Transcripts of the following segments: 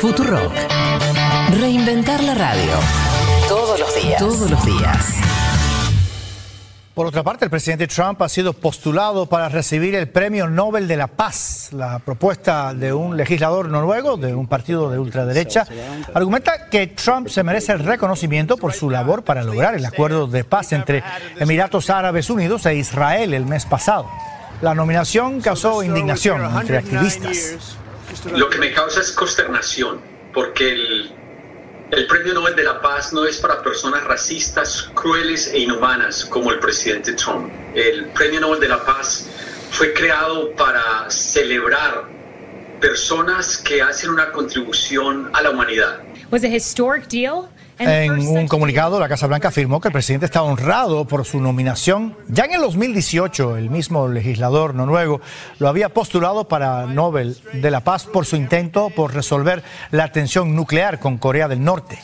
Futurock. Reinventar la radio. Todos los días. Todos los días. Por otra parte, el presidente Trump ha sido postulado para recibir el Premio Nobel de la Paz. La propuesta de un legislador noruego de un partido de ultraderecha argumenta que Trump se merece el reconocimiento por su labor para lograr el acuerdo de paz entre Emiratos Árabes Unidos e Israel el mes pasado. La nominación causó indignación entre activistas. Lo que me causa es consternación, porque el, el Premio Nobel de la Paz no es para personas racistas, crueles e inhumanas como el presidente Trump. El Premio Nobel de la Paz fue creado para celebrar personas que hacen una contribución a la humanidad. was a historic deal. En un comunicado, la Casa Blanca afirmó que el presidente está honrado por su nominación. Ya en el 2018, el mismo legislador noruego lo había postulado para Nobel de la Paz por su intento por resolver la tensión nuclear con Corea del Norte.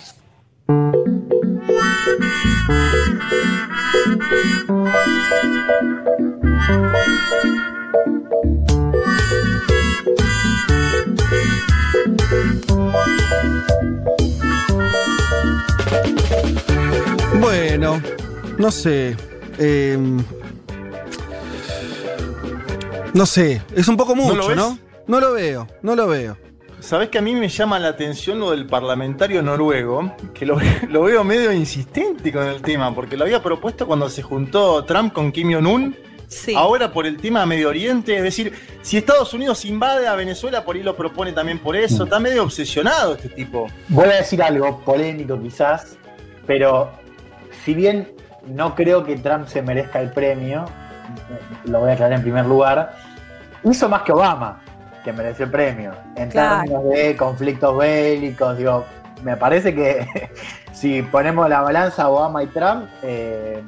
No sé. eh, no sé, es un poco ¿No lo mucho, ves? ¿no? No lo veo, no lo veo. Sabés que a mí me llama la atención lo del parlamentario noruego, que lo, lo veo medio insistente con el tema, porque lo había propuesto cuando se juntó Trump con Kim Jong-un. Sí. Ahora por el tema Medio Oriente, es decir, si Estados Unidos invade a Venezuela, por ahí lo propone también por eso. Está medio obsesionado este tipo. Voy a decir algo polémico quizás, pero si bien no creo que Trump se merezca el premio, lo voy a aclarar en primer lugar, hizo más que Obama, que mereció el premio. En Claro. términos de conflictos bélicos, digo, me parece que si ponemos la balanza Obama y Trump, eh,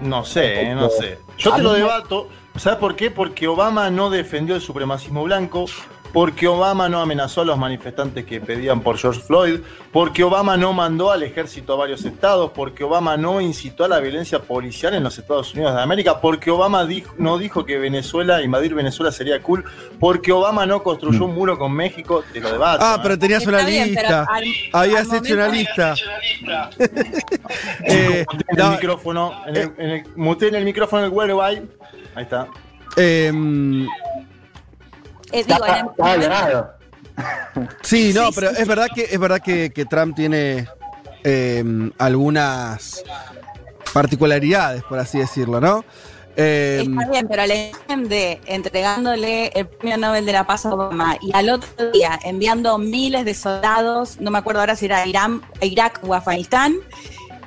No sé, eh, no sé. Yo te lo debato. ¿Sabes por qué? Porque Obama no defendió el supremacismo blanco, porque Obama no amenazó a los manifestantes que pedían por George Floyd, porque Obama no mandó al ejército a varios estados, porque Obama no incitó a la violencia policial en los Estados Unidos de América, porque Obama dijo- no dijo que Venezuela, invadir Venezuela sería cool, porque Obama no construyó un muro con México, te lo debato. Ah, ¿eh? pero tenías una bien, lista. al- Habías al hecho una lista. Eh, Muteen el no, micrófono, en el, en el- muteen el micrófono del Worldwide. Ahí está. em, Eh, digo, ganado. sí, no, Sí, pero sí, es verdad que es verdad que, que Trump tiene em, algunas particularidades, por así decirlo, ¿no? Em, Está bien, pero la imagen de entregándole el premio Nobel de la Paz a Obama y al otro día enviando miles de soldados, no me acuerdo ahora si era a Irán, a Irak o Afganistán,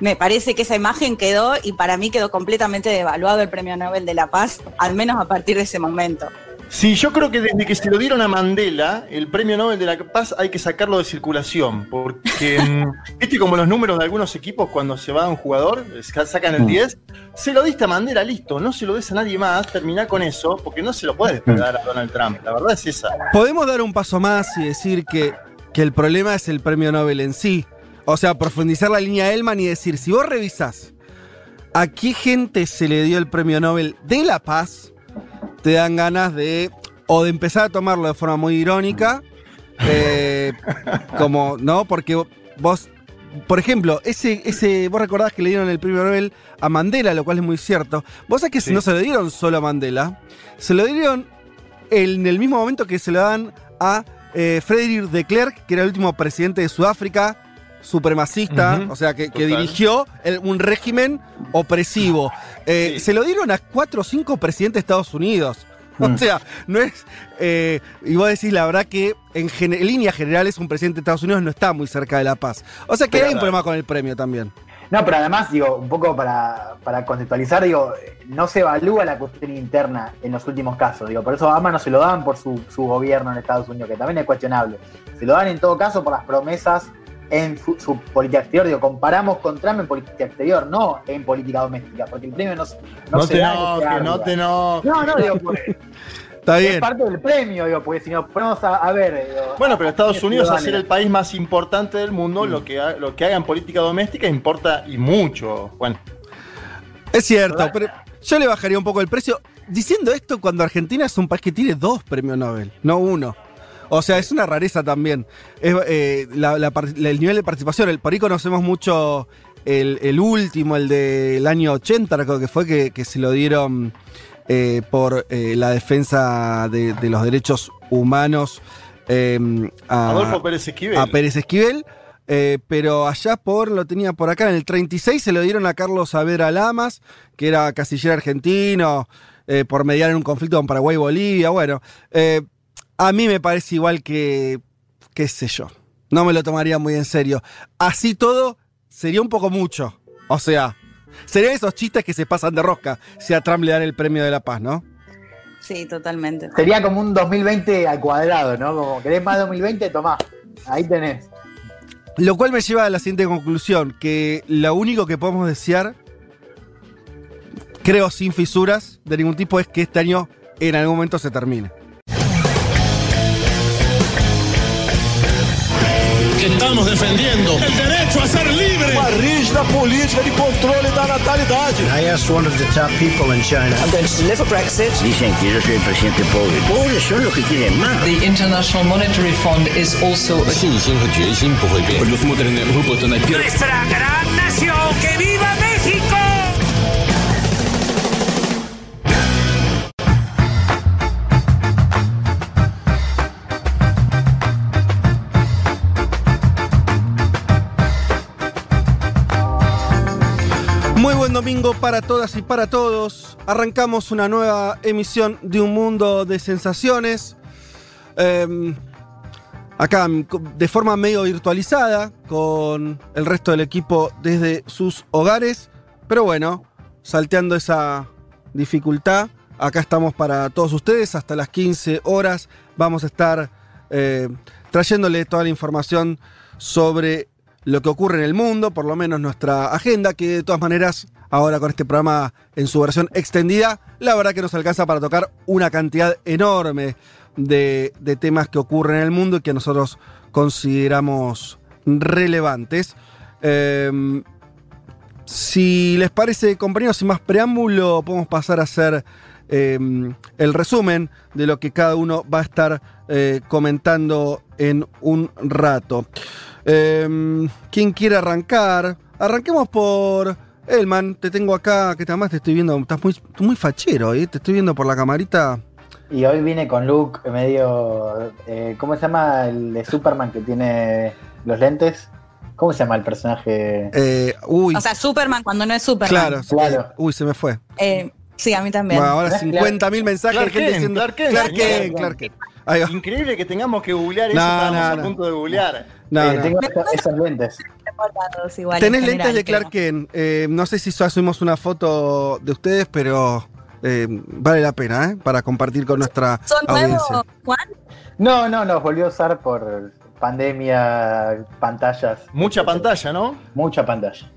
me parece que esa imagen quedó y para mí quedó completamente devaluado el premio Nobel de la Paz, al menos a partir de ese momento. Sí, yo creo que desde que se lo dieron a Mandela, el premio Nobel de la Paz hay que sacarlo de circulación, porque, mm, viste como los números de algunos equipos cuando se va un jugador, sa- sacan el 10, se lo diste a Mandela, listo, no se lo des a nadie más, terminá con eso, porque no se lo puedes pegar a Donald Trump, la verdad es esa. Podemos dar un paso más y decir que, que el problema es el premio Nobel en sí. O sea, profundizar la línea Elman y decir, si vos revisás a qué gente se le dio el premio Nobel de la paz, te dan ganas de o de empezar a tomarlo de forma muy irónica, eh, como, ¿no? Porque vos, por ejemplo, ese, ese, vos recordás que le dieron el premio Nobel a Mandela, lo cual es muy cierto. Vos sabés que Sí. no se lo dieron solo a Mandela, se lo dieron en el mismo momento que se lo dan a eh, Frederick de Klerk, que era el último presidente de Sudáfrica, supremacista, o sea, que, dirigió el- un régimen opresivo. Eh, Sí. Se lo dieron a cuatro o cinco presidentes de Estados Unidos. O sea, no es. eh, y vos decís, la verdad que en, gen- en líneas generales un presidente de Estados Unidos no está muy cerca de la paz. O sea que Pero hay un problema con el premio también. No, pero además, digo, un poco para, para contextualizar, digo, no se evalúa la cuestión interna en los últimos casos. Digo, por eso a Obama no se lo dan por su, su gobierno en Estados Unidos, que también es cuestionable. Se lo dan en todo caso por las promesas en su, su política exterior. Digo, comparamos con Trump en política exterior, no en política doméstica, porque el premio no, no, No, se te da enojes, no te enojes. No, no, digo, pues, Está es bien. parte del premio, digo, porque si nos ponemos a, a ver. digo, Bueno, pero Estados ¿quiénes Unidos, al ciudadanos? ser el país más importante del mundo, Mm. lo, que ha- lo que haga en política doméstica importa y mucho. Bueno, Es cierto, pero yo le bajaría un poco el precio. Diciendo esto cuando Argentina es un país que tiene dos premios Nobel, no uno. O sea, es una rareza también. Es, eh, la- la par- el nivel de participación, el, por ahí conocemos mucho el, el último, el del año 80, creo que fue, que, que se lo dieron eh, por eh, la defensa de, de los derechos humanos eh, a, Adolfo Pérez Esquivel. a Pérez Esquivel. eh, pero allá por, lo tenía por acá, en el 36 se lo dieron a Carlos Saavedra Lamas, que era casillero argentino, eh, por mediar en un conflicto con Paraguay y Bolivia. Bueno, eh, a mí me parece igual que, qué sé yo, no me lo tomaría muy en serio. Así todo, sería un poco mucho. O sea, serían esos chistes que se pasan de rosca si a Trump le dan el premio de la paz, ¿no? Sí, totalmente. Sería como un 2020 al cuadrado, ¿no? Como querés más 2020, tomá. Ahí tenés. Lo cual me lleva a la siguiente conclusión, que lo único que podemos desear, creo sin fisuras de ningún tipo, es que este año en algún momento se termine. estamos defendiendo el derecho a ser libre. Uma rígida política de controle da natalidade. I asked one of the top people in China. I'm going to deliver Brexit. Dicen que yo soy el presidente pobre. Pobres son los que quieren más. The International Monetary Fund is also a 信心和决心不会变。Предусмотрены выплаты на первый. Nuestra gran nación, que viva domingo para todas y para todos. Arrancamos una nueva emisión de Un Mundo de Sensaciones. Eh, acá de forma medio virtualizada, con el resto del equipo desde sus hogares. Pero bueno, salteando esa dificultad, acá estamos para todos ustedes. Hasta las 15 horas vamos a estar eh, trayéndole toda la información sobre lo que ocurre en el mundo, por lo menos nuestra agenda, que de todas maneras, ahora con este programa en su versión extendida, la verdad que nos alcanza para tocar una cantidad enorme de, de temas que ocurren en el mundo y que nosotros consideramos relevantes. Eh, si les parece, compañeros, sin más preámbulo, podemos pasar a hacer eh, el resumen de lo que cada uno va a estar eh, comentando en un rato. Eh, ¿Quién quiere arrancar? Arranquemos por Elman. Te tengo acá, que además te estoy viendo. Estás muy, muy fachero, ¿eh? Te estoy viendo por la camarita. Y hoy viene con look medio. eh, ¿Cómo se llama el de Superman que tiene los lentes? ¿Cómo se llama el personaje? Eh, uy, O sea, Superman cuando no es Superman. claro, claro. Uy, se me fue. Eh, sí, a mí también. Bueno, ahora Clark- 50.000 mensajes Clark gente diciendo. Clark Kent, Clark. Kent, Clark Kent. Increíble que tengamos que googlear eso, No, estábamos no, a no. punto de googlear. No, Eh, no. Tengo esos lentes. Igual, Tenés en lentes de Clark Kent. Eh, no sé si subimos una foto de ustedes, pero eh, vale la pena, ¿eh? Para compartir con nuestra ¿Son nuevos, audiencia. Juan? No, no, nos volvió a usar por pandemia, pantallas. Mucha pantalla, ¿no? Mucha pantalla.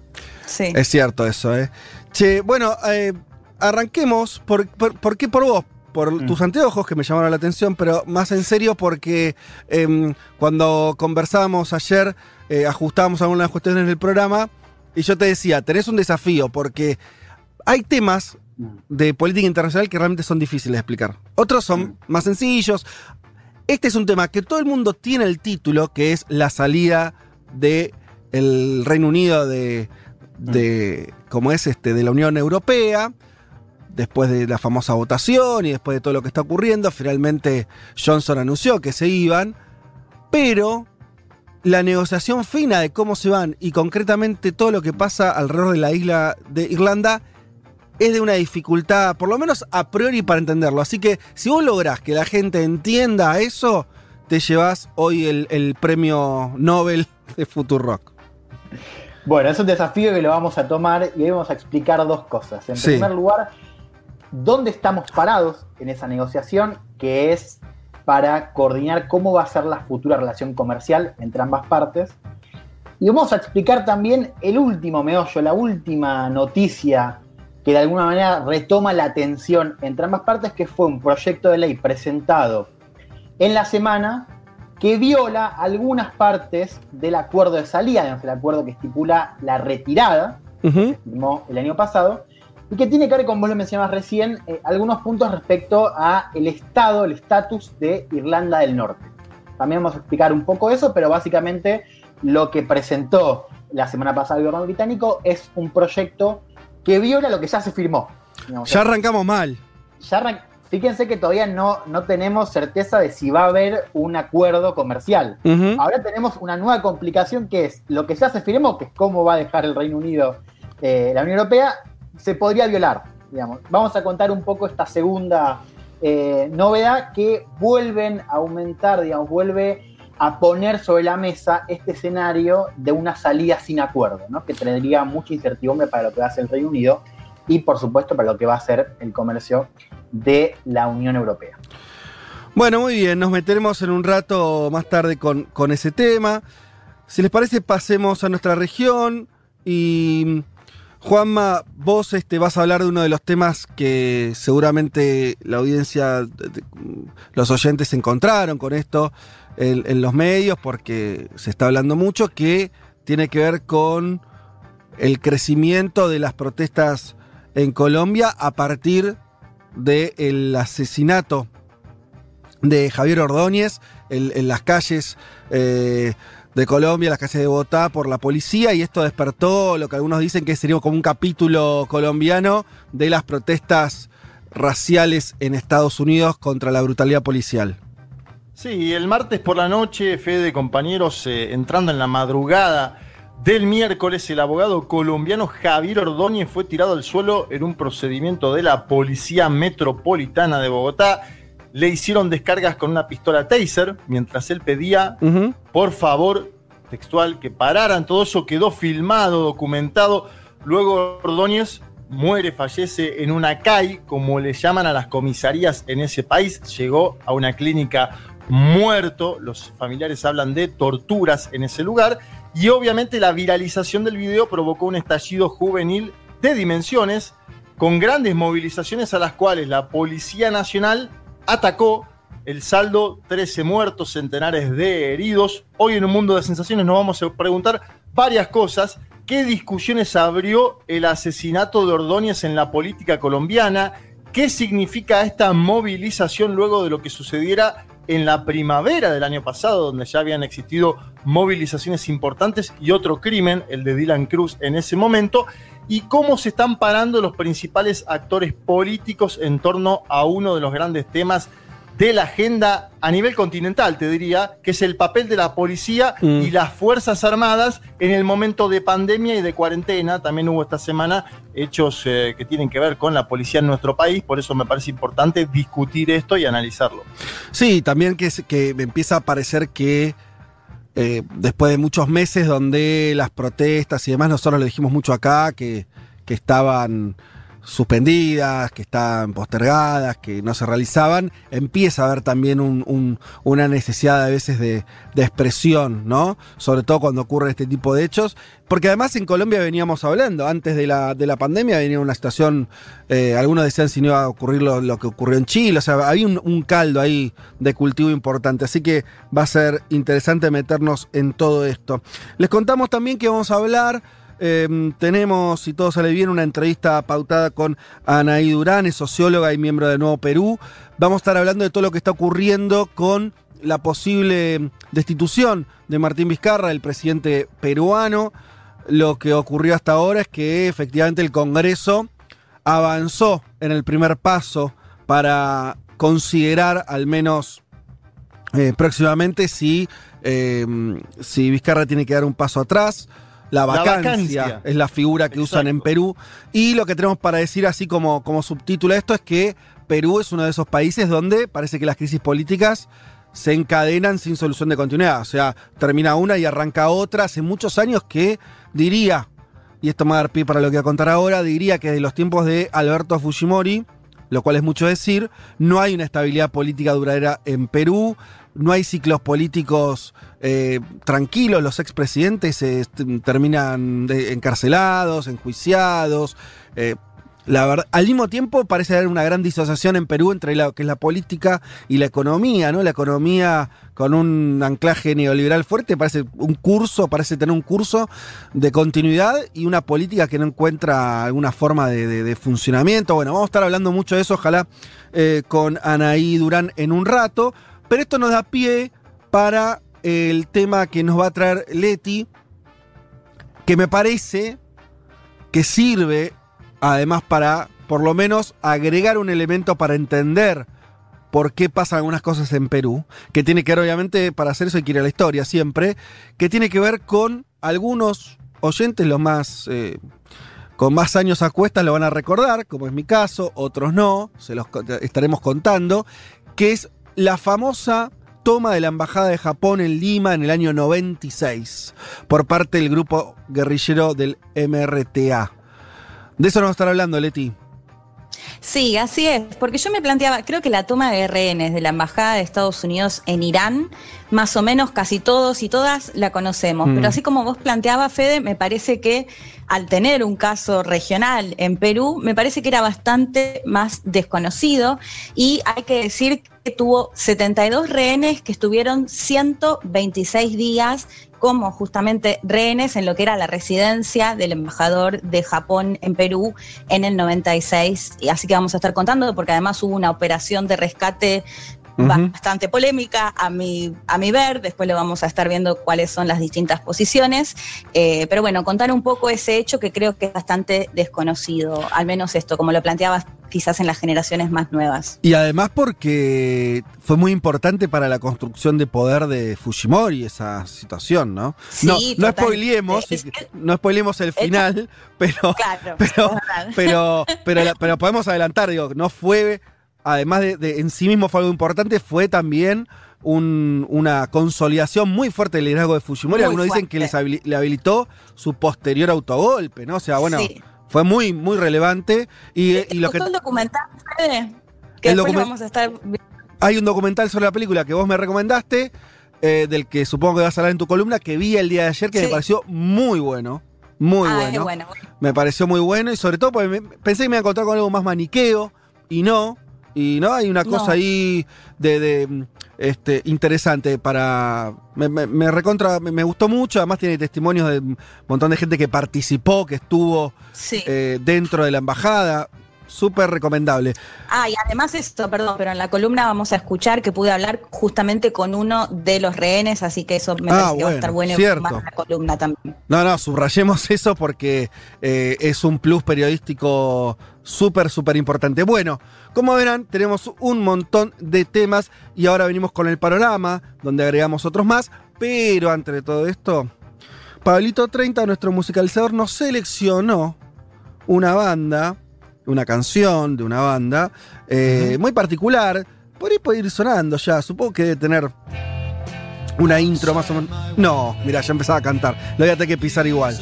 Sí. Es cierto eso, ¿eh? Che, bueno, eh, arranquemos. Por, por, ¿por qué por vos? Por Mm. tus anteojos que me llamaron la atención, pero más en serio porque em, cuando conversábamos ayer, eh, ajustábamos algunas cuestiones del programa y yo te decía, tenés un desafío porque hay temas de política internacional que realmente son difíciles de explicar. Otros son más sencillos. Este es un tema que todo el mundo tiene el título, que es la salida de el Reino Unido de, de como es este, de la Unión Europea. Después de la famosa votación y después de todo lo que está ocurriendo, finalmente Johnson anunció que se iban. Pero la negociación fina de cómo se van y concretamente todo lo que pasa alrededor de la isla de Irlanda es de una dificultad, por lo menos a priori para entenderlo. Así que si vos lográs que la gente entienda eso, te llevas hoy el, el premio Nobel de Futurock. Bueno, es un desafío que lo vamos a tomar y vamos a explicar dos cosas. En Sí. primer lugar, dónde estamos parados en esa negociación, que es para coordinar cómo va a ser la futura relación comercial entre ambas partes. Y vamos a explicar también el último meollo, la última noticia que de alguna manera retoma la atención entre ambas partes, que fue un proyecto de ley presentado en la semana que viola algunas partes del acuerdo de salida, el acuerdo que estipula la retirada, Ujú. firmó el año pasado, y que tiene que ver, como vos lo mencionabas recién, eh, algunos puntos respecto a el estado, el estatus de Irlanda del Norte. también vamos a explicar un poco eso, pero básicamente lo que presentó la semana pasada el gobierno británico es un proyecto que viola lo que ya se firmó. digamos. Ya arrancamos mal. Ya arran- Fíjense que todavía no, no tenemos certeza de si va a haber un acuerdo comercial. Ahora tenemos una nueva complicación que es lo que ya se firmó, que es cómo va a dejar el Reino Unido eh, la Unión Europea, se podría violar. Digamos. Vamos a contar un poco esta segunda eh, novedad que vuelven a aumentar, digamos, vuelve a poner sobre la mesa este escenario de una salida sin acuerdo, ¿no? que tendría mucha incertidumbre para lo que va a hacer el Reino Unido y, por supuesto, para lo que va a ser el comercio de la Unión Europea. Bueno, muy bien, nos meteremos en un rato más tarde con, con ese tema. Si les parece, pasemos a nuestra región y Juanma, vos este, vas a hablar de uno de los temas que seguramente la audiencia, los oyentes encontraron con esto en, los medios porque se está hablando mucho, que tiene que ver con el crecimiento de las protestas en Colombia a partir del asesinato de Javier Ordóñez en, en las calles eh, de Colombia, las calles de Bogotá, por la policía, y esto despertó lo que algunos dicen que sería como un capítulo colombiano de las protestas raciales en Estados Unidos contra la brutalidad policial. Sí, el martes por la noche, Fede, compañeros, eh, entrando en la madrugada del miércoles, el abogado colombiano Javier Ordóñez fue tirado al suelo en un procedimiento de la Policía Metropolitana de Bogotá. Le hicieron descargas con una pistola taser mientras él pedía, por favor, textual, que pararan. Todo eso quedó filmado, documentado. Luego Ordóñez muere, fallece en una CAI, como le llaman a las comisarías en ese país. Llegó a una clínica muerto. Los familiares hablan de torturas en ese lugar. Y obviamente la viralización del video provocó un estallido juvenil de dimensiones, con grandes movilizaciones a las cuales la Policía Nacional atacó. El saldo, 13 muertos, centenares de heridos. Hoy en un mundo de sensaciones nos vamos a preguntar varias cosas. ¿Qué discusiones abrió el asesinato de Ordóñez en la política colombiana? ¿Qué significa esta movilización luego de lo que sucediera en la primavera del año pasado, donde ya habían existido movilizaciones importantes y otro crimen, el de Dylan Cruz en ese momento? ¿Y cómo se están parando los principales actores políticos en torno a uno de los grandes temas de la agenda a nivel continental, te diría, que es el papel de la policía Mm. y las Fuerzas Armadas en el momento de pandemia y de cuarentena. También hubo esta semana hechos eh, que tienen que ver con la policía en nuestro país, por eso me parece importante discutir esto y analizarlo. Sí, también que, me empieza a parecer que eh, después de muchos meses donde las protestas y demás, nosotros lo dijimos mucho acá, que, que estaban suspendidas, que estaban postergadas, que no se realizaban, empieza a haber también un- un- una necesidad a veces de, de expresión, ¿no? Sobre todo cuando ocurre este tipo de hechos, porque además en Colombia veníamos hablando, antes de la, de la pandemia venía una situación, eh, algunos decían si no iba a ocurrir lo, lo que ocurrió en Chile, o sea, había un, un caldo ahí de cultivo importante, así que va a ser interesante meternos en todo esto. Les contamos también que vamos a hablar eh, tenemos, si todo sale bien, una entrevista pautada con Anaí Durán, es socióloga y miembro de Nuevo Perú. Vamos a estar hablando de todo lo que está ocurriendo con la posible destitución de Martín Vizcarra, el presidente peruano. Lo que ocurrió hasta ahora es que efectivamente el Congreso avanzó en el primer paso para considerar al menos eh, próximamente si, eh, si Vizcarra tiene que dar un paso atrás. La La vacancia, es la figura que usan en Perú. Y lo que tenemos para decir así como, como subtítulo a esto es que Perú es uno de esos países donde parece que las crisis políticas se encadenan sin solución de continuidad. O sea, termina una y arranca otra. Hace muchos años que diría, y esto me va a dar pie para lo que voy a contar ahora, diría que de los tiempos de Alberto Fujimori, lo cual es mucho decir, no hay una estabilidad política duradera en Perú, no hay ciclos políticos eh, tranquilos, los expresidentes eh, terminan de- encarcelados, enjuiciados. eh, la verdad, al mismo tiempo parece haber una gran disociación en Perú entre lo que es la política y la economía, ¿no? La economía con un anclaje neoliberal fuerte parece un curso, parece tener un curso de continuidad y una política que no encuentra alguna forma de, funcionamiento. Bueno, vamos a estar hablando mucho de eso, ojalá eh, con Anaí Durán en un rato, pero esto nos da pie para el tema que nos va a traer Leti, que me parece que sirve además para por lo menos agregar un elemento para entender por qué pasan algunas cosas en Perú, que tiene que ver obviamente, para hacer eso hay que ir a la historia siempre, que tiene que ver con algunos oyentes, los más... eh, con más años a cuestas lo van a recordar, como es mi caso, otros no, se los estaremos contando, que es la famosa toma de la Embajada de Japón en Lima en el año 96 por parte del grupo guerrillero del MRTA. De eso nos va a estar hablando, Leti. Sí, así es, porque yo me planteaba, creo que la toma de rehenes de la Embajada de Estados Unidos en Irán, más o menos casi todos y todas la conocemos, Mm. pero así como vos planteabas, Fede, me parece que al tener un caso regional en Perú, me parece que era bastante más desconocido y hay que decir que tuvo 72 rehenes que estuvieron 126 días como justamente rehenes en lo que era la residencia del embajador de Japón en Perú en el 96. Y así que vamos a estar contando, porque además hubo una operación de rescate Bastante polémica a mi, a mi ver, después le vamos a estar viendo cuáles son las distintas posiciones, Eh, pero bueno, contar un poco ese hecho que creo que es bastante desconocido, al menos esto, como lo planteabas quizás en las generaciones más nuevas. Y además porque fue muy importante para la construcción de poder de Fujimori esa situación, ¿no? Sí, no, no Es no spoileemos el final, pero, Claro, pero, pero, pero, la- pero podemos adelantar, digo, no fue, además de, de en sí mismo fue algo importante, fue también un- una consolidación muy fuerte del liderazgo de Fujimori. Muy Algunos dicen que les fuerte. habili- le habilitó su posterior autogolpe, ¿no? O sea, bueno, Sí. fue muy, muy relevante. Y, y lo que, ¿Gustó el documental, Fede? Que El document- vamos a estar Hay un documental sobre la película que vos me recomendaste, eh, del que supongo que vas a hablar en tu columna, que vi el día de ayer, que me pareció muy bueno. Muy bueno. bueno, bueno. Me pareció muy bueno y sobre todo porque me- pensé que me iba a encontrar con algo más maniqueo y no. Y no, hay una No. cosa ahí de, de, mm, este, interesante para. Me, me- me recontra, me, me gustó mucho. Además, tiene testimonios de un montón de gente que participó, que estuvo Sí. eh, dentro de la embajada. Súper recomendable. Ah, y además esto, perdón, pero en la columna vamos a escuchar que pude hablar justamente con uno de los rehenes, así que eso me Ah, parece que va a estar bueno cierto. más en la columna también. No, no, subrayemos eso porque eh, es un plus periodístico súper, súper importante. Bueno, como verán, tenemos un montón de temas y ahora venimos con el panorama, donde agregamos otros más, pero entre todo esto, Pablito 30, nuestro musicalizador, nos seleccionó una banda, una canción de una banda eh, muy particular. Por ahí puede ir sonando ya, supongo que debe tener una intro más o menos. No, mira, ya empezaba a cantar. Lo voy a tener que pisar igual.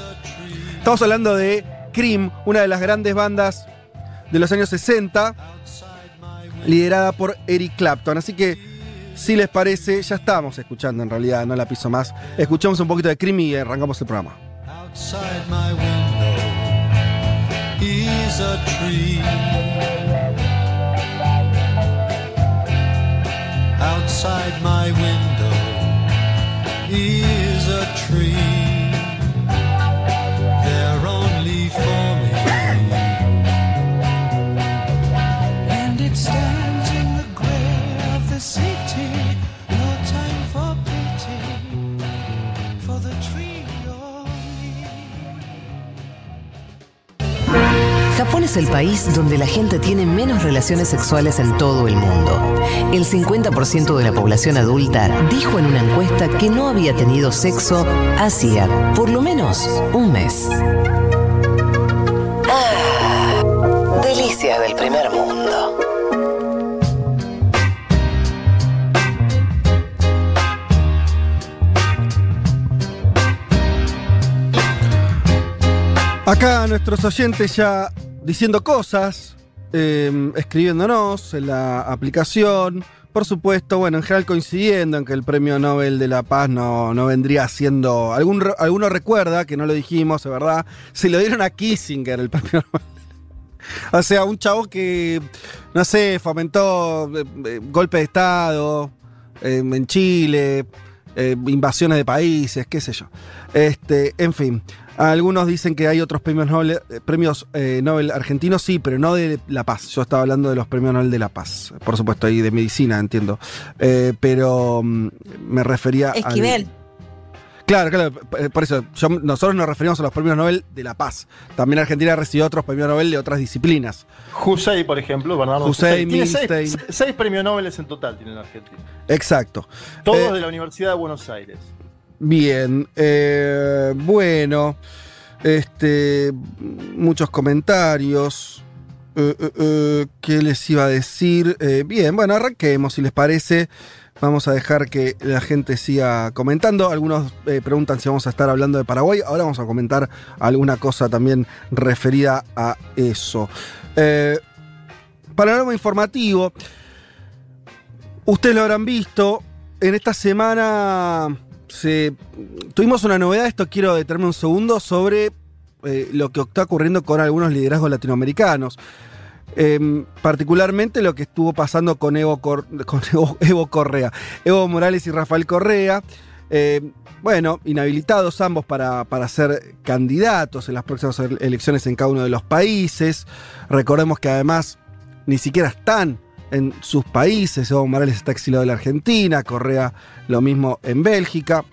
Estamos hablando de Cream, una de las grandes bandas de los años 60, liderada por Eric Clapton. Así que, si les parece, ya estamos escuchando en realidad, no la piso más. Escuchamos un poquito de Cream y arrancamos el programa. Outside my window is a tree. Outside my window is a tree. They're only for me. And it Japón es el país donde la gente tiene menos relaciones sexuales en todo el mundo. El 50% de la población adulta dijo en una encuesta que no había tenido sexo hacía por lo menos un mes. Ah, delicias del primer mundo. Acá nuestros oyentes ya diciendo cosas, eh, escribiéndonos en la aplicación. Por supuesto, bueno, en general coincidiendo en que el premio Nobel de la Paz no, no vendría siendo. Algún, alguno recuerda, que no lo dijimos, es verdad, se lo dieron a Kissinger el premio Nobel. O sea, un chavo que, no sé, fomentó eh, eh, golpe de Estado eh, en Chile, eh, invasiones de países, qué sé yo. Este, en fin. Algunos dicen que hay otros premios Nobel, eh, premios eh, Nobel argentinos, sí, pero no de la paz. Yo estaba hablando de los premios Nobel de la paz. Por supuesto, ahí de medicina, entiendo. Eh, pero mm, me refería al- Esquivel. Claro, claro, p- por eso yo- nosotros nos referimos a los premios Nobel de la Paz. También Argentina recibió otros premios Nobel de otras disciplinas. Hussein, por ejemplo, Bernardo Hussein. Tiene seis, seis premios Nobel en total tiene la Argentina. Exacto. Todos Eh, de la Universidad de Buenos Aires. Bien, eh, bueno, este, muchos comentarios. Eh, eh, eh, ¿Qué les iba a decir? Eh, bien, bueno, arranquemos si les parece. Vamos a dejar que la gente siga comentando. Algunos eh, preguntan si vamos a estar hablando de Paraguay. Ahora vamos a comentar alguna cosa también referida a eso. Eh, panorama informativo. Ustedes lo habrán visto. En esta semana se- tuvimos una novedad. Esto quiero detenerme un segundo sobre eh, lo que está ocurriendo con algunos liderazgos latinoamericanos. Em, particularmente lo que estuvo pasando con Evo, Correa. Evo Morales y Rafael Correa. eh, bueno, inhabilitados ambos para, para ser candidatos en las próximas ele- elecciones en cada uno de los países. Recordemos que además ni siquiera están en sus países. Evo Morales está exiliado de la Argentina, Correa lo mismo en Bélgica.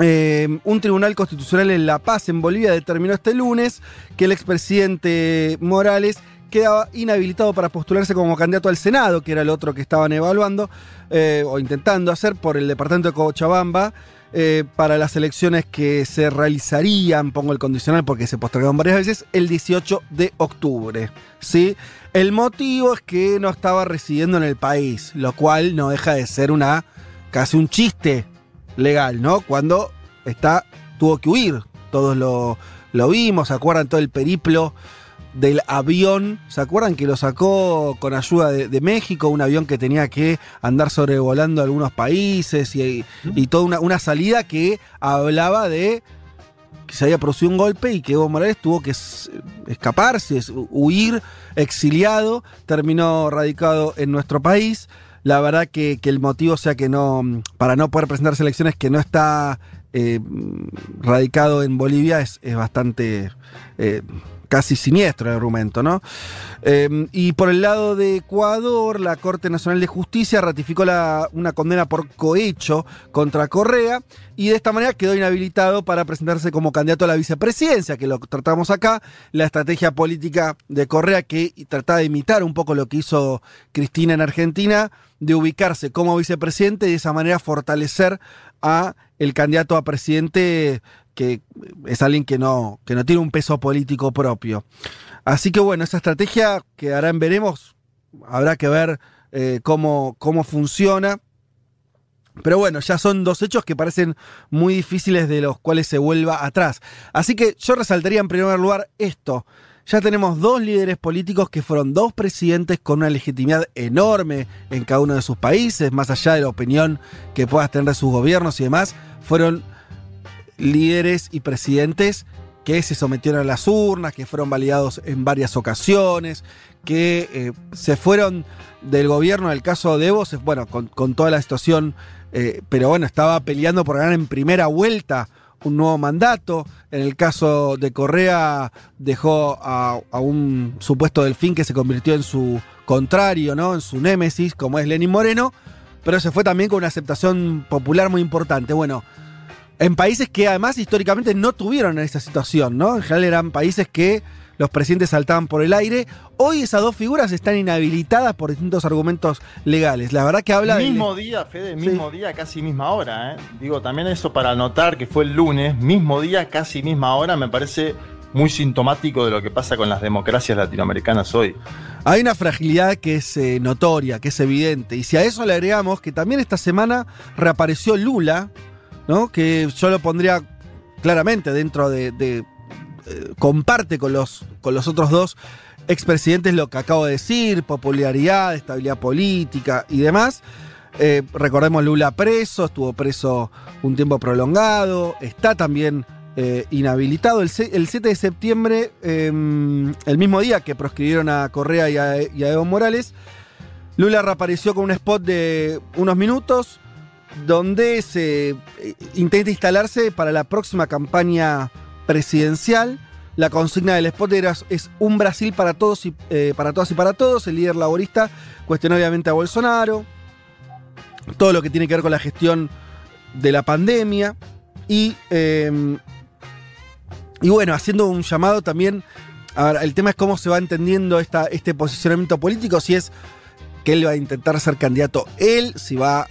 Eh, un tribunal constitucional en La Paz, en Bolivia, determinó este lunes que el expresidente Morales quedaba inhabilitado para postularse como candidato al Senado, que era el otro que estaban evaluando eh, o intentando hacer por el departamento de Cochabamba. eh, para las elecciones que se realizarían, pongo el condicional porque se postergaron varias veces, el 18 de octubre. ¿sí? El motivo es que no estaba residiendo en el país, lo cual no deja de ser una casi un chiste legal, ¿no? Cuando está, tuvo que huir. Todos lo, lo vimos, ¿se acuerdan todo el periplo del avión? ¿Se acuerdan que lo sacó con ayuda de, de México? Un avión que tenía que andar sobrevolando algunos países y, y toda una, una salida que hablaba de que se había producido un golpe y que Evo Morales tuvo que escaparse, es- huir, exiliado, terminó radicado en nuestro país. La verdad que, que el motivo sea que no, para no poder presentarse a elecciones, que no está eh, radicado en Bolivia, es, es bastante eh, casi siniestro el argumento, ¿no? Eh, y por el lado de Ecuador, la Corte Nacional de Justicia ratificó una condena por cohecho contra Correa y de esta manera quedó inhabilitado para presentarse como candidato a la vicepresidencia, que lo tratamos acá, la estrategia política de Correa que trataba de imitar un poco lo que hizo Cristina en Argentina, de ubicarse como vicepresidente y de esa manera fortalecer a el candidato a presidente que es alguien que no, que no tiene un peso político propio. Así que bueno, esa estrategia quedará en veremos, habrá que ver eh, cómo, cómo funciona. Pero bueno, ya son dos hechos que parecen muy difíciles de los cuales se vuelva atrás. Así que yo resaltaría en primer lugar esto. Ya tenemos dos líderes políticos que fueron dos presidentes con una legitimidad enorme en cada uno de sus países, más allá de la opinión que puedas tener de sus gobiernos y demás. Fueron líderes y presidentes que se sometieron a las urnas, que fueron validados en varias ocasiones, que eh, se fueron del gobierno, en el caso de Evo, bueno, con, con toda la situación, eh, pero bueno, estaba peleando por ganar en primera vuelta un nuevo mandato. En el caso de Correa, dejó a, a un supuesto delfín que se convirtió en su contrario, ¿no? En su némesis, como es Lenín Moreno, pero se fue también con una aceptación popular muy importante. Bueno, en países que además históricamente no tuvieron esa situación, ¿no? En general eran países que los presidentes saltaban por el aire. Hoy esas dos figuras están inhabilitadas por distintos argumentos legales. La verdad que habla de... mismo día, Fede, mismo día, casi misma hora. ¿eh? Digo, también eso para anotar que fue el lunes, mismo día, casi misma hora, me parece muy sintomático de lo que pasa con las democracias latinoamericanas hoy. Hay una fragilidad que es eh, notoria, que es evidente. Y si a eso le agregamos que también esta semana reapareció Lula, ¿no? Que yo lo pondría claramente dentro de. eh, comparte con los, con los otros dos expresidentes lo que acabo de decir: popularidad, estabilidad política y demás. Eh, recordemos Lula preso, estuvo preso un tiempo prolongado, está también eh, inhabilitado. El, se- el 7 de septiembre, eh, el mismo día que proscribieron a Correa y a, y a Evo Morales, Lula reapareció con un spot de unos minutos donde se eh, intenta instalarse para la próxima campaña presidencial. La consigna del spot era- es un Brasil para todos y eh, para todas y para todos. El líder laborista cuestionó obviamente a Bolsonaro, todo lo que tiene que ver con la gestión de la pandemia y, eh, y bueno, haciendo un llamado también. A ver, el tema es cómo se va entendiendo esta, este posicionamiento político, si es que él va a intentar ser candidato él, si va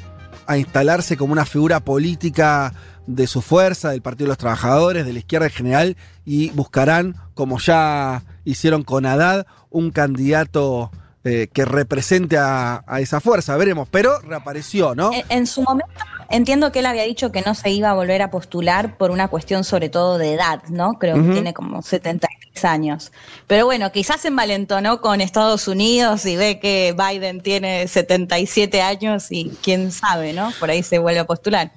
a instalarse como una figura política de su fuerza, del Partido de los Trabajadores, de la izquierda en general, y buscarán, como ya hicieron con Haddad, un candidato eh, que represente a, a esa fuerza. Veremos, pero reapareció, ¿no? En, en su momento entiendo que él había dicho que no se iba a volver a postular por una cuestión sobre todo de edad, ¿no? Creo que tiene como 73 años. Pero bueno, quizás se envalentonó con Estados Unidos y ve que Biden tiene 77 años y quién sabe, ¿no? Por ahí se vuelve a postular.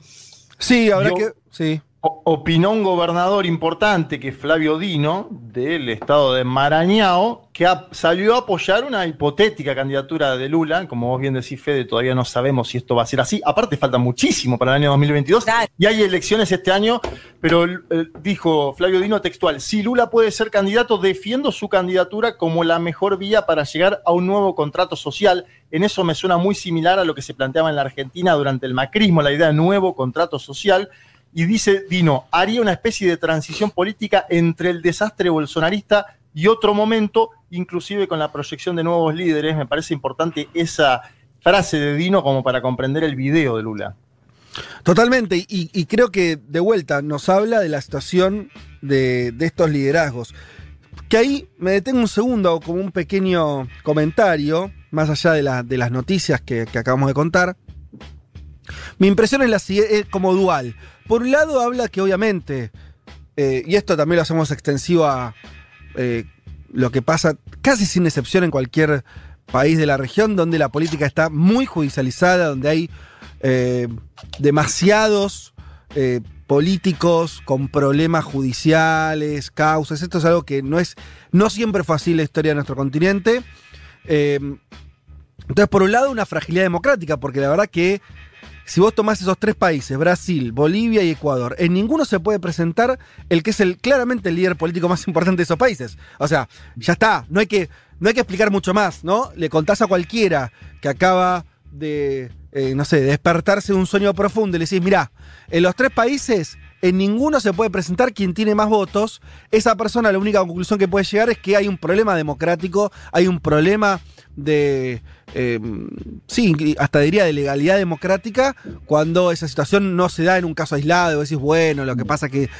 Sí, habrá Yo- que. Sí. Opinó un gobernador importante que es Flavio Dino, del estado de Marañao, que a- salió a apoyar una hipotética candidatura de Lula. Como vos bien decís, Fede, todavía no sabemos si esto va a ser así. Aparte, falta muchísimo para el año 2022 y hay elecciones este año, pero eh, dijo Flavio Dino textual: si Lula puede ser candidato, defiendo su candidatura como la mejor vía para llegar a un nuevo contrato social. En eso me suena muy similar a lo que se planteaba en la Argentina durante el macrismo, la idea de nuevo contrato social. Y dice Dino, haría una especie de transición política entre el desastre bolsonarista y otro momento, inclusive con la proyección de nuevos líderes. Me parece importante esa frase de Dino como para comprender el video de Lula. Totalmente, y, creo que de vuelta nos habla de la situación de, estos liderazgos. Que ahí me detengo un segundo como un pequeño comentario, más allá de, la- de las noticias que, acabamos de contar. Mi impresión es, la, es como dual. Por un lado habla que obviamente, eh, y esto también lo hacemos extensivo a eh, lo que pasa casi sin excepción en cualquier país de la región, donde la política está muy judicializada, donde hay eh, demasiados políticos con problemas judiciales, causas. Esto es algo que no es, no siempre fue así la historia de nuestro continente. Entonces, por un lado, una fragilidad democrática, porque la verdad que si vos tomás esos tres países, Brasil, Bolivia y Ecuador, en ninguno se puede presentar el que es el, claramente el líder político más importante de esos países. O sea, ya está, no hay que, no hay que explicar mucho más, ¿no? Le contás a cualquiera que acaba de, eh, no sé, despertarse de un sueño profundo y le decís, mirá, en los tres países, en ninguno se puede presentar quien tiene más votos. Esa persona, la única conclusión que puede llegar es que hay un problema democrático, hay un problema de, eh, sí, hasta diría de legalidad democrática, cuando esa situación no se da en un caso aislado, decís, bueno, lo que pasa que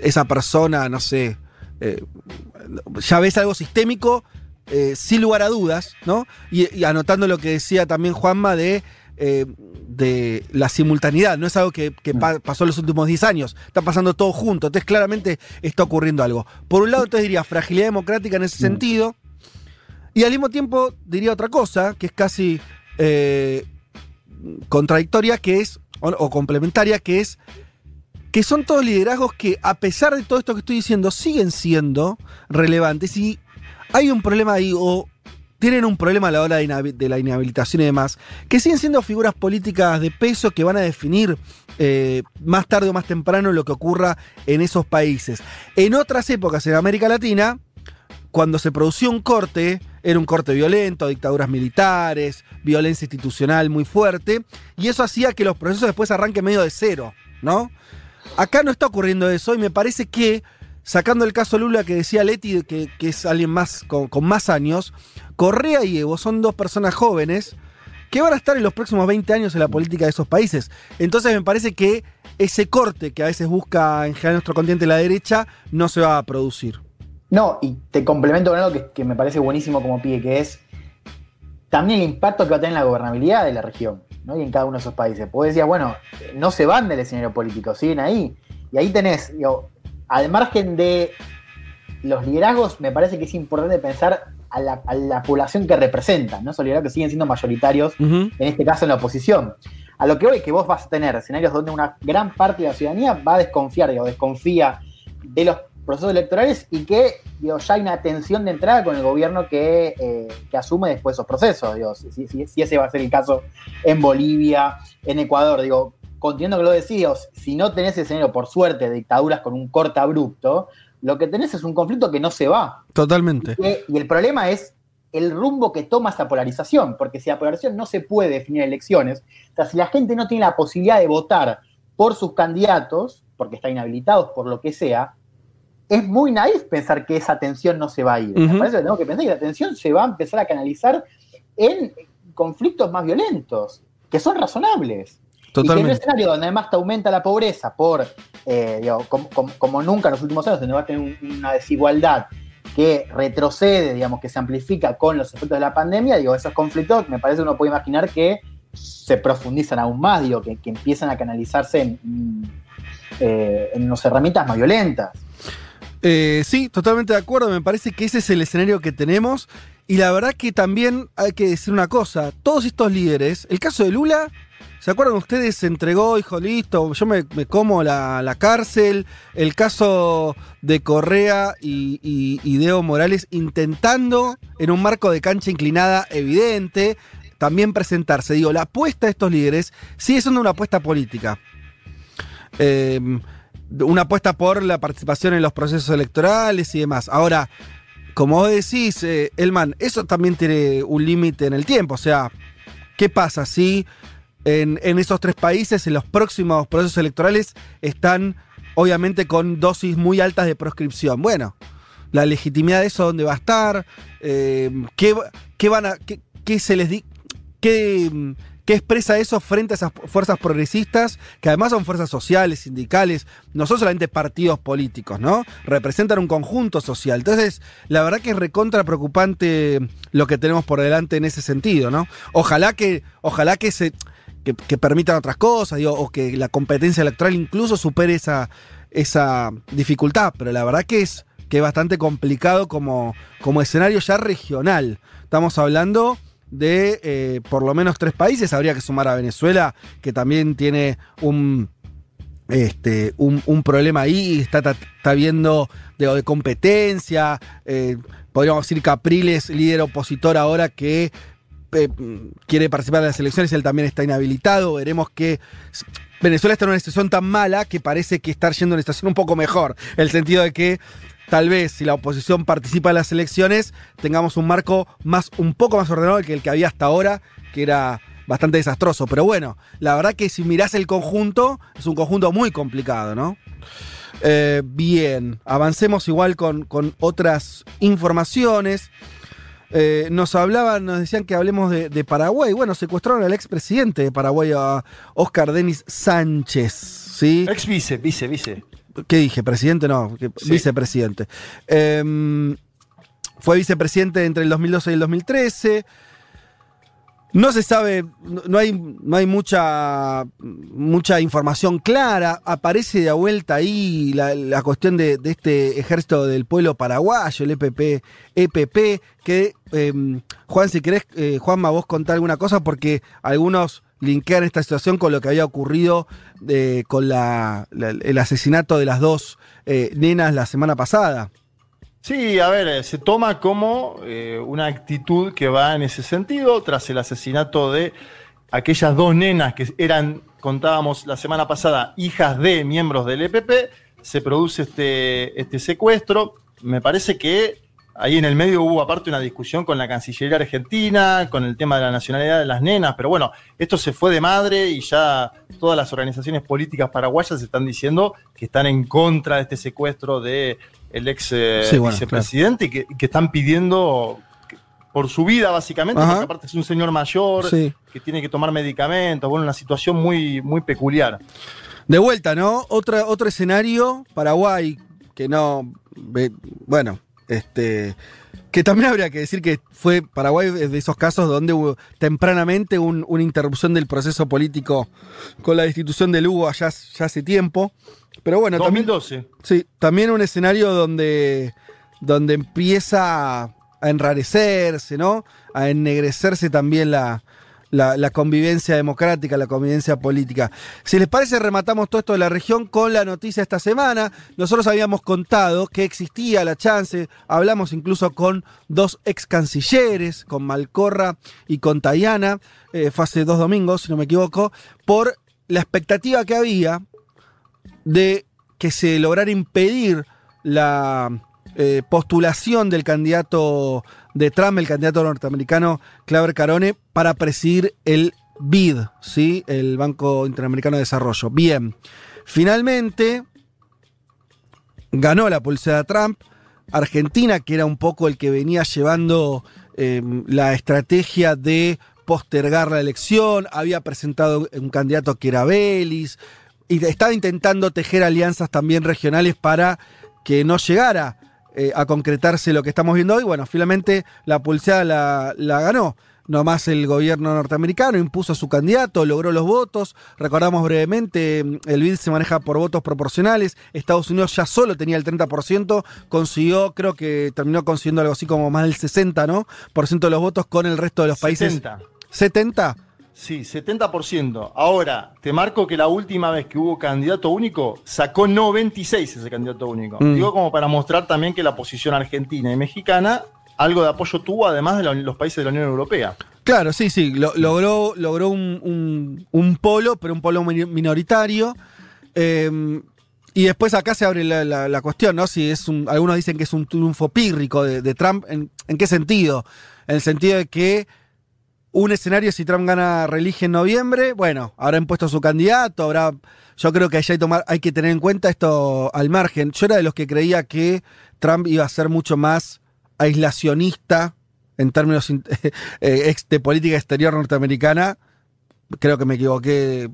esa persona, no sé, eh, ya ves algo sistémico, eh, sin lugar a dudas, ¿no? Y, y anotando lo que decía también Juanma de, eh, de la simultaneidad, no es algo que, que pa- pasó en los últimos 10 años, está pasando todo junto, entonces claramente está ocurriendo algo. Por un lado, entonces diría fragilidad democrática en ese sentido, y al mismo tiempo diría otra cosa, que es casi eh, contradictoria, que es, o, o complementaria, que es que son todos liderazgos que, a pesar de todo esto que estoy diciendo, siguen siendo relevantes. Y hay un problema ahí, o tienen un problema a la hora de, la inhabilitación y demás, que siguen siendo figuras políticas de peso que van a definir eh, más tarde o más temprano lo que ocurra en esos países. En otras épocas en América Latina, cuando se producía un corte, era un corte violento, dictaduras militares, violencia institucional muy fuerte, y eso hacía que los procesos después arranquen medio de cero, ¿no? Acá no está ocurriendo eso y me parece que, sacando el caso Lula que decía Leti, que, es alguien más con, más años, Correa y Evo son dos personas jóvenes que van a estar en los próximos 20 años en la política de esos países. Entonces me parece que ese corte que a veces busca en general nuestro continente la derecha no se va a producir. No, y te complemento con algo que, que me parece buenísimo como pie, que es también el impacto que va a tener en la gobernabilidad de la región, ¿no? Y en cada uno de esos países. Porque decías, bueno, no se van del escenario político, siguen ahí. Y ahí tenés, digo, al margen de los liderazgos, me parece que es importante pensar a la, a la población que representan, ¿no? Esos liderazgos que siguen siendo mayoritarios, en este caso en la oposición. A lo que voy, que vos vas a tener escenarios donde una gran parte de la ciudadanía va a desconfiar, digo, desconfía de los procesos electorales y que digo, ya hay una tensión de entrada con el gobierno que, eh, que asume después esos procesos. Digo, si, si- si ese va a ser el caso en Bolivia, en Ecuador, digo, continuando con lo que decías, si no tenés escenario, por suerte, de dictaduras con un corte abrupto, lo que tenés es un conflicto que no se va. Totalmente. Y el problema es el rumbo que toma esa polarización, porque si la polarización no se puede definir elecciones, o sea, si la gente no tiene la posibilidad de votar por sus candidatos, porque están inhabilitados por lo que sea, es muy naif pensar que esa tensión no se va a ir. Me Ujú. parece que tenemos que pensar que la tensión se va a empezar a canalizar en conflictos más violentos, que son razonables. Y que en un Totalmente. escenario donde además te aumenta la pobreza por, eh, digo, como, como- como nunca en los últimos años, donde va a tener un- una desigualdad que retrocede, digamos, que se amplifica con los efectos de la pandemia, digo, esos conflictos me parece que uno puede imaginar que se profundizan aún más, digo, que, que empiezan a canalizarse en, en, eh, en unas herramientas más violentas. Eh, sí, totalmente de acuerdo. Me parece que ese es el escenario que tenemos. Y la verdad que también hay que decir una cosa. Todos estos líderes, el caso de Lula, ¿se acuerdan ustedes? Se entregó, dijo, listo, yo me, como la, la cárcel. El caso de Correa y, y, y de Evo Morales intentando, en un marco de cancha inclinada evidente, también presentarse. Digo, la apuesta de estos líderes sigue siendo una apuesta política. Eh, una apuesta por la participación en los procesos electorales y demás. Ahora, como vos decís, eh, Elman, eso también tiene un límite en el tiempo. O sea, ¿qué pasa si en, esos tres países, en los próximos procesos electorales, están obviamente con dosis muy altas de proscripción? Bueno, la legitimidad de eso, ¿dónde va a estar? Eh, ¿qué, qué van a, qué, qué se les qué, qué expresa eso frente a esas fuerzas progresistas, que además son fuerzas sociales, sindicales, no son solamente partidos políticos, ¿no? Representan un conjunto social. Entonces, la verdad que es recontra preocupante lo que tenemos por delante en ese sentido, ¿no? Ojalá que, ojalá que se. Que, permitan otras cosas, o que la competencia electoral incluso supere esa, esa dificultad, pero la verdad que es, que es bastante complicado como, como escenario ya regional. Estamos hablando de eh, por lo menos tres países, habría que sumar a Venezuela, que también tiene un, este, un, un problema ahí, está, está, viendo de, de competencia, eh, podríamos decir Capriles, líder opositor ahora que eh, quiere participar de las elecciones, él también está inhabilitado, veremos que Venezuela está en una situación tan mala que parece que está yendo en una situación un poco mejor, en el sentido de que tal vez si la oposición participa en las elecciones tengamos un marco más un poco más ordenado que el que había hasta ahora, que era bastante desastroso. Pero bueno, la verdad que si mirás el conjunto, es un conjunto muy complicado, ¿no? Eh, bien, avancemos igual con, con otras informaciones. Eh, nos hablaban, nos decían que hablemos de, de, Paraguay. Bueno, secuestraron al expresidente de Paraguay, a Oscar Denis Sánchez. ¿sí? Ex vice, vice, vice. ¿Qué dije? ¿Presidente? No, que, sí. vicepresidente. Eh, fue vicepresidente entre el 2012 y el 2013. No se sabe, no hay, no hay mucha, mucha información clara. Aparece de vuelta ahí la, la cuestión de, de, este ejército del pueblo paraguayo, el EPP, EPP que, eh, Juan, si querés, eh, Juanma, vos contar alguna cosa, porque algunos linkean esta situación con lo que había ocurrido eh, con la, la, el asesinato de las dos eh, nenas la semana pasada. Sí, a ver, se toma como eh, una actitud que va en ese sentido tras el asesinato de aquellas dos nenas que eran, contábamos la semana pasada, hijas de miembros del EPP, se produce este, este secuestro. Me parece que ahí en el medio hubo aparte una discusión con la Cancillería Argentina, con el tema de la nacionalidad de las nenas, pero bueno, esto se fue de madre y ya todas las organizaciones políticas paraguayas están diciendo que están en contra de este secuestro de el ex eh, sí, bueno, vicepresidente claro. y que, que, están pidiendo por su vida básicamente, Ajá. porque aparte es un señor mayor sí. que tiene que tomar medicamentos, bueno, una situación muy, muy peculiar. De vuelta, ¿no? Otra, otro escenario, Paraguay, que no, bueno, este, que también habría que decir que fue Paraguay de esos casos donde hubo tempranamente un, una interrupción del proceso político con la destitución de Lugo allá ya hace tiempo. Pero bueno, 2012. También, sí, también un escenario donde, donde empieza a enrarecerse, ¿no? A ennegrecerse también la, la, la convivencia democrática, la convivencia política. Si les parece, rematamos todo esto de la región con la noticia esta semana. Nosotros habíamos contado que existía la chance, hablamos incluso con dos ex cancilleres, con Malcorra y con Tayana, eh, fue hace dos domingos, si no me equivoco, por la expectativa que había de que se lograra impedir la eh, postulación del candidato de Trump, el candidato norteamericano Claver Carone, para presidir el BID, ¿sí? el Banco Interamericano de Desarrollo. Bien, finalmente ganó la pulsera Trump. Argentina, que era un poco el que venía llevando eh, la estrategia de postergar la elección, había presentado un candidato que era Belis, y estaba intentando tejer alianzas también regionales para que no llegara eh, a concretarse lo que estamos viendo hoy. Bueno, finalmente la pulseada la, la ganó. Nomás el gobierno norteamericano impuso a su candidato, logró los votos. Recordamos brevemente, el BID se maneja por votos proporcionales. Estados Unidos ya solo tenía el 30%, consiguió, creo que terminó consiguiendo algo así como más del 60%, ¿no? Por ciento de los votos con el resto de los países. 70. ¿70? Sí, 70%. Ahora, te marco que la última vez que hubo candidato único, sacó 96 ese candidato único. Mm. Digo como para mostrar también que la posición argentina y mexicana algo de apoyo tuvo, además de los países de la Unión Europea. Claro, sí, sí. lo- logró logró un, un- un polo, pero un polo mi- minoritario. Eh, y después acá se abre la, la- la cuestión, ¿no? Si es un. Algunos dicen que es un triunfo pírrico de, de Trump. ¿En, en qué sentido? En el sentido de que un escenario, si Trump gana reelige en noviembre, bueno, habrá impuesto su candidato, habrá. Yo creo que ahí hay, hay que tener en cuenta esto al margen. Yo era de los que creía que Trump iba a ser mucho más aislacionista en términos in- eh, de política exterior norteamericana. Creo que me equivoqué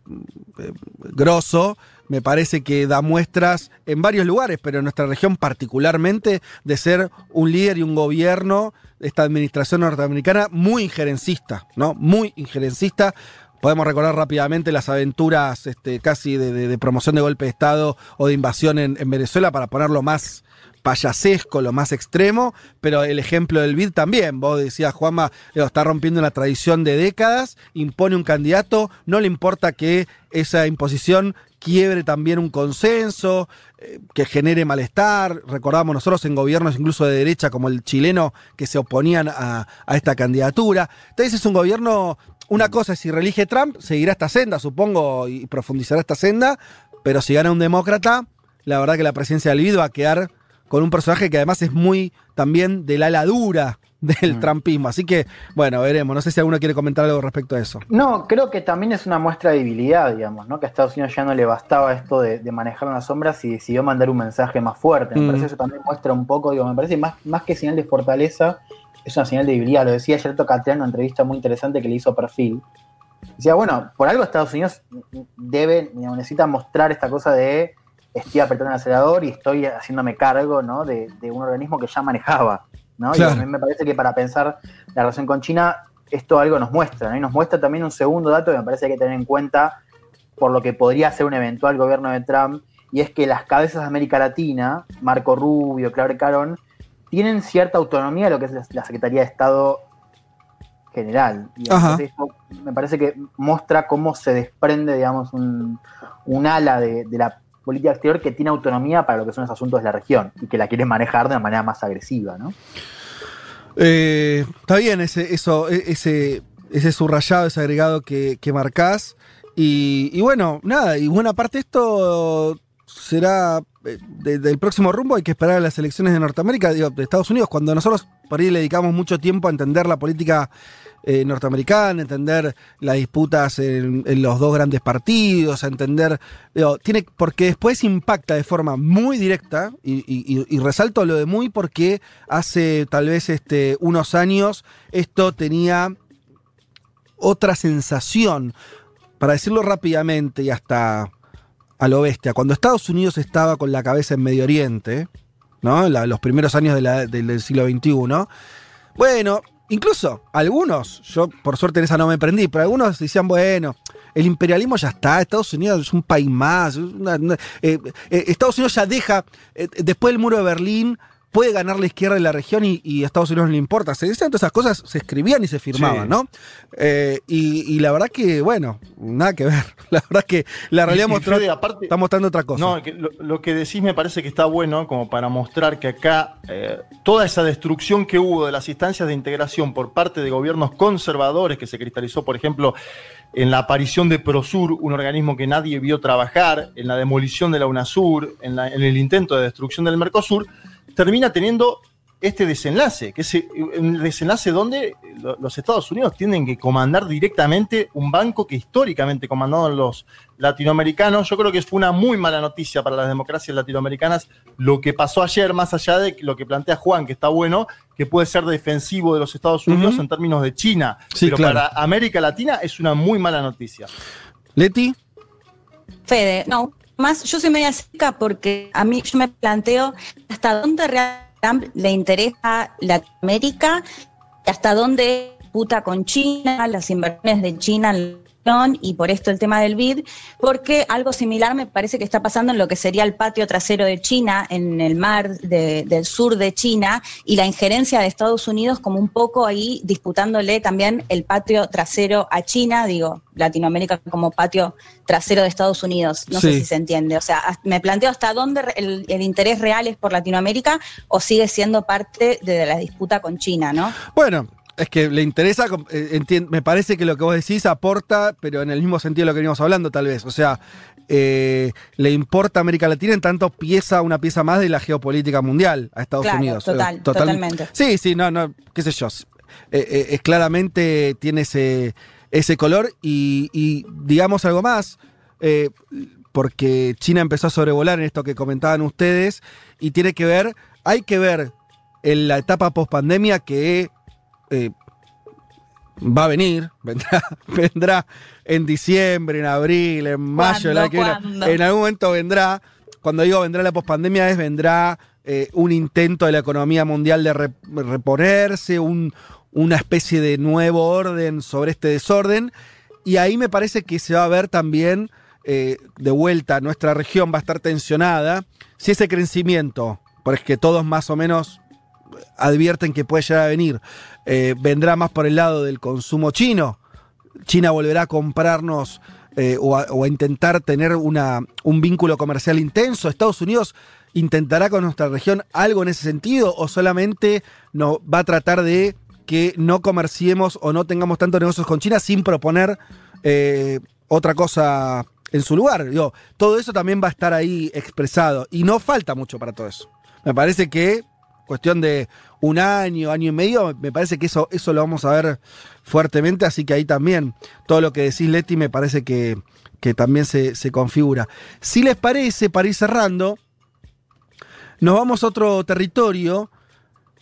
eh, grosso. Me parece que da muestras en varios lugares, pero en nuestra región particularmente, de ser un líder y un gobierno, esta administración norteamericana, muy injerencista, ¿no? Muy injerencista. Podemos recordar rápidamente las aventuras este, casi de, de- de promoción de golpe de Estado o de invasión en, en Venezuela, para ponerlo más payasesco, lo más extremo, pero el ejemplo del BID también. Vos decías, Juanma, está rompiendo una tradición de décadas, impone un candidato, no le importa que esa imposición quiebre también un consenso, eh, que genere malestar. Recordamos nosotros en gobiernos incluso de derecha como el chileno que se oponían a, esta candidatura. Entonces es un gobierno, una cosa es si reelige Trump, seguirá esta senda, supongo, y profundizará esta senda, pero si gana un demócrata, la verdad que la presidencia del BID va a quedar con un personaje que además es muy también del ala dura del trumpismo. Así que, bueno, veremos. No sé si alguno quiere comentar algo respecto a eso. No, creo que también es una muestra de debilidad, digamos, ¿no? Que a Estados Unidos ya no le bastaba esto de, de manejar las sombras y decidió mandar un mensaje más fuerte. Me Mm. parece que eso también muestra un poco, digo, me parece más, más que señal de fortaleza, es una señal de debilidad. Lo decía ayer Catrián en una entrevista muy interesante que le hizo a Perfil. Decía, bueno, por algo Estados Unidos debe, digamos, necesita mostrar esta cosa de estoy apretando el acelerador y estoy haciéndome cargo, ¿no? De, de un organismo que ya manejaba, ¿no? Claro. Y a mí me parece que para pensar la relación con China, esto algo nos muestra, ¿no? Y nos muestra también un segundo dato que me parece que hay que tener en cuenta por lo que podría ser un eventual gobierno de Trump, y es que las cabezas de América Latina, Marco Rubio, Claudio Carón, tienen cierta autonomía de lo que es la Secretaría de Estado general. Y esto me parece que muestra cómo se desprende, digamos, un, un ala de, de la política exterior que tiene autonomía para lo que son los asuntos de la región y que la quiere manejar de una manera más agresiva, ¿no? Eh, está bien ese, eso, e- ese, ese subrayado, ese agregado que, que marcás. Y, bueno, nada, y buena parte de esto será eh, de- del próximo rumbo. Hay que esperar a las elecciones de Norteamérica, digo, de Estados Unidos, cuando nosotros por ahí le dedicamos mucho tiempo a entender la política eh, norteamericana, entender las disputas en, en los dos grandes partidos, entender, tiene, porque después impacta de forma muy directa, y, resalto lo de muy porque hace tal vez este, unos años esto tenía otra sensación, para decirlo rápidamente y hasta a lo bestia, cuando Estados Unidos estaba con la cabeza en Medio Oriente, ¿no? Los primeros años del siglo XXI, bueno, incluso algunos, yo por suerte en esa no me prendí, pero algunos decían, bueno, el imperialismo ya está, Estados Unidos es un país más, eh, eh, Estados Unidos ya deja, eh, después del muro de Berlín, puede ganar la izquierda en la región y, y a Estados Unidos no le importa. Se decían todas esas cosas, se escribían y se firmaban, Sí. ¿no? Eh, y, y la verdad que, bueno, nada que ver. La verdad que la realidad Y- mostró- aparte- está mostrando otra cosa. No, que lo, lo que decís me parece que está bueno como para mostrar que acá eh, toda esa destrucción que hubo de las instancias de integración por parte de gobiernos conservadores que se cristalizó, por ejemplo, en la aparición de Prosur, un organismo que nadie vio trabajar, en la demolición de la UNASUR, en, la- en el intento de destrucción del Mercosur, termina teniendo este desenlace, que es eh, un desenlace donde lo- los Estados Unidos tienen que comandar directamente un banco que históricamente comandaron los latinoamericanos. Yo creo que fue una muy mala noticia para las democracias latinoamericanas lo que pasó ayer, más allá de lo que plantea Juan, que está bueno, que puede ser defensivo de los Estados Unidos en términos de China. Sí, pero claro. para América Latina es una muy mala noticia. Leti, Fede, no, más yo soy media seca porque a mí yo me planteo hasta dónde realmente le interesa Latinoamérica hasta dónde puta con China, las inversiones de China en y por esto el tema del BID, porque algo similar me parece que está pasando en lo que sería el patio trasero de China, en el mar de- del sur de China, y la injerencia de Estados Unidos como un poco ahí disputándole también el patio trasero a China, digo, Latinoamérica como patio trasero de Estados Unidos, no sé si se entiende, o sea, me planteo hasta dónde el, el interés real es por Latinoamérica o sigue siendo parte de la disputa con China, ¿no? bueno, es que le interesa, eh, me parece que lo que vos decís aporta, pero en el mismo sentido de lo que venimos hablando, tal vez. O sea, eh, le importa América Latina en tanto pieza, una pieza más de la geopolítica mundial a Estados Claro, Unidos. total, Eh, total- totalmente. Sí, sí, no, no, qué sé yo. Eh, eh, es claramente tiene ese, ese color y, y digamos algo más, porque China empezó a sobrevolar en esto que comentaban ustedes y tiene que ver, hay que ver en la etapa post pandemia que eh, va a venir, vendrá, vendrá en diciembre, en abril, en mayo, en algún momento vendrá, cuando digo vendrá la pospandemia es vendrá eh, un intento de la economía mundial de re- reponerse, un- una especie de nuevo orden sobre este desorden, y ahí me parece que se va a ver también, eh, de vuelta, nuestra región va a estar tensionada, si ese crecimiento, porque todos más o menos advierten que puede llegar a venir, eh, vendrá más por el lado del consumo chino. China volverá a comprarnos eh, o, a, intentar tener una, un vínculo comercial intenso. Estados Unidos intentará con nuestra región algo en ese sentido o solamente va a tratar de que no comerciemos o no tengamos tantos negocios con China sin proponer eh, otra cosa en su lugar. Digo, todo eso también va a estar ahí expresado y no falta mucho para todo eso. Me parece que cuestión de un año, año y medio, me parece que eso, eso lo vamos a ver fuertemente, así que ahí también todo lo que decís, Leti, me parece que, que también se, se configura. Si les parece, para ir cerrando, nos vamos a otro territorio.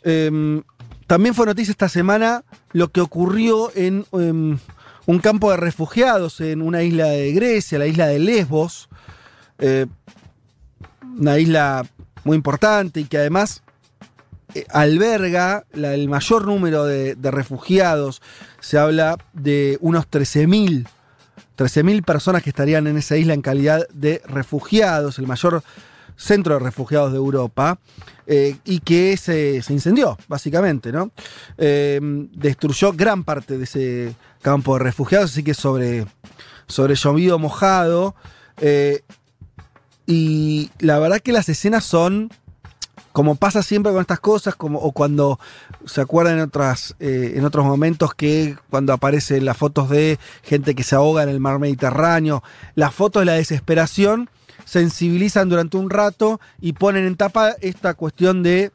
Em, también fue noticia esta semana lo que ocurrió en em, un campo de refugiados en una isla de Grecia, la isla de Lesbos. Eh, una isla muy importante y que además alberga la- el mayor número de, refugiados. Se habla de unos 13.000 13.000 personas que estarían en esa isla en calidad de refugiados, el mayor centro de refugiados de Europa, eh, y que se, incendió, básicamente, ¿no? Eh, destruyó gran parte de ese campo de refugiados, así que sobre, sobre llovido mojado. eh, y la verdad que las escenas son como pasa siempre con estas cosas, como, o cuando se acuerdan en, otras, eh, en otros momentos que cuando aparecen las fotos de gente que se ahoga en el mar Mediterráneo, las fotos de la desesperación sensibilizan durante un rato y ponen en tapa esta cuestión de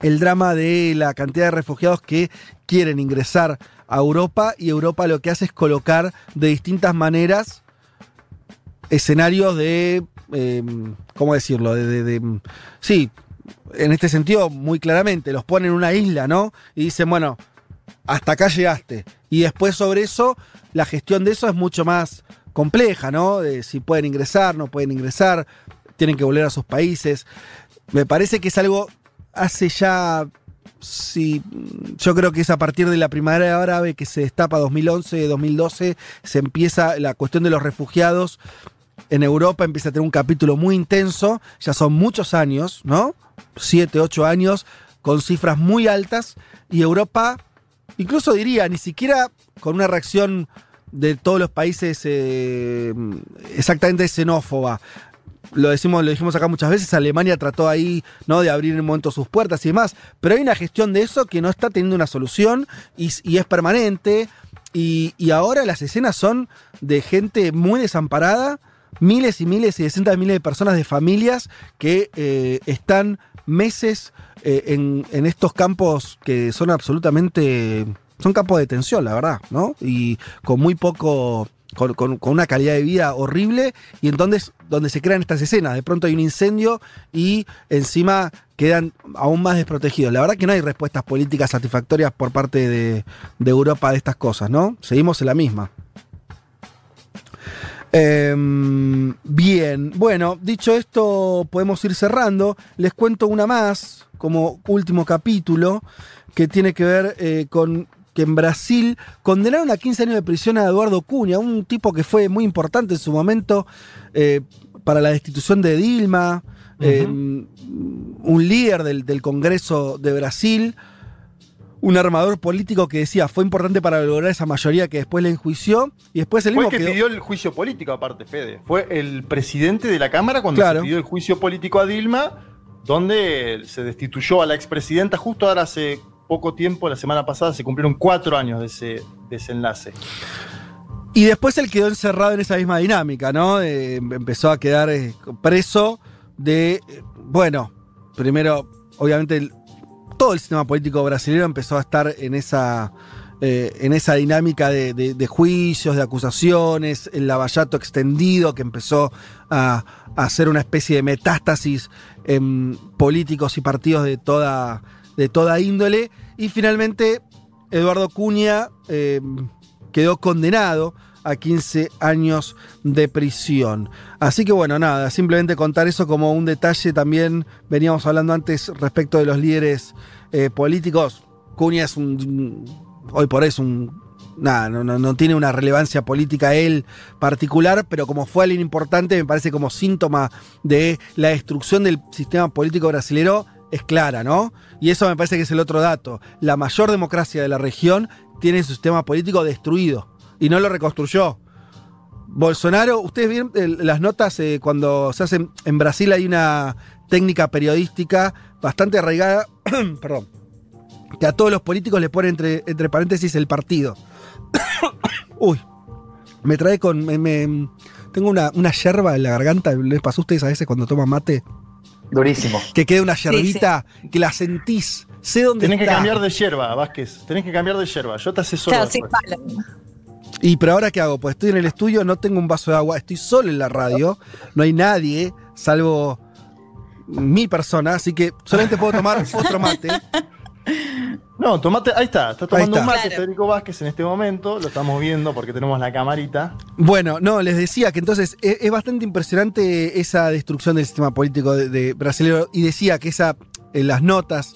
el drama de la cantidad de refugiados que quieren ingresar a Europa y Europa lo que hace es colocar de distintas maneras escenarios de, eh, ¿cómo decirlo? De, de- de- sí, en este sentido, muy claramente, los ponen en una isla, ¿no? Y dicen, bueno, hasta acá llegaste. Y después sobre eso, la gestión de eso es mucho más compleja, ¿no? De si pueden ingresar, no pueden ingresar, tienen que volver a sus países. Me parece que es algo hace ya sí, yo creo que es a partir de la primavera árabe que se destapa 2011, 2012, se empieza la cuestión de los refugiados en Europa empieza a tener un capítulo muy intenso, ya son muchos años, ¿no? Siete, ocho años, con cifras muy altas, y Europa, incluso diría, ni siquiera con una reacción de todos los países eh, exactamente xenófoba. Lo decimos, lo dijimos acá muchas veces, Alemania trató ahí, ¿no? De abrir en un momento sus puertas y demás. Pero hay una gestión de eso que no está teniendo una solución y, es permanente. Y ahora las escenas son de gente muy desamparada, miles y miles y decenas de miles de personas, de familias que eh, están meses eh, en, estos campos que son absolutamente. son campos de tensión, la verdad, ¿no? Y con muy poco. Con una calidad de vida horrible y entonces donde se crean estas escenas. De pronto hay un incendio y encima quedan aún más desprotegidos. La verdad que no hay respuestas políticas satisfactorias por parte de, de Europa de estas cosas, ¿no? Seguimos en la misma. Em, bien, bueno, dicho esto, podemos ir cerrando. Les cuento una más, como último capítulo, que tiene que ver eh, con que en Brasil condenaron a 15 años de prisión a Eduardo Cunha, un tipo que fue muy importante en su momento eh, para la destitución de Dilma, eh, un líder del, del Congreso de Brasil, un armador político que decía fue importante para lograr esa mayoría que después le enjuició y después el Fue mismo que quedó- pidió el juicio político, aparte, Fede. Fue el presidente de la Cámara cuando Claro. se pidió el juicio político a Dilma, donde se destituyó a la expresidenta justo ahora hace poco tiempo, la semana pasada, se cumplieron cuatro años de ese desenlace. Y después él quedó encerrado en esa misma dinámica, ¿no? Eh, empezó a quedar eh, preso de, eh, bueno, primero, obviamente, todo el sistema político brasileño empezó a estar en esa, eh, en esa dinámica de, de- juicios, de acusaciones, el lavallato extendido que empezó a, a hacer una especie de metástasis en políticos y partidos de toda, de toda índole. Y finalmente, Eduardo Cunha eh, quedó condenado a 15 años de prisión. Así que bueno, nada, simplemente contar eso como un detalle también. Veníamos hablando antes respecto de los líderes eh, políticos. Cunha es un. Hoy por hoy es un. Nada, no, tiene una relevancia política él particular, pero como fue alguien importante, me parece como síntoma de la destrucción del sistema político brasilero es clara, ¿no? Y eso me parece que es el otro dato. La mayor democracia de la región tiene su sistema político destruido y no lo reconstruyó. Bolsonaro, ustedes vieron eh, las notas eh, cuando se hacen en Brasil hay una técnica periodística bastante arraigada, perdón, que a todos los políticos le pone entre, entre paréntesis el partido. Uy, me trae con, me- me- tengo una, una yerba en la garganta, ¿les pasó a ustedes a veces cuando toman mate? Durísimo. Que queda una yerbita que la sentís, sé dónde Tenés que está. cambiar de yerba, Vázquez. Tenés que cambiar de yerba. Yo te asesoro. Claro, sin después. palo. Y pero ahora qué hago? Pues estoy en el estudio, no tengo un vaso de agua, estoy solo en la radio, no hay nadie, salvo mi persona, así que solamente puedo tomar otro mate. No, tomate, ahí está, está tomando un mate Claro. Federico Vázquez en este momento, lo estamos viendo porque tenemos la camarita. Bueno, no, les decía que entonces es, es bastante impresionante esa destrucción del sistema político de, de brasileño y decía que esa en las notas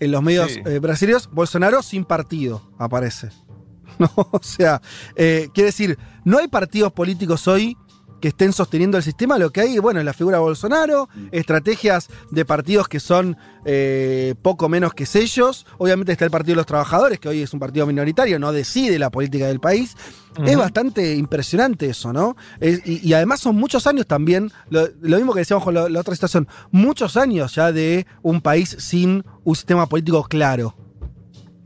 en los medios Sí. eh, brasileños Bolsonaro sin partido aparece. No, o sea, eh, quiere decir, no hay partidos políticos hoy que estén sosteniendo el sistema, lo que hay, bueno, es la figura de Bolsonaro, estrategias de partidos que son eh, poco menos que sellos. Obviamente está el Partido de los Trabajadores, que hoy es un partido minoritario, no decide la política del país. Es bastante impresionante eso, ¿no? Es- y, y además son muchos años también, lo, lo mismo que decíamos con la otra situación, muchos años ya de un país sin un sistema político claro.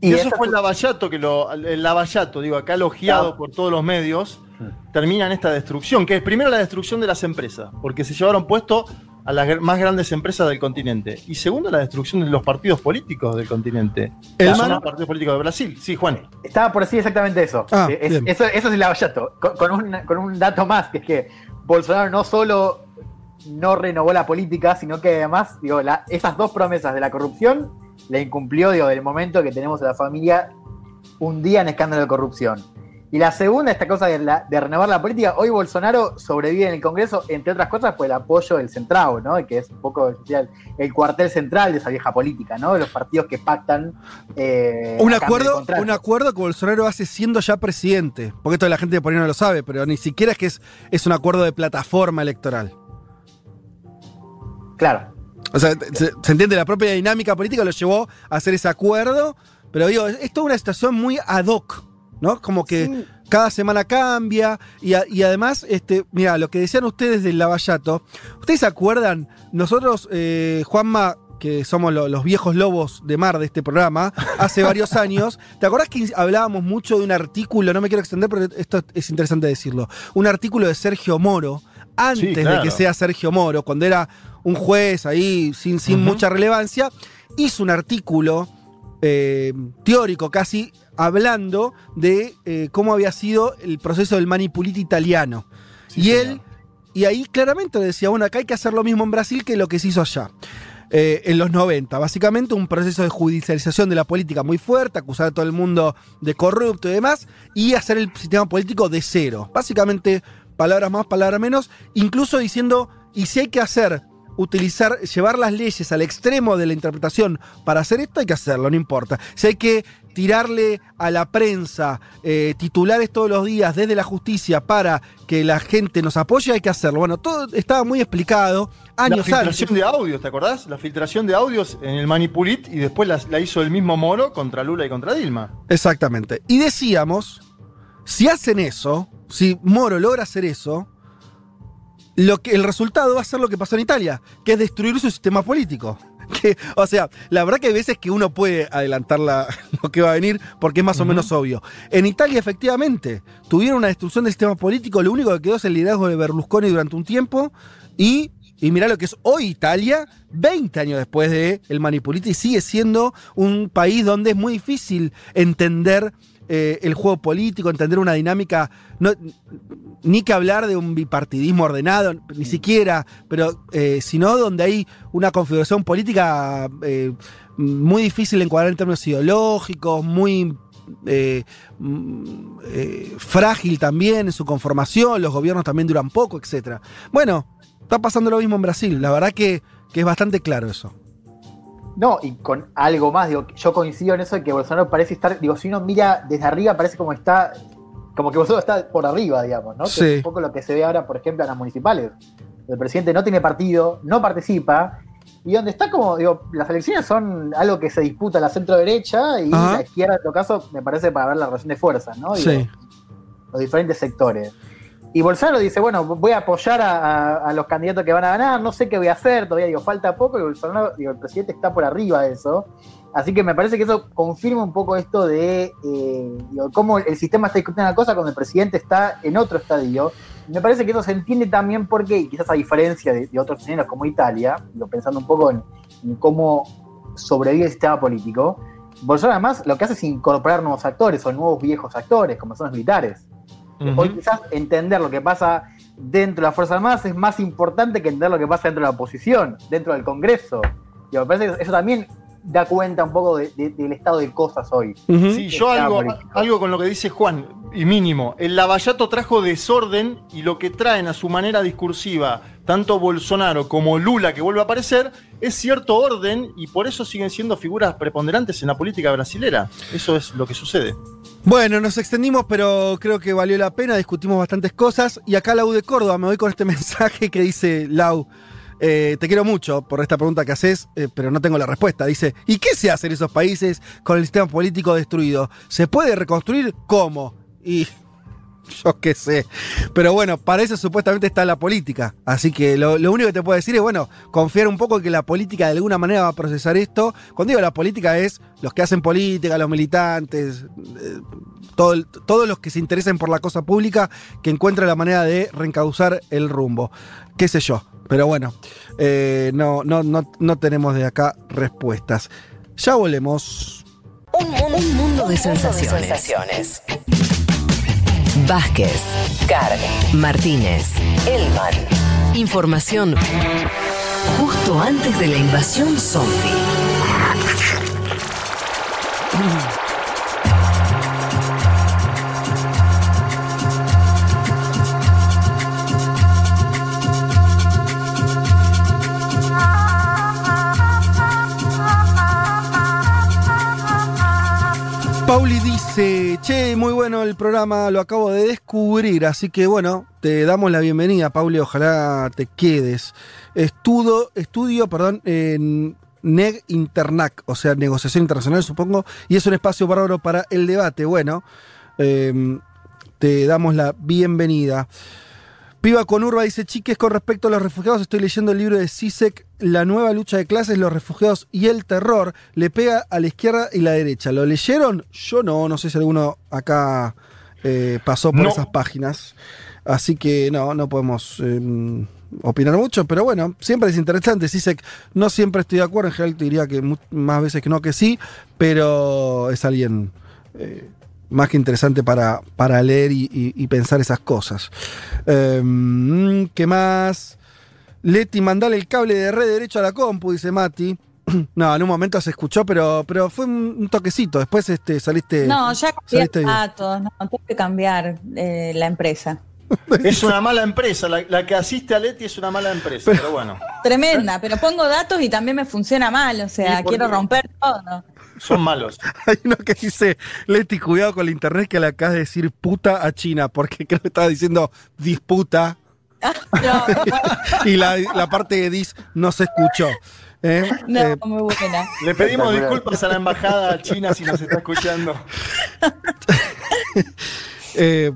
Y, Y eso fue el Lavallato, que lo, el Lavallato, digo, acá elogiado Ah. por todos los medios, termina en esta destrucción, que es primero la destrucción de las empresas, porque se llevaron puesto a las más grandes empresas del continente. Y segundo, la destrucción de los partidos políticos del continente. El los partidos políticos de Brasil. Sí, Juan. Estaba por decir exactamente eso. Ah, Eh, es- eso, eso es el lavallato. Con, con un, con un dato más, que es que Bolsonaro no solo no renovó la política, sino que además, digo, la- esas dos promesas de la corrupción la incumplió, digo, del momento que tenemos a la familia un día en escándalo de corrupción. Y la segunda, esta cosa de, la- de renovar la política, hoy Bolsonaro sobrevive en el Congreso, entre otras cosas, por el apoyo del Centrado, ¿no? Que es un poco el, el cuartel central de esa vieja política, ¿no? De los partidos que pactan. eh, Un de acuerdo, un acuerdo que Bolsonaro hace siendo ya presidente. Porque toda la gente por ahí no lo sabe, pero ni siquiera es que es, es un acuerdo de plataforma electoral. Claro. O sea, se, se entiende, la propia dinámica política lo llevó a hacer ese acuerdo, pero digo, es, es toda una situación muy ad hoc, ¿no? Como que cada semana cambia y, a- y además, este, mira, lo que decían ustedes del Lavallato, ¿ustedes se acuerdan? Nosotros, eh, Juanma, que somos lo- los viejos lobos de mar de este programa, hace varios años, ¿te acordás que hablábamos mucho de un artículo, no me quiero extender, pero esto es interesante decirlo, un artículo de Sergio Moro, antes de claro. que sea Sergio Moro, cuando era un juez ahí sin, sin mucha relevancia, hizo un artículo eh, teórico casi hablando de eh, cómo había sido el proceso del manipulito italiano. y él, y ahí claramente decía, bueno, acá hay que hacer lo mismo en Brasil que lo que se hizo allá. eh, en los 90. Básicamente un proceso de judicialización de la política muy fuerte, acusar a todo el mundo de corrupto y demás, y hacer el sistema político de cero. Básicamente, palabras más, palabras menos, incluso diciendo, y si hay que hacer, utilizar, llevar las leyes al extremo de la interpretación para hacer esto, hay que hacerlo, no importa. Si hay que tirarle a la prensa eh, titulares todos los días desde la justicia para que la gente nos apoye, hay que hacerlo. Bueno, todo estaba muy explicado La años filtración antes. de audios, ¿te acordás? La filtración de audios en el Manipulit y después la, la hizo el mismo Moro contra Lula y contra Dilma. Exactamente. Y decíamos, si hacen eso, si Moro logra hacer eso, lo que, el resultado va a ser lo que pasó en Italia, que es destruir su sistema político. Que, o sea, la verdad que hay veces que uno puede adelantar la- lo que va a venir porque es más o menos obvio. En Italia, efectivamente, tuvieron una destrucción del sistema político, lo único que quedó es el liderazgo de Berlusconi durante un tiempo y, y mirá lo que es hoy Italia, 20 años después de el Manipulito, y sigue siendo un país donde es muy difícil entender eh, el juego político, entender una dinámica, no, ni que hablar de un bipartidismo ordenado, ni siquiera, pero eh, sino donde hay una configuración política eh, muy difícil de encuadrar en términos ideológicos, muy eh, mm, eh, frágil también en su conformación, los gobiernos también duran poco, etc. Bueno, está pasando lo mismo en Brasil, la verdad que, que es bastante claro eso. No, y con algo más, digo, yo coincido en eso de que Bolsonaro parece estar, digo, si uno mira desde arriba, parece como está, como que Bolsonaro está por arriba, digamos, ¿no? Que es un poco lo que se ve ahora, por ejemplo, en las municipales. El presidente no tiene partido, no participa, y donde está como, digo, las elecciones son algo que se disputa la centro derecha y Ajá. la izquierda, en todo caso, me parece para ver la relación de fuerzas, ¿no? Digo, Sí. los diferentes sectores. Y Bolsonaro dice, bueno, voy a apoyar a, los candidatos que van a ganar, no sé qué voy a hacer, todavía digo, falta poco, y Bolsonaro, digo, el presidente está por arriba de eso. Así que me parece que eso confirma un poco esto de eh, cómo el sistema está discutiendo una cosa cuando el presidente está en otro estadio. Me parece que eso se entiende también porque, y quizás a diferencia de, de otros escenarios como Italia, digo, pensando un poco en, en cómo sobrevive el sistema político, Bolsonaro además lo que hace es incorporar nuevos actores o nuevos viejos actores, como son los militares. Hoy quizás entender lo que pasa dentro de las Fuerzas Armadas es más importante que entender lo que pasa dentro de la oposición, dentro del Congreso. Y me parece que eso también da cuenta un poco de- de- del estado de cosas hoy. Sí, yo algo, algo con lo que dice Juan, y mínimo. El Lavallato trajo desorden y lo que traen a su manera discursiva, tanto Bolsonaro como Lula, que vuelve a aparecer, es cierto orden y por eso siguen siendo figuras preponderantes en la política brasilera. Eso es lo que sucede. Bueno, nos extendimos, pero creo que valió la pena, discutimos bastantes cosas. Y acá Lau de Córdoba, me voy con este mensaje que dice, Lau, eh, te quiero mucho por esta pregunta que haces, eh, pero no tengo la respuesta. Dice, ¿y qué se hace en esos países con el sistema político destruido? ¿Se puede reconstruir? ¿Cómo? Y yo qué sé. Pero bueno, para eso supuestamente está la política. Así que lo, único que te puedo decir es, bueno, confiar un poco en que la política de alguna manera va a procesar esto. Cuando digo la política es los que hacen política, los militantes, eh, todos los que se interesen por la cosa pública, que encuentren la manera de reencauzar el rumbo. Qué sé yo. Pero bueno, eh, no, no, no, no tenemos de acá respuestas. Ya volvemos. Un mundo, un mundo de sensaciones. Vázquez, Carg, Martínez, Elman. Información justo antes de la invasión zombie. Pauli dice, che, muy bueno el programa, lo acabo de descubrir, así que bueno, te damos la bienvenida, Pauli, ojalá te quedes. Estudio, estudio, perdón, en NEG Internac, o sea, negociación internacional, supongo, y es un espacio bárbaro para el debate. Bueno, eh, te damos la bienvenida. Piba con Urba dice, chiques, con respecto a los refugiados, estoy leyendo el libro de Sisek, La nueva lucha de clases, los refugiados y el terror. Le pega a la izquierda y la derecha. ¿Lo leyeron? Yo no, no sé si alguno acá eh, pasó por No. esas páginas. Así que no, no podemos eh, opinar mucho, pero bueno, siempre es interesante. Sisek, no siempre estoy de acuerdo, en general te diría que más veces que no que sí, pero es alguien... eh, más que interesante para, para leer y, y- y pensar esas cosas. Eh, ¿Qué más? Leti, mandale el cable de red derecho a la compu, dice Mati. No, en un momento se escuchó, pero, pero fue un toquecito. Después este, saliste. No, ya cambié saliste bien. datos, no, tengo que cambiar eh, la empresa. Es una mala empresa. La, la que asiste a Leti es una mala empresa, pero, bueno. Tremenda, pero pongo datos y también me funciona mal, o sea, ¿Y por quiero romper todo. Son malos. Hay uno que dice, Leti, cuidado con la internet que le acabas de decir puta a China, porque creo que estaba diciendo disputa y la, la parte de dis no se escuchó. ¿eh? No, Eh, muy buena. Le pedimos disculpas a la embajada china si nos está escuchando. Eh,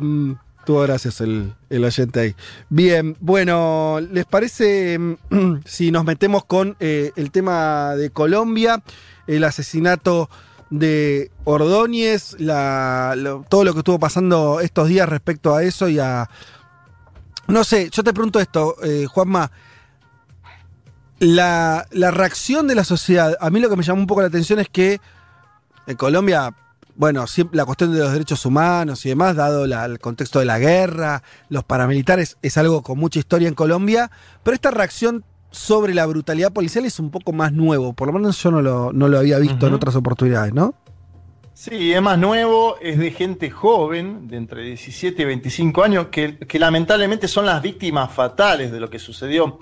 tuvo gracias el, el oyente ahí. Bien, bueno, ¿les parece mm, si nos metemos con eh, el tema de Colombia, el asesinato de Ordóñez, la- todo lo que estuvo pasando estos días respecto a eso y a... No sé, yo te pregunto esto, eh, Juanma. La, la reacción de la sociedad, a mí lo que me llamó un poco la atención es que en Colombia, bueno, siempre la cuestión de los derechos humanos y demás, dado la- el contexto de la guerra, los paramilitares, es algo con mucha historia en Colombia, pero esta reacción sobre la brutalidad policial es un poco más nuevo, por lo menos yo no lo, no lo había visto en otras oportunidades, ¿no? Sí, es más nuevo, es de gente joven, de entre 17 y 25 años, que, que lamentablemente son las víctimas fatales de lo que sucedió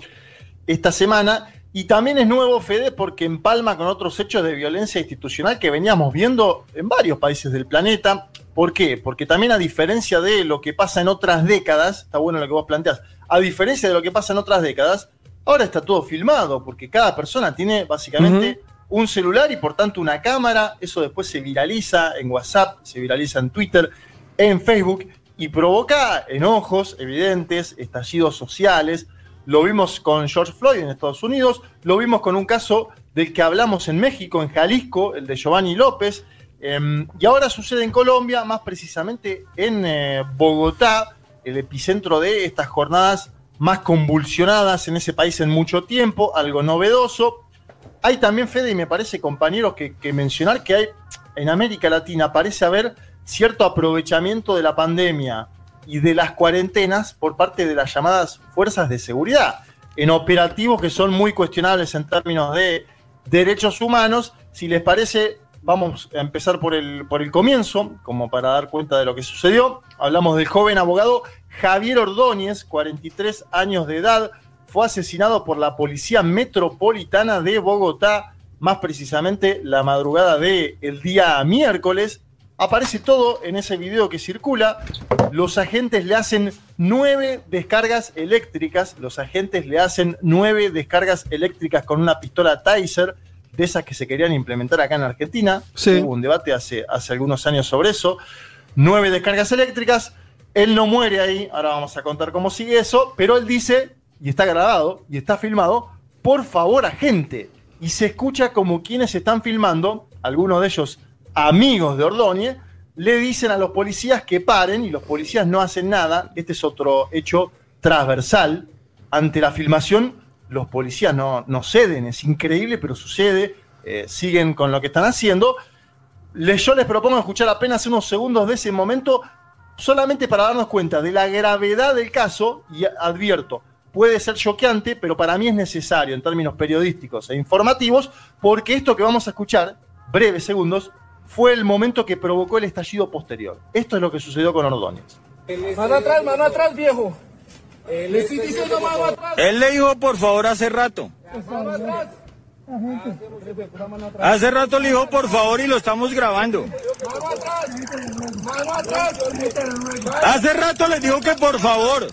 esta semana. Y también es nuevo, Fede, porque empalma con otros hechos de violencia institucional que veníamos viendo en varios países del planeta. ¿Por qué? Porque también a diferencia de lo que pasa en otras décadas, está bueno lo que vos planteás, a diferencia de lo que pasa en otras décadas, ahora está todo filmado, porque cada persona tiene básicamente un celular y por tanto una cámara, eso después se viraliza en WhatsApp, se viraliza en Twitter, en Facebook y provoca enojos evidentes, estallidos sociales. Lo vimos con George Floyd en Estados Unidos, lo vimos con un caso del que hablamos en México, en Jalisco, el de Giovanni López, em, y ahora sucede en Colombia, más precisamente en eh, Bogotá, el epicentro de estas jornadas más convulsionadas en ese país en mucho tiempo, algo novedoso. Hay también, Fede, y me parece, compañeros, que, que mencionar que hay en América Latina parece haber cierto aprovechamiento de la pandemia y de las cuarentenas por parte de las llamadas fuerzas de seguridad, en operativos que son muy cuestionables en términos de derechos humanos. Si les parece, vamos a empezar por el, por el comienzo, como para dar cuenta de lo que sucedió. Hablamos del joven abogado Javier Ordóñez, 43 años de edad, fue asesinado por la Policía Metropolitana de Bogotá, más precisamente la madrugada del el día miércoles. Aparece todo en ese video que circula. Los agentes le hacen nueve descargas eléctricas. Los agentes le hacen nueve descargas eléctricas con una pistola Taser, de esas que se querían implementar acá en Argentina. Sí. Hubo un debate hace, hace algunos años sobre eso. Nueve descargas eléctricas. Él no muere ahí, ahora vamos a contar cómo sigue eso, pero él dice, y está grabado, y está filmado, por favor, agente. Y se escucha como quienes están filmando, algunos de ellos amigos de Ordóñez, le dicen a los policías que paren y los policías no hacen nada. Este es otro hecho transversal. Ante la filmación, los policías no, no ceden, es increíble, pero sucede. Eh, siguen con lo que están haciendo. Yo les propongo escuchar apenas unos segundos de ese momento, solamente para darnos cuenta de la gravedad del caso, y advierto, puede ser choqueante, pero para mí es necesario en términos periodísticos e informativos, porque esto que vamos a escuchar, breves segundos, fue el momento que provocó el estallido posterior. Esto es lo que sucedió con Ordóñez. Mano atrás, mano atrás, viejo. Le estoy diciendo mano atrás. Él le dijo por favor hace rato. Mano atrás. Hace rato le dijo por favor y lo estamos grabando. Hace rato les dijo que por favor.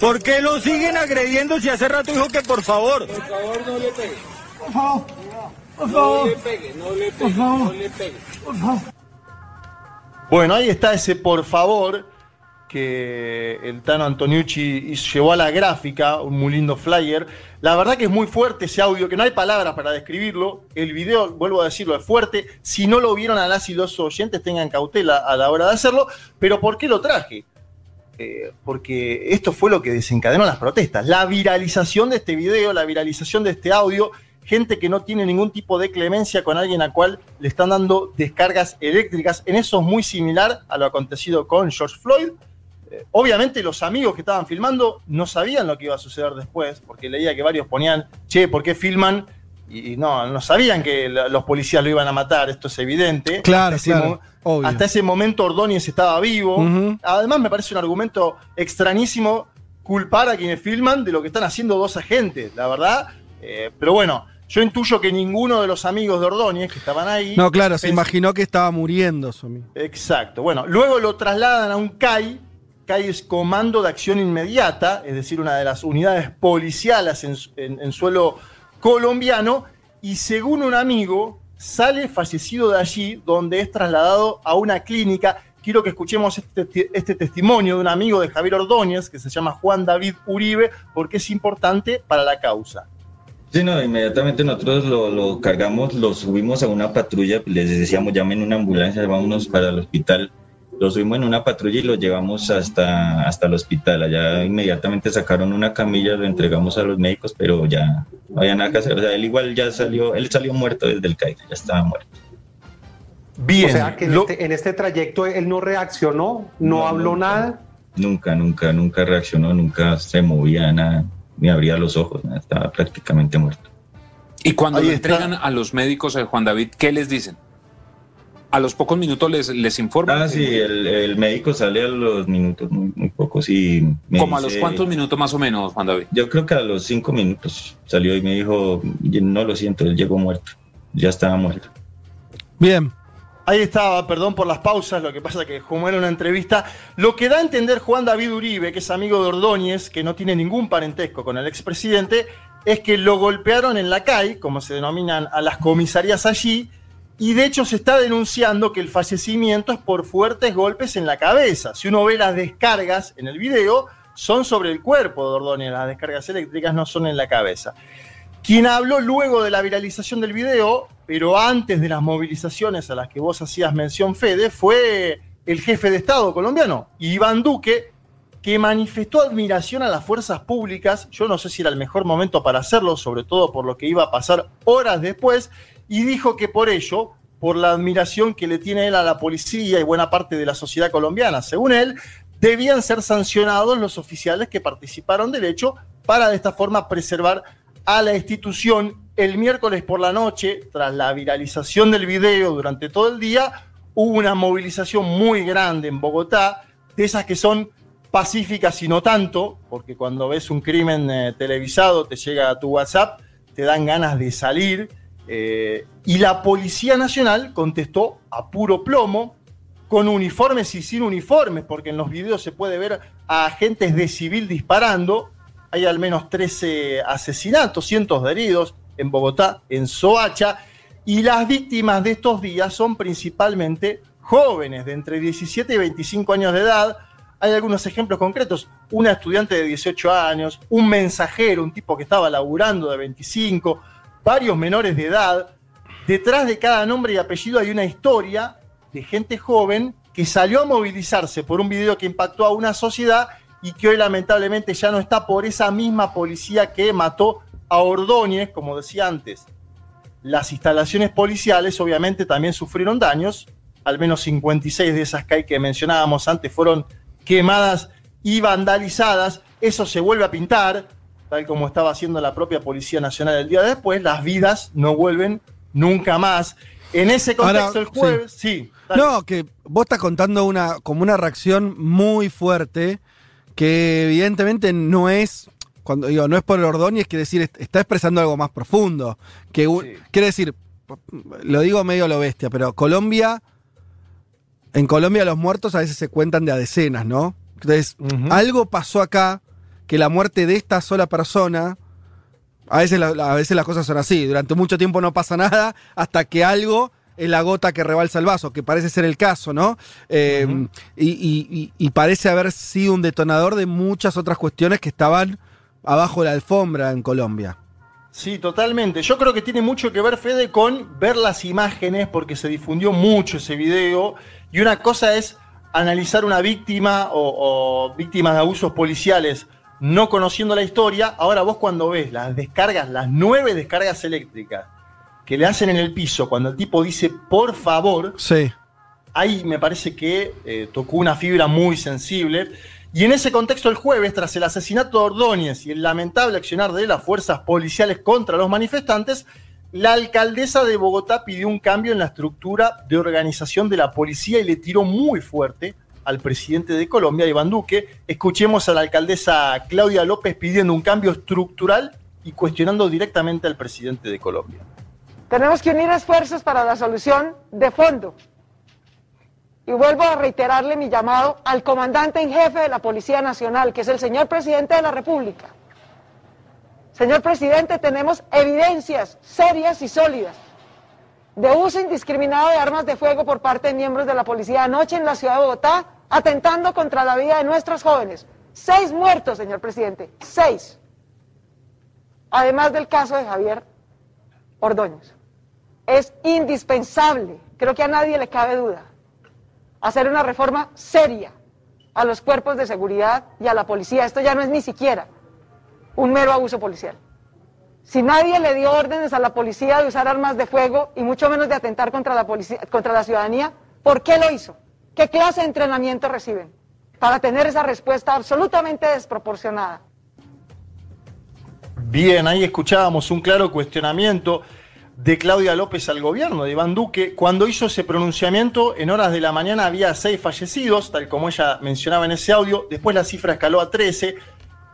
¿Por qué lo siguen agrediendo si hace rato dijo que por favor? Por favor, no le pegue. Por favor. Por No favor. le pegue, no le Por pegue, favor. no le pegue. Por favor. Bueno, ahí está ese por favor que el Tano Antoniucci llevó a la gráfica, un muy lindo flyer. La verdad que es muy fuerte ese audio, que no hay palabras para describirlo. El video, vuelvo a decirlo, es fuerte. Si no lo vieron a las y los oyentes, tengan cautela a la hora de hacerlo. Pero ¿por qué lo traje? Eh, porque esto fue lo que desencadenó las protestas. La viralización de este video, la viralización de este audio, gente que no tiene ningún tipo de clemencia con alguien a cual le están dando descargas eléctricas. En eso es muy similar a lo acontecido con George Floyd. Eh, obviamente los amigos que estaban filmando no sabían lo que iba a suceder después, porque leía que varios ponían, che, ¿por qué filman? Y no, no sabían que la- los policías lo iban a matar, esto es evidente. Claro, Hasta claro, obvio. Hasta ese momento Ordóñez estaba vivo. Además me parece un argumento extrañísimo culpar a quienes filman de lo que están haciendo dos agentes, la verdad. Eh, pero bueno, yo intuyo que ninguno de los amigos de Ordóñez que estaban ahí... No, claro, se imaginó que estaba muriendo su amigo. Exacto. Bueno, luego lo trasladan a un CAI. CAI es Comando de Acción Inmediata, es decir, una de las unidades policiales en, suelo colombiano. Y según un amigo, sale fallecido de allí, donde es trasladado a una clínica. Quiero que escuchemos este, te- este testimonio de un amigo de Javier Ordóñez, que se llama Juan David Uribe, porque es importante para la causa. Sí, no, inmediatamente nosotros lo, lo cargamos, lo subimos a una patrulla, les decíamos llamen una ambulancia, vámonos para el hospital. Lo subimos en una patrulla y lo llevamos hasta, hasta el hospital. Allá inmediatamente sacaron una camilla, lo entregamos a los médicos, pero ya no había nada que hacer. O sea, él igual ya salió, él salió muerto desde el CAI, ya estaba muerto. Bien. O sea que en, este, en este trayecto él no reaccionó, no, habló nada. Nunca, nunca, nunca reaccionó, nunca se movía nada, ni abría los ojos, nada, estaba prácticamente muerto. Y cuando Ahí está. entregan a los médicos, eh, Juan David, ¿qué les dicen? A los pocos minutos les, les informan. Ah, sí, el, el médico sale a los minutos, muy, muy pocos, y me ¿Como a los dice- cuántos minutos más o menos, Juan David? Yo creo que a los cinco minutos salió y me dijo, no lo siento, él llegó muerto, ya estaba muerto. Bien. Ahí estaba, perdón por las pausas, lo que pasa que como era una entrevista, lo que da a entender Juan David Uribe, que es amigo de Ordóñez, que no tiene ningún parentesco con el expresidente, es que lo golpearon en la CAI, como se denominan a las comisarías allí, y de hecho se está denunciando que el fallecimiento es por fuertes golpes en la cabeza. Si uno ve las descargas en el video, son sobre el cuerpo de Ordóñez, las descargas eléctricas no son en la cabeza. Quien habló luego de la viralización del video, pero antes de las movilizaciones a las que vos hacías mención, Fede, fue el jefe de Estado colombiano, Iván Duque, que manifestó admiración a las fuerzas públicas. Yo no sé si era el mejor momento para hacerlo, sobre todo por lo que iba a pasar horas después, y dijo que por ello, por la admiración que le tiene él a la policía y buena parte de la sociedad colombiana, según él, debían ser sancionados los oficiales que participaron del hecho para de esta forma preservar a la institución. El miércoles por la noche, tras la viralización del video durante todo el día, hubo una movilización muy grande en Bogotá, de esas que son pacíficas y no tanto, porque cuando ves un crimen eh, televisado te llega a tu WhatsApp, te dan ganas de salir. Eh, y la Policía Nacional contestó a puro plomo, con uniformes y sin uniformes, porque en los videos se puede ver a agentes de civil disparando. Hay al menos 13 asesinatos, cientos de heridos en Bogotá, en Soacha, y las víctimas de estos días son principalmente jóvenes de entre 17 y 25 años de edad. Hay algunos ejemplos concretos. Una estudiante de 18 años, un mensajero, un tipo que estaba laburando de 25, varios menores de edad. Detrás de cada nombre y apellido hay una historia de gente joven que salió a movilizarse por un video que impactó a una sociedad y que hoy lamentablemente ya no está por esa misma policía que mató a Ordóñez, como decía antes. Las instalaciones policiales obviamente también sufrieron daños, al menos 56 de esas hay que mencionábamos antes fueron quemadas y vandalizadas, eso se vuelve a pintar, tal como estaba haciendo la propia Policía Nacional el día después, las vidas no vuelven nunca más. En ese contexto, Ahora, el jueves, sí. No, que vos estás contando una, como una reacción muy fuerte que evidentemente no es Cuando digo no es por Ordóñez, quiere decir, est- está expresando algo más profundo. Que Quiere decir, lo digo medio a lo bestia, pero Colombia, en Colombia los muertos a veces se cuentan de a decenas, ¿no? Entonces, algo pasó acá que la muerte de esta sola persona, a veces, la- a veces las cosas son así, durante mucho tiempo no pasa nada hasta que algo es la gota que rebalsa el vaso, que parece ser el caso, ¿no? Eh, y, y- y- y parece haber sido un detonador de muchas otras cuestiones que estaban abajo de la alfombra en Colombia. Sí, totalmente. Yo creo que tiene mucho que ver, Fede, con ver las imágenes, porque se difundió mucho ese video. Y una cosa es analizar una víctima o, o víctimas de abusos policiales no conociendo la historia. Ahora vos cuando ves las descargas, las nueve descargas eléctricas que le hacen en el piso, cuando el tipo dice por favor, Sí. ahí me parece que eh, tocó una fibra muy sensible. Y en ese contexto, el jueves, tras el asesinato de Ordóñez y el lamentable accionar de las fuerzas policiales contra los manifestantes, la alcaldesa de Bogotá pidió un cambio en la estructura de organización de la policía y le tiró muy fuerte al presidente de Colombia, Iván Duque. Escuchemos a la alcaldesa Claudia López pidiendo un cambio estructural y cuestionando directamente al presidente de Colombia. Tenemos que unir esfuerzos para la solución de fondo. Y vuelvo a reiterarle mi llamado al comandante en jefe de la Policía Nacional, que es el señor presidente de la República. Señor presidente, tenemos evidencias serias y sólidas de uso indiscriminado de armas de fuego por parte de miembros de la policía anoche en la ciudad de Bogotá, atentando contra la vida de nuestros jóvenes. Seis muertos, señor presidente, seis. Además del caso de Javier Ordóñez. Es indispensable, creo que a nadie le cabe duda, hacer una reforma seria a los cuerpos de seguridad y a la policía. Esto ya no es ni siquiera un mero abuso policial. Si nadie le dio órdenes a la policía de usar armas de fuego y mucho menos de atentar contra la, policía, contra la ciudadanía, ¿por qué lo hizo? ¿Qué clase de entrenamiento reciben? Para tener esa respuesta absolutamente desproporcionada. Bien, ahí escuchábamos un claro cuestionamiento de Claudia López al gobierno de Iván Duque. Cuando hizo ese pronunciamiento, en horas de la mañana había seis fallecidos, tal como ella mencionaba en ese audio. Después la cifra escaló a 13.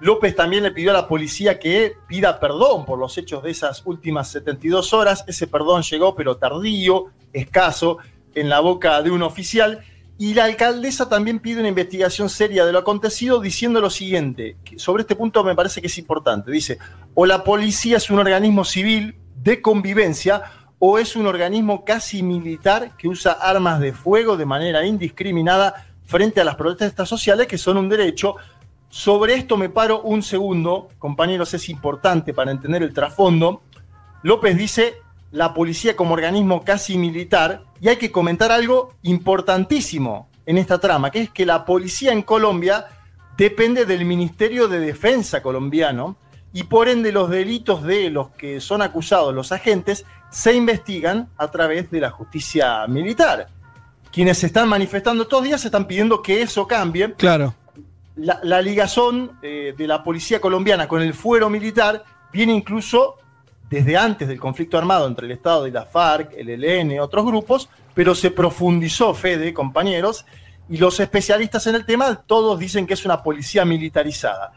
López también le pidió a la policía que pida perdón por los hechos de esas últimas 72 horas. Ese perdón llegó, pero tardío, escaso, en la boca de un oficial. Y la alcaldesa también pide una investigación seria de lo acontecido, diciendo lo siguiente, que sobre este punto me parece que es importante. Dice, o la policía es un organismo civil de convivencia, o es un organismo casi militar que usa armas de fuego de manera indiscriminada frente a las protestas sociales, que son un derecho. Sobre esto me paro un segundo, compañeros, es importante para entender el trasfondo. López dice la policía como organismo casi militar y hay que comentar algo importantísimo en esta trama, que es que la policía en Colombia depende del Ministerio de Defensa colombiano y por ende los delitos de los que son acusados los agentes se investigan a través de la justicia militar. Quienes se están manifestando estos días están pidiendo que eso cambie. Claro. La, la ligazón eh, de la policía colombiana con el fuero militar viene incluso desde antes del conflicto armado entre el Estado y la FARC, el ELN, otros grupos, pero se profundizó, Fede, compañeros, y los especialistas en el tema todos dicen que es una policía militarizada.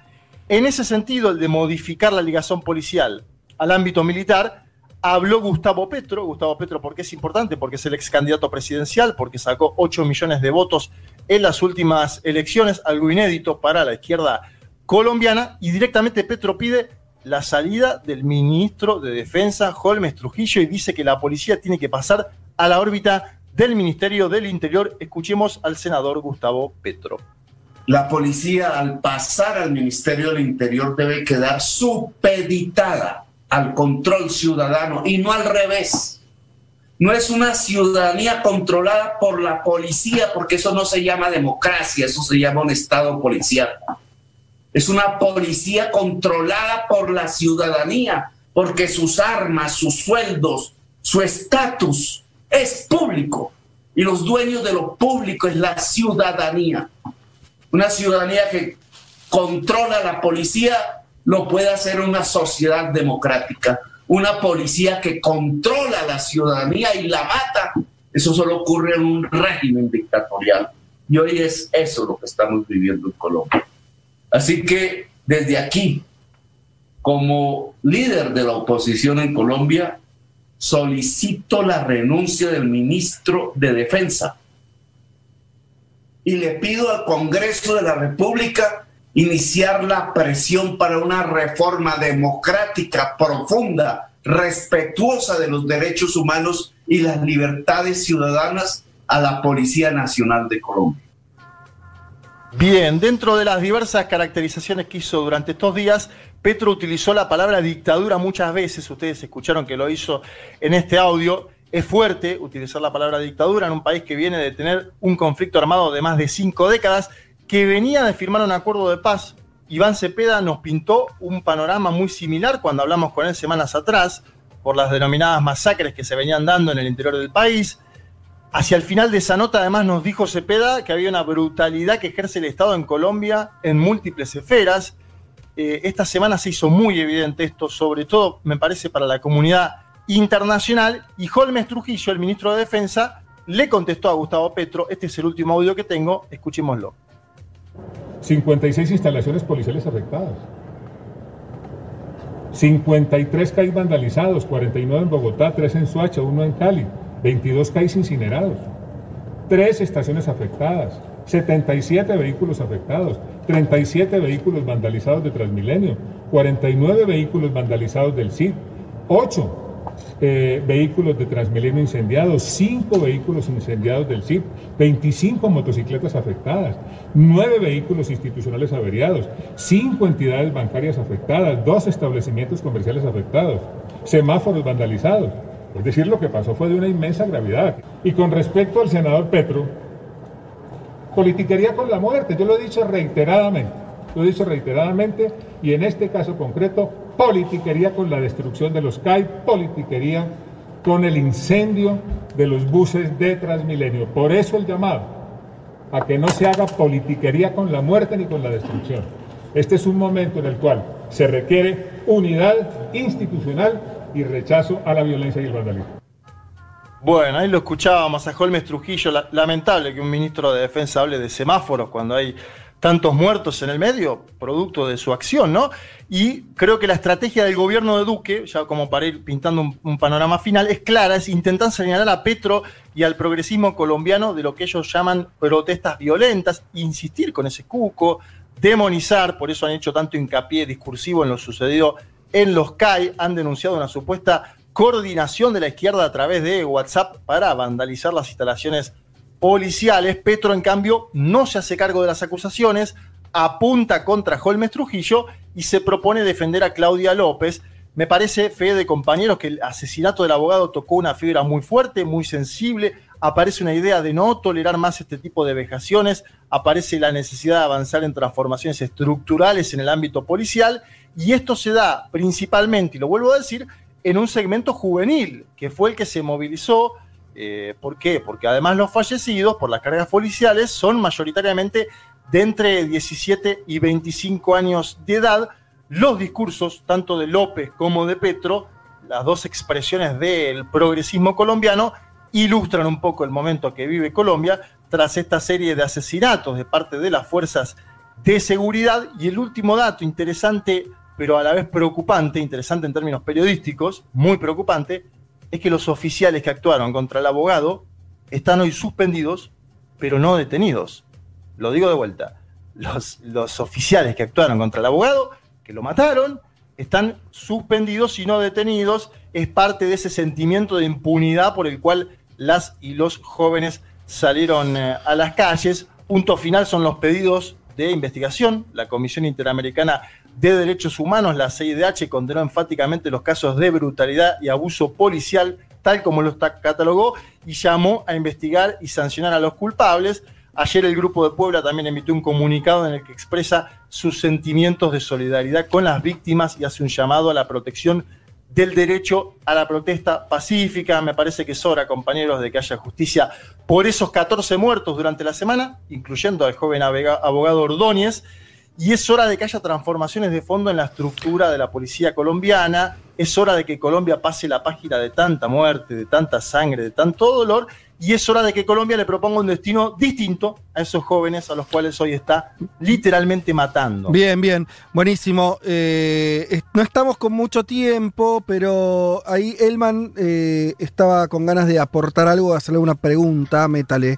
En ese sentido, el de modificar la ligazón policial al ámbito militar, habló Gustavo Petro. Gustavo Petro, ¿por qué es importante? Porque es el ex candidato presidencial, porque sacó 8 millones de votos en las últimas elecciones, algo inédito para la izquierda colombiana, y directamente Petro pide la salida del ministro de Defensa, Holmes Trujillo, y dice que la policía tiene que pasar a la órbita del Ministerio del Interior. Escuchemos al senador Gustavo Petro. La policía al pasar al Ministerio del Interior debe quedar supeditada al control ciudadano y no al revés. No es una ciudadanía controlada por la policía, porque eso no se llama democracia, eso se llama un Estado policial. Es una policía controlada por la ciudadanía, porque sus armas, sus sueldos, su estatus es público. Y los dueños de lo público es la ciudadanía. Una ciudadanía que controla a la policía lo puede hacer una sociedad democrática. Una policía que controla a la ciudadanía y la mata, eso solo ocurre en un régimen dictatorial. Y hoy es eso lo que estamos viviendo en Colombia. Así que desde aquí como líder de la oposición en Colombia, solicito la renuncia del ministro de Defensa y le pido al Congreso de la República iniciar la presión para una reforma democrática profunda, respetuosa de los derechos humanos y las libertades ciudadanas a la Policía Nacional de Colombia. Bien, dentro de las diversas caracterizaciones que hizo durante estos días, Petro utilizó la palabra dictadura muchas veces, ustedes escucharon que lo hizo en este audio. Es fuerte utilizar la palabra dictadura en un país que viene de tener un conflicto armado de más de cinco décadas, que venía de firmar un acuerdo de paz. Iván Cepeda nos pintó un panorama muy similar cuando hablamos con él semanas atrás, por las denominadas masacres que se venían dando en el interior del país. Hacia el final de esa nota, además, nos dijo Cepeda que había una brutalidad que ejerce el Estado en Colombia en múltiples esferas. Eh, esta semana se hizo muy evidente esto, sobre todo, me parece, para la comunidad internacional. Y Holmes Trujillo, el ministro de Defensa, le contestó a Gustavo Petro. Este es el último audio que tengo, escuchémoslo. 56 instalaciones policiales afectadas. 53 CAI vandalizados, 49 en Bogotá, 3 en Suacha, 1 en Cali, 22 CAI incinerados, 3 estaciones afectadas, 77 vehículos afectados, 37 vehículos vandalizados de Transmilenio, 49 vehículos vandalizados del CID, 8 eh, vehículos de Transmilenio incendiados, 5 vehículos incendiados del CID, 25 motocicletas afectadas, 9 vehículos institucionales averiados, 5 entidades bancarias afectadas, 2 establecimientos comerciales afectados, semáforos vandalizados. Es decir, lo que pasó fue de una inmensa gravedad. Y con respecto al senador Petro, politiquería con la muerte, yo lo he dicho reiteradamente, lo he dicho reiteradamente, y en este caso concreto, politiquería con la destrucción de los CAI, politiquería con el incendio de los buses de Transmilenio. Por eso el llamado a que no se haga politiquería con la muerte ni con la destrucción. Este es un momento en el cual se requiere unidad institucional y rechazo a la violencia y el vandalismo. Bueno, ahí lo escuchábamos a Holmes Trujillo. La- lamentable que un ministro de Defensa hable de semáforos cuando hay tantos muertos en el medio, producto de su acción, ¿no? Y creo que la estrategia del gobierno de Duque, ya como para ir pintando un, panorama final, es clara, es intentar señalar a Petro y al progresismo colombiano de lo que ellos llaman protestas violentas, insistir con ese cuco, demonizar, por eso han hecho tanto hincapié discursivo en lo sucedido en los CAI, han denunciado una supuesta coordinación de la izquierda a través de WhatsApp para vandalizar las instalaciones policiales. Petro, en cambio, no se hace cargo de las acusaciones, apunta contra Holmes Trujillo y se propone defender a Claudia López. Me parece, fe de compañeros, que el asesinato del abogado tocó una fibra muy fuerte, muy sensible. Aparece una idea de no tolerar más este tipo de vejaciones. Aparece la necesidad de avanzar en transformaciones estructurales en el ámbito policial. Y esto se da principalmente, y lo vuelvo a decir, en un segmento juvenil, que fue el que se movilizó. Eh, ¿Por qué? Porque además los fallecidos por las cargas policiales son mayoritariamente de entre 17 y 25 años de edad. Los discursos, tanto de López como de Petro, las dos expresiones del progresismo colombiano, ilustran un poco el momento que vive Colombia tras esta serie de asesinatos de parte de las fuerzas de seguridad. Y el último dato interesante, pero a la vez preocupante, interesante en términos periodísticos, muy preocupante, es que los oficiales que actuaron contra el abogado están hoy suspendidos, pero no detenidos. Lo digo de vuelta. Los, oficiales que actuaron contra el abogado, que lo mataron, están suspendidos y no detenidos. Es parte de ese sentimiento de impunidad por el cual las y los jóvenes salieron eh, a las calles. Punto final son los pedidos de investigación. La Comisión Interamericana de Derechos Humanos, la CIDH, condenó enfáticamente los casos de brutalidad y abuso policial, tal como los ta- catalogó, y llamó a investigar y sancionar a los culpables. Ayer el Grupo de Puebla también emitió un comunicado en el que expresa sus sentimientos de solidaridad con las víctimas y hace un llamado a la protección del derecho a la protesta pacífica. Me parece que es hora, compañeros, de que haya justicia por esos 14 muertos durante la semana, incluyendo al joven abogado Ordóñez. y es hora de que haya transformaciones de fondo en la estructura de la policía colombiana, es hora de que Colombia pase la página de tanta muerte, de tanta sangre, de tanto dolor, y es hora de que Colombia le proponga un destino distinto a esos jóvenes a los cuales hoy está literalmente matando. Bien, bien, buenísimo. Eh, no estamos con mucho tiempo, pero ahí Elman eh, estaba con ganas de aportar algo, hacerle una pregunta, métale.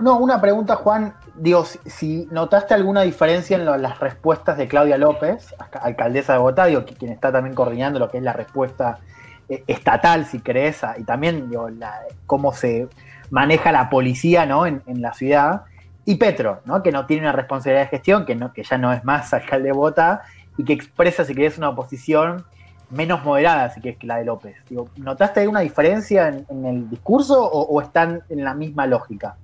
No, una pregunta, Juan. Digo, si, notaste alguna diferencia en lo- las respuestas de Claudia López, alca- alcaldesa de Bogotá, digo, que- quien está también coordinando lo que es la respuesta eh, estatal, si crees, y también digo, la- cómo se maneja la policía ¿no? en, en la ciudad, y Petro, ¿no? que no tiene una responsabilidad de gestión, que, no, que ya no es más alcalde de y que expresa, si querés, una oposición menos moderada, si que la de López. Digo, ¿Notaste alguna diferencia en, el discurso o están en la misma lógica?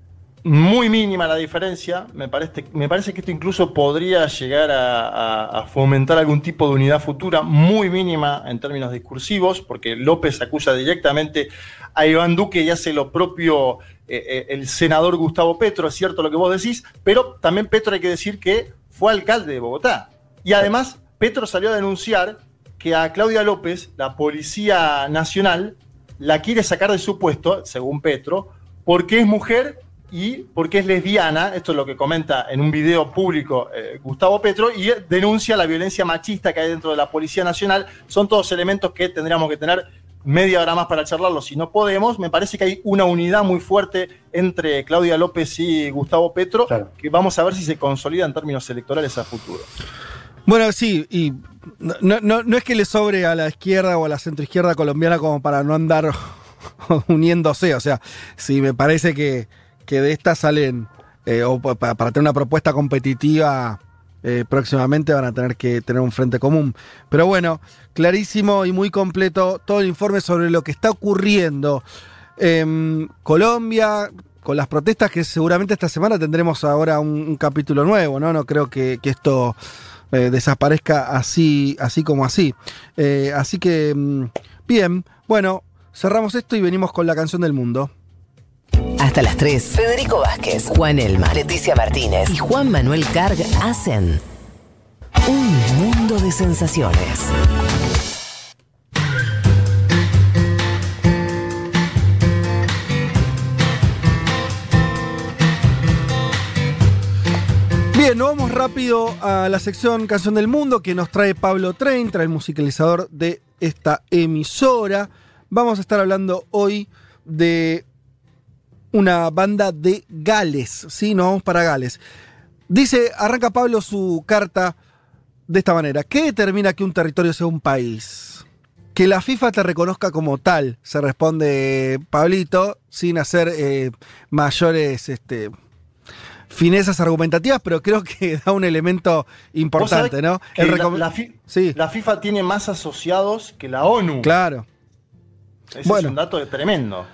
Muy mínima la diferencia. Me parece, me parece que esto incluso podría llegar a, fomentar algún tipo de unidad futura, muy mínima en términos discursivos, porque López acusa directamente a Iván Duque y hace lo propio eh, eh, el senador Gustavo Petro, es cierto lo que vos decís, pero también Petro hay que decir que fue alcalde de Bogotá. Y además, Petro salió a denunciar que a Claudia López, la Policía Nacional, la quiere sacar de su puesto, según Petro, porque es mujer y porque es lesbiana, esto es lo que comenta en un video público eh, Gustavo Petro, y denuncia la violencia machista que hay dentro de la Policía Nacional. Son todos elementos que tendríamos que tener media hora más para charlarlo si no podemos. Me parece que hay una unidad muy fuerte entre Claudia López y Gustavo Petro, que vamos a ver si se consolida en términos electorales a futuro. Bueno, sí, y no, no- no- no es que le sobre a la izquierda o a la centroizquierda colombiana como para no andar uniéndose. O sea, sí, me parece que, que de estas salen, eh, o pa- pa- para tener una propuesta competitiva eh, próximamente van a tener que tener un frente común. Pero bueno, clarísimo y muy completo todo el informe sobre lo que está ocurriendo en Colombia. Con las protestas que seguramente esta semana tendremos ahora un, capítulo nuevo, ¿no? No creo que, esto eh, desaparezca así, así como así. Así que, mm, bien, bueno, cerramos esto y venimos con la canción del mundo. Hasta las 3. Federico Vázquez, Juan Elma, Leticia Martínez y Juan Manuel Carg hacen un mundo de sensaciones. Bien, nos vamos rápido a la sección Canción del Mundo que nos trae Pablo Train, trae el musicalizador de esta emisora. Vamos a estar hablando hoy de una banda de Gales, ¿sí? Nos vamos para Gales. Dice, arranca Pablo su carta de esta manera. ¿Qué determina que un territorio sea un país? Que la FIFA te reconozca como tal, se responde Pablito, sin hacer eh, mayores este, finezas argumentativas, pero creo que da un elemento importante, ¿no? El la, recom- la fi- la FIFA tiene más asociados que la ONU. Claro. Ese Bueno. es un dato tremendo.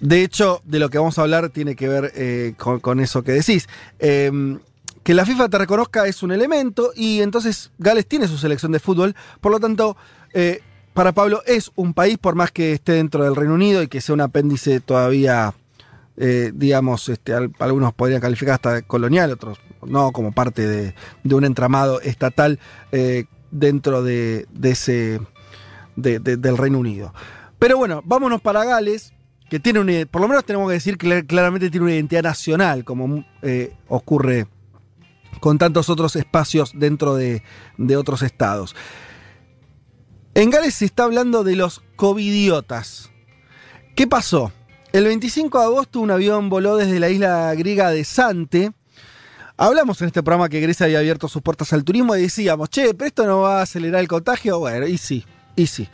De hecho, de lo que vamos a hablar tiene que ver eh, con, eso que decís. Eh, que la FIFA te reconozca es un elemento y entonces Gales tiene su selección de fútbol, por lo tanto, eh, para Pablo es un país, por más que esté dentro del Reino Unido y que sea un apéndice todavía, eh, digamos, este, al- algunos podrían calificar hasta colonial, otros no, como parte de, un entramado estatal dentro de, ese, de- de- del Reino Unido. Pero bueno, vámonos para Gales, que tiene una, por lo menos tenemos que decir que cl- claramente tiene una identidad nacional, como eh, ocurre con tantos otros espacios dentro de, de otros estados. En Gales se está hablando de los covidiotas. ¿Qué pasó? El 25 de agosto un avión voló desde la isla griega de Sante. Hablamos en este programa que Grecia había abierto sus puertas al turismo y decíamos, che, pero esto no va a acelerar el contagio. Bueno, y sí, y sí.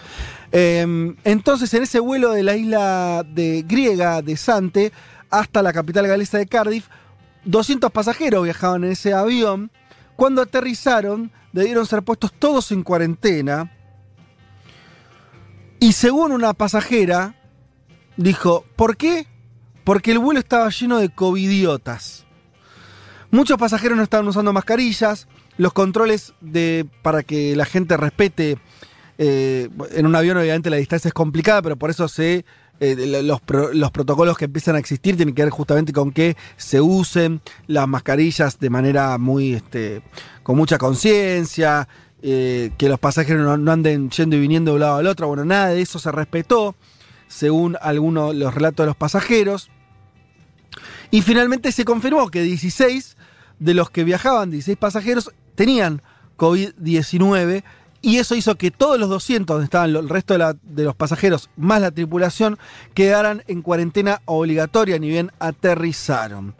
Eh, entonces, en ese vuelo de la isla de griega de Sante hasta la capital galesa de Cardiff, 200 pasajeros viajaban en ese avión. Cuando aterrizaron, debieron ser puestos todos en cuarentena. Y según una pasajera, dijo, ¿por qué? Porque el vuelo estaba lleno de covidiotas. Muchos pasajeros no estaban usando mascarillas, los controles de, para que la gente respete, eh, en un avión obviamente la distancia es complicada, pero por eso se eh, los protocolos que empiezan a existir tienen que ver justamente con que se usen las mascarillas de manera muy, este, con mucha conciencia, eh, que los pasajeros no, no anden yendo y viniendo de un lado al otro. Bueno, nada de eso se respetó, según algunos los relatos de los pasajeros. Y finalmente se confirmó que 16 de los que viajaban, 16 pasajeros, tenían COVID-19 y eso hizo que todos los 200, donde estaban el resto de, los pasajeros más la tripulación, quedaran en cuarentena obligatoria ni bien aterrizaron.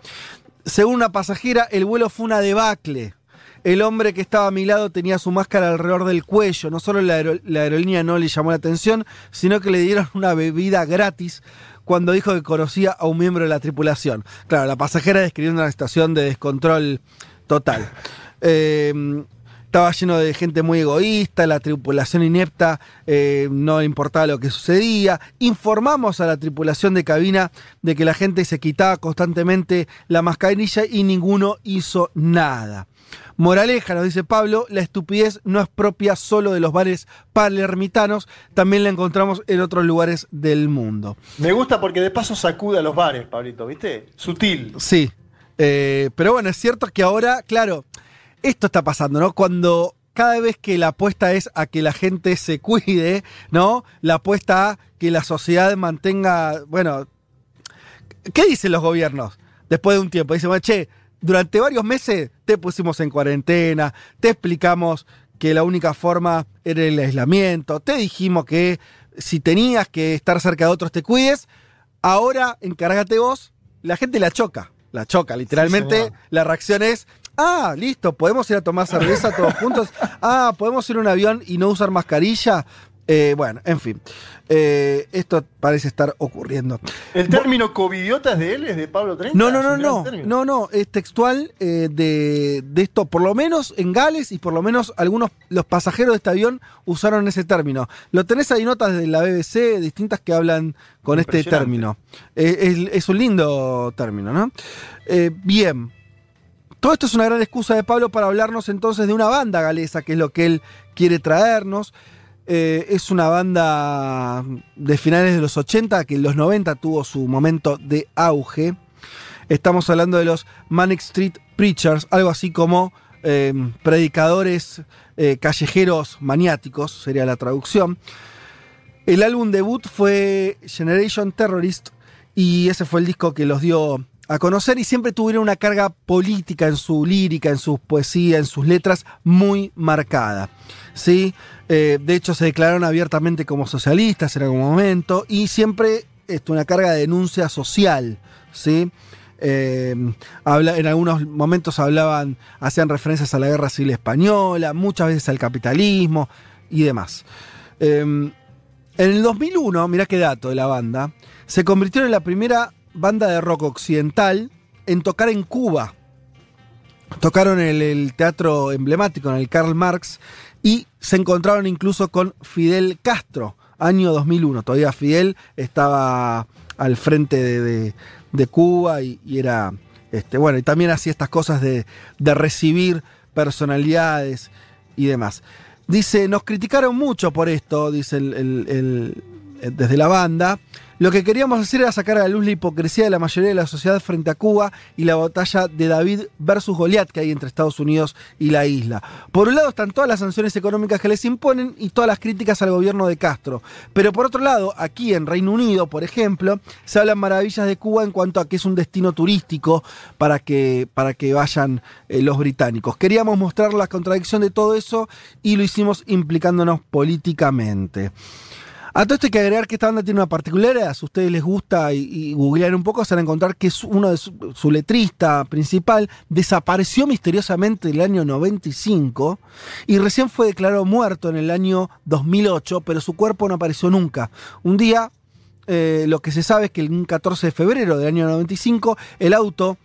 Según una pasajera, el vuelo fue una debacle. El hombre que estaba a mi lado tenía su máscara alrededor del cuello. No solo la, la aerolínea no le llamó la atención, sino que le dieron una bebida gratis cuando dijo que conocía a un miembro de la tripulación. Claro, la pasajera describiendo una situación de descontrol total. Eh, estaba lleno de gente muy egoísta, la tripulación inepta eh, no importaba lo que sucedía. Informamos a la tripulación de cabina de que la gente se quitaba constantemente la mascarilla y ninguno hizo nada. Moraleja, nos dice Pablo, la estupidez no es propia solo de los bares palermitanos, también la encontramos en otros lugares del mundo. Me gusta porque de paso sacude a los bares, Pablito, ¿viste? Sutil. Sí, eh, pero bueno, es cierto que ahora, claro, esto está pasando, ¿no? Cuando cada vez que la apuesta es a que la gente se cuide, ¿no? La apuesta a que la sociedad mantenga, bueno, ¿qué dicen los gobiernos después de un tiempo? Dicen, bueno, che, durante varios meses te pusimos en cuarentena, te explicamos que la única forma era el aislamiento, te dijimos que si tenías que estar cerca de otros te cuides, ahora encárgate vos, la gente la choca, la choca, literalmente la reacción es, ah, listo, podemos ir a tomar cerveza todos juntos, ah, podemos ir a un avión y no usar mascarilla. Eh, bueno, en fin, Eh, esto parece estar ocurriendo. ¿El término covidiota es de él? ¿Es de Pablo 30? No, no, no, no, no, no, es textual eh, de, de esto, por lo menos en Gales y por lo menos algunos, los pasajeros de este avión usaron ese término. Lo tenés ahí notas de la BBC distintas que hablan con este término. Es, es un lindo término, ¿no? Bien. Todo esto es una gran excusa de Pablo para hablarnos entonces de una banda galesa, que es lo que él quiere traernos. Eh, es una banda de finales de los 80 que en los 90 tuvo su momento de auge. Estamos hablando de los Manic Street Preachers, algo así como eh, predicadores eh, callejeros maniáticos, sería la traducción. El álbum debut fue Generation Terrorist y ese fue el disco que los dio a conocer y siempre tuvieron una carga política en su lírica, en su poesía, en sus letras muy marcada. ¿sí? Eh, de hecho, se declararon abiertamente como socialistas en algún momento y siempre esto, una carga de denuncia social. ¿sí? Eh, en algunos momentos hablaban, hacían referencias a la guerra civil española, muchas veces al capitalismo y demás. Eh, en el 2001, mirá qué dato de la banda, se convirtieron en la primera banda de rock occidental en tocar en Cuba. Tocaron el, teatro emblemático, en el Karl Marx, y se encontraron incluso con Fidel Castro, año 2001. Todavía Fidel estaba al frente de, de- Cuba y, era, este, bueno, y también hacía estas cosas de, de recibir personalidades y demás. Dice, nos criticaron mucho por esto, dice el- el- desde la banda. Lo que queríamos hacer era sacar a la luz la hipocresía de la mayoría de la sociedad frente a Cuba y la batalla de David versus Goliat que hay entre Estados Unidos y la isla. Por un lado están todas las sanciones económicas que les imponen y todas las críticas al gobierno de Castro. Pero por otro lado, aquí en Reino Unido, por ejemplo, se hablan maravillas de Cuba en cuanto a que es un destino turístico para que, para que vayan eh, los británicos. Queríamos mostrar la contradicción de todo eso y lo hicimos implicándonos políticamente. A todo esto hay que agregar que esta banda tiene una particularidad. Si a ustedes les gusta y, y googlear un poco, se van a encontrar que uno de su, letrista principal desapareció misteriosamente en el año 95 y recién fue declarado muerto en el año 2008, pero su cuerpo no apareció nunca. Un día, eh, lo que se sabe es que el 14 de febrero del año 95, el auto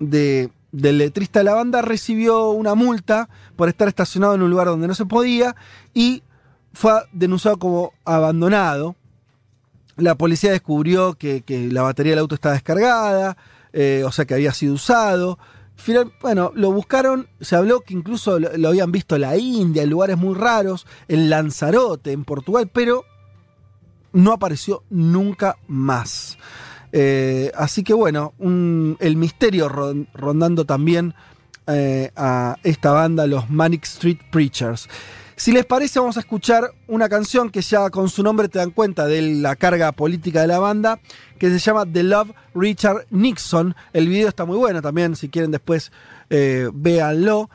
de, del letrista de la banda recibió una multa por estar estacionado en un lugar donde no se podía y fue denunciado como abandonado. La policía descubrió que, la batería del auto estaba descargada, eh, o sea que había sido usado. Bueno, lo buscaron, se habló que incluso lo, habían visto en la India, en lugares muy raros, en Lanzarote, en Portugal, pero no apareció nunca más. Eh, así que bueno, el misterio ron- rondando también eh, a esta banda, los Manic Street Preachers. Si les parece, vamos a escuchar una canción que ya con su nombre te dan cuenta de la carga política de la banda, que se llama The Love Richard Nixon. El video está muy bueno también, si quieren después eh, véanlo.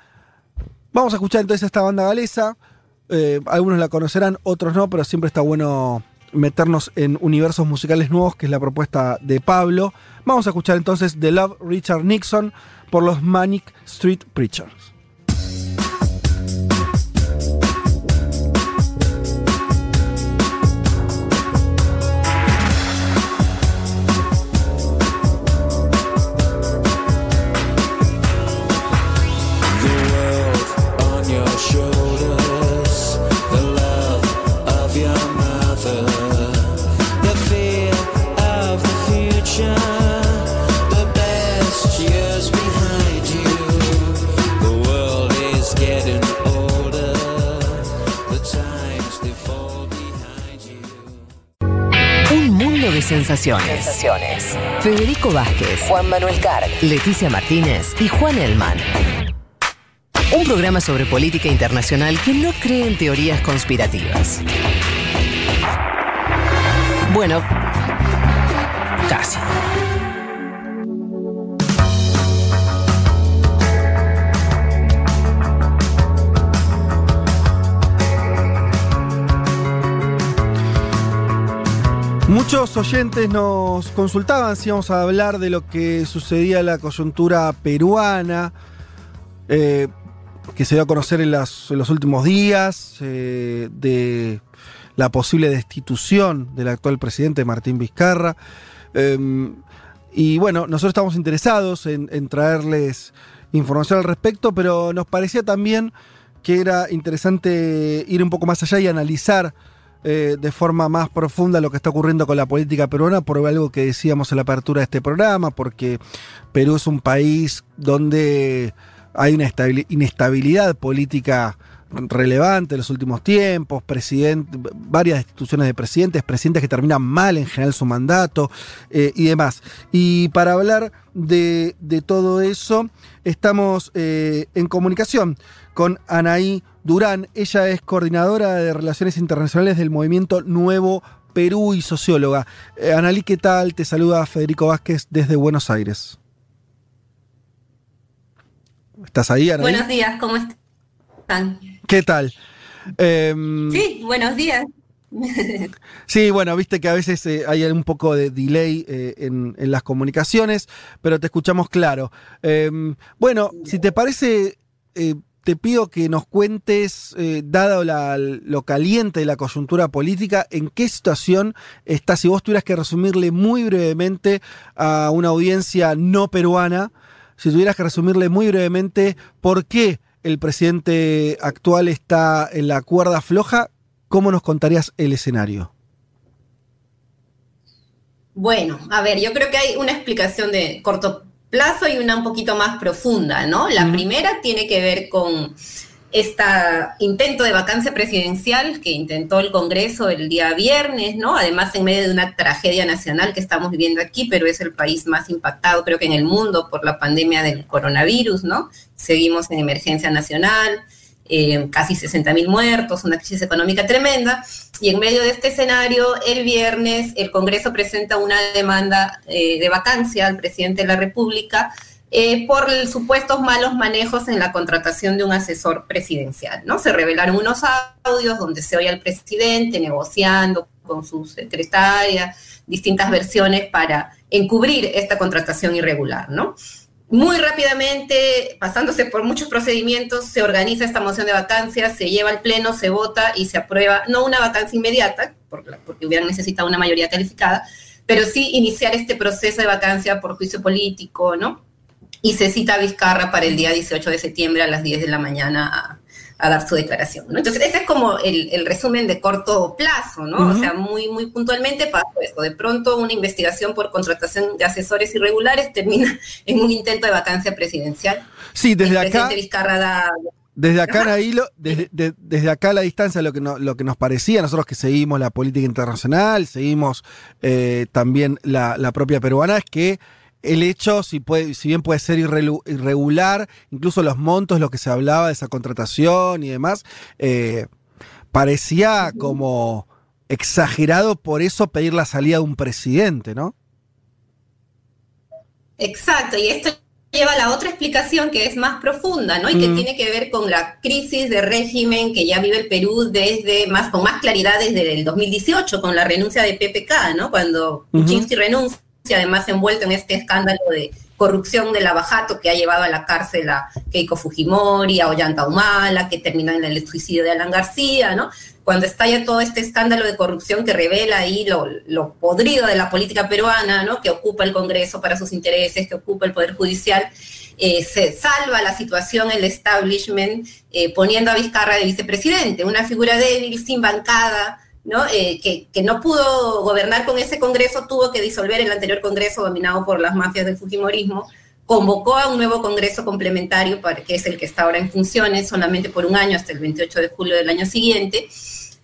Vamos a escuchar entonces a esta banda galesa. Eh, algunos la conocerán, otros no, pero siempre está bueno meternos en universos musicales nuevos, que es la propuesta de Pablo. Vamos a escuchar entonces The Love Richard Nixon por los Manic Street Preachers. Sensaciones. Federico Vázquez, Juan Manuel Carr, Leticia Martínez y Juan Elman. Un programa sobre política internacional que no cree en teorías conspirativas. Bueno, casi. Muchos oyentes nos consultaban si íbamos a hablar de lo que sucedía en la coyuntura peruana, eh, que se dio a conocer en, los últimos días, eh, de la posible destitución del actual presidente Martín Vizcarra. Eh, y bueno, nosotros estamos interesados en traerles información al respecto, pero nos parecía también que era interesante ir un poco más allá y analizar eh, de forma más profunda lo que está ocurriendo con la política peruana por algo que decíamos en la apertura de este programa, porque Perú es un país donde hay una estabili- inestabilidad política relevante en los últimos tiempos, varias instituciones de presidentes, presidentes que terminan mal en general su mandato eh, y demás. Y para hablar de, de todo eso, estamos eh, en comunicación con Anaí Durán. Ella es coordinadora de Relaciones Internacionales del Movimiento Nuevo Perú y socióloga. Eh, Analí, ¿qué tal? Te saluda Federico Vázquez desde Buenos Aires. ¿Estás ahí, Anaí? Buenos días, ¿cómo están? ¿Qué tal? Em, Sí, buenos días. Sí, bueno, viste que a veces eh, hay un poco de delay eh, en, en las comunicaciones, pero te escuchamos claro. Em, bueno, si te parece, te pido que nos cuentes, eh, dado lo caliente de la coyuntura política, en qué situación está, si vos tuvieras que resumirle muy brevemente a una audiencia no peruana, si tuvieras que resumirle muy brevemente por qué el presidente actual está en la cuerda floja, ¿cómo nos contarías el escenario? Bueno, a ver, yo creo que hay una explicación de corto plazo y una un poquito más profunda, ¿no? La primera tiene que ver con este intento de vacancia presidencial que intentó el Congreso el día viernes, ¿no? Además, en medio de una tragedia nacional que estamos viviendo aquí, pero es el país más impactado, creo que en el mundo, por la pandemia del coronavirus, ¿no? Seguimos en emergencia nacional, eh, casi 60 mil muertos, una crisis económica tremenda. Y en medio de este escenario, el viernes el Congreso presenta una demanda eh, de vacancia al presidente de la República eh, por supuestos malos manejos en la contratación de un asesor presidencial. ¿no? Se revelaron unos audios donde se oye al presidente negociando con su secretaria distintas versiones para encubrir esta contratación irregular. ¿no? Muy rápidamente, pasándose por muchos procedimientos, se organiza esta moción de vacancia, se lleva al pleno, se vota y se aprueba, no una vacancia inmediata, porque hubieran necesitado una mayoría calificada, pero sí iniciar este proceso de vacancia por juicio político, ¿no? Y se cita a Vizcarra para el día 18 de septiembre a las 10 de la mañana a, a dar su declaración, ¿no? Entonces, ese es como el, el resumen de corto plazo, ¿no? O sea, muy, muy puntualmente pasó esto. De pronto, una investigación por contratación de asesores irregulares termina en un intento de vacancia presidencial. Sí, desde el acá, da... Desde acá, Nailo, desde, de- desde acá a la distancia, lo que, no- lo que nos parecía, nosotros que seguimos la política internacional, seguimos eh, también la, la propia peruana, es que el hecho, si, puede, si bien puede ser irregular, incluso los montos, lo que se hablaba de esa contratación y demás, eh, parecía como exagerado por eso pedir la salida de un presidente, ¿no? Exacto, y esto lleva a la otra explicación que es más profunda, ¿no? Y que Mm. tiene que ver con la crisis de régimen que ya vive el Perú desde más con más claridad desde el 2018 con la renuncia de PPK, ¿no? Cuando. Kuczynski renuncia, además envuelto en este escándalo de corrupción del abajato que ha llevado a la cárcel a Keiko Fujimori, a Ollanta Humala, que terminó en el suicidio de Alan García, ¿no? Cuando estalla todo este escándalo de corrupción que revela ahí lo, lo podrido de la política peruana, ¿no? Que ocupa el Congreso para sus intereses, que ocupa el Poder Judicial, eh, se salva la situación el establishment eh, poniendo a Vizcarra de vicepresidente, una figura débil, sin bancada, ¿no? Eh, que, no pudo gobernar con ese Congreso, tuvo que disolver el anterior Congreso dominado por las mafias del Fujimorismo, convocó a un nuevo Congreso complementario, para, que es el que está ahora en funciones, solamente por un año, hasta el 28 de julio del año siguiente,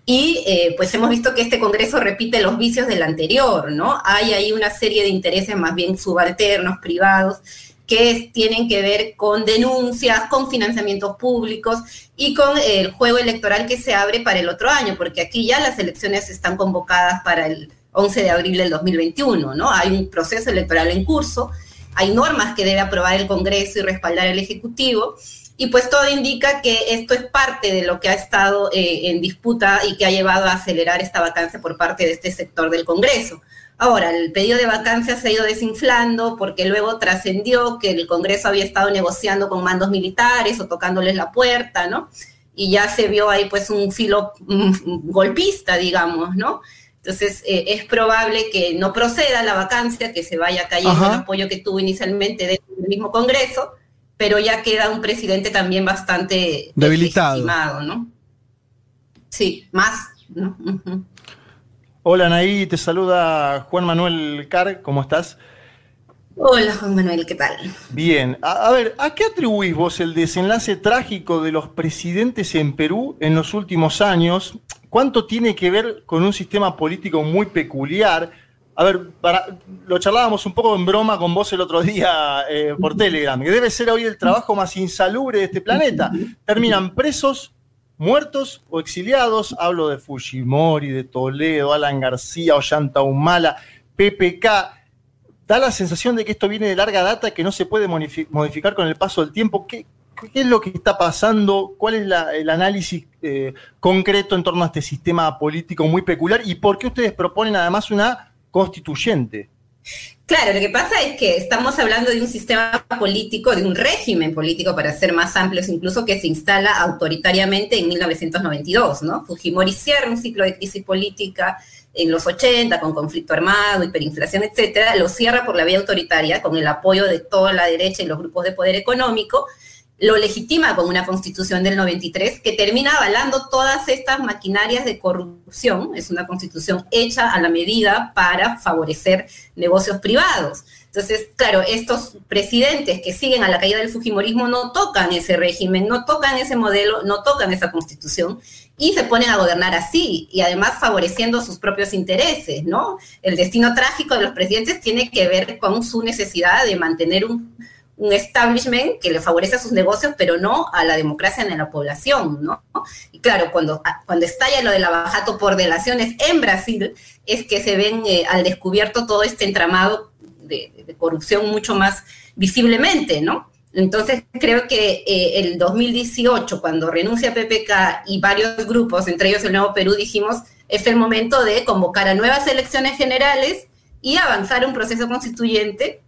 y eh, pues hemos visto que este Congreso repite los vicios del anterior, ¿no? Hay ahí una serie de intereses más bien subalternos, privados, que tienen que ver con denuncias, con financiamientos públicos y con el juego electoral que se abre para el otro año, porque aquí ya las elecciones están convocadas para el 11 de abril del 2021, ¿no? Hay un proceso electoral en curso, hay normas que debe aprobar el Congreso y respaldar el Ejecutivo, y pues todo indica que esto es parte de lo que ha estado eh, en disputa y que ha llevado a acelerar esta vacancia por parte de este sector del Congreso. Ahora, el pedido de vacancia se ha ido desinflando porque luego trascendió que el Congreso había estado negociando con mandos militares o tocándoles la puerta, ¿no? Y ya se vio ahí pues un filo mm, golpista, digamos, ¿no? Entonces, eh, es probable que no proceda la vacancia, que se vaya cayendo Ajá. el apoyo que tuvo inicialmente dentro del mismo Congreso, pero ya queda un presidente también bastante Debilitado. ¿no? Sí, más. ¿no? Hola Anaí, te saluda Juan Manuel Car, ¿cómo estás? Hola, Juan Manuel, ¿qué tal? Bien, a, a ver, ¿a qué atribuís vos el desenlace trágico de los presidentes en Perú en los últimos años? ¿Cuánto tiene que ver con un sistema político muy peculiar? A ver, para, lo charlábamos un poco en broma con vos el otro día eh, por Telegram, que debe ser hoy el trabajo más insalubre de este planeta. Terminan presos, muertos o exiliados. Hablo de Fujimori, de Toledo, Alan García, Ollanta Humala, PPK da la sensación de que esto viene de larga data, que no se puede modifi- modificar con el paso del tiempo. ¿Qué, es lo que está pasando? ¿Cuál es el análisis eh, concreto en torno a este sistema político muy peculiar? ¿Y por qué ustedes proponen además una constituyente? Claro, lo que pasa es que estamos hablando de un sistema político, de un régimen político, para ser más amplios, incluso que se instala autoritariamente en 1992, ¿no? Fujimori cierra un ciclo de crisis política en los 80, con conflicto armado, hiperinflación, etcétera, lo cierra por la vía autoritaria, con el apoyo de toda la derecha y los grupos de poder económico, lo legitima con una constitución del 93 que termina avalando todas estas maquinarias de corrupción. Es una constitución hecha a la medida para favorecer negocios privados. Entonces, claro, estos presidentes que siguen a la caída del Fujimorismo no tocan ese régimen, no tocan ese modelo, no tocan esa constitución y se ponen a gobernar así y además favoreciendo sus propios intereses, ¿no? El destino trágico de los presidentes tiene que ver con su necesidad de mantener un, un establishment que le favorece a sus negocios, pero no a la democracia en la población, ¿no? Y claro, cuando, cuando estalla lo del abajato por delaciones en Brasil, es que se ven eh, al descubierto todo este entramado de, de corrupción mucho más visiblemente, ¿no? Entonces creo que eh, el 2018, cuando renuncia PPK y varios grupos, entre ellos el Nuevo Perú, dijimos, es el momento de convocar a nuevas elecciones generales y avanzar un proceso constituyente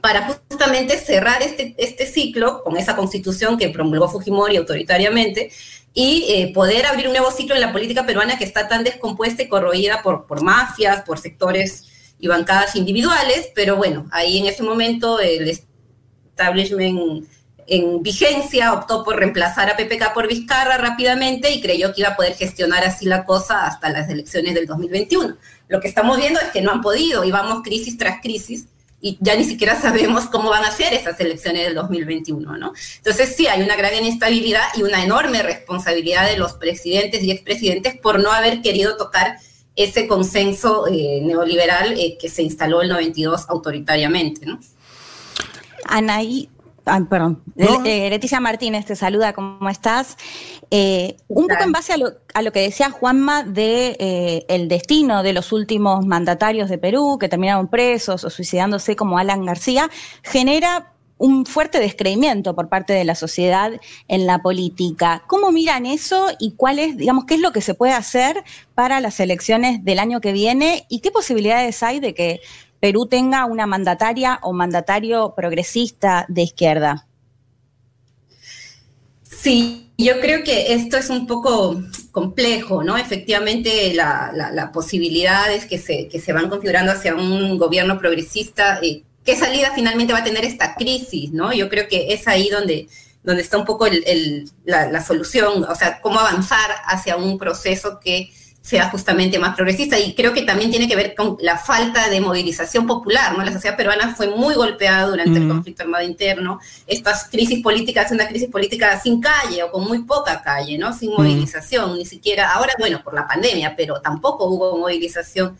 para justamente cerrar este, este ciclo con esa constitución que promulgó Fujimori autoritariamente y eh, poder abrir un nuevo ciclo en la política peruana que está tan descompuesta y corroída por, por mafias, por sectores y bancadas individuales, pero bueno, ahí en ese momento el establishment en vigencia optó por reemplazar a PPK por Vizcarra rápidamente y creyó que iba a poder gestionar así la cosa hasta las elecciones del 2021. Lo que estamos viendo es que no han podido y vamos crisis tras crisis y ya ni siquiera sabemos cómo van a ser esas elecciones del 2021, ¿no? Entonces sí, hay una gran inestabilidad y una enorme responsabilidad de los presidentes y expresidentes por no haber querido tocar ese consenso eh, neoliberal eh, que se instaló el 92 autoritariamente, ¿no? Anaí, ay, perdón, Eh, Leticia Martínez te saluda, ¿cómo estás? Eh, un poco en base a lo, a lo que decía Juanma de eh, el destino de los últimos mandatarios de Perú que terminaron presos o suicidándose como Alan García, genera un fuerte descreimiento por parte de la sociedad en la política. ¿Cómo miran eso y cuál es, digamos, qué es lo que se puede hacer para las elecciones del año que viene y qué posibilidades hay de que Perú tenga una mandataria o mandatario progresista de izquierda? Sí, yo creo que esto es un poco complejo, ¿no? Efectivamente, la, la, posibilidad es que se, que se van configurando hacia un gobierno progresista. Eh, ¿Qué salida finalmente va a tener esta crisis, no? Yo creo que es ahí donde, donde está un poco la, la solución, o sea, cómo avanzar hacia un proceso que sea justamente más progresista. Y creo que también tiene que ver con la falta de movilización popular, ¿no? La sociedad peruana fue muy golpeada durante el conflicto armado interno. Estas crisis políticas, una crisis política sin calle o con muy poca calle, ¿no? Sin movilización, ni siquiera, ahora, bueno, por la pandemia, pero tampoco hubo movilización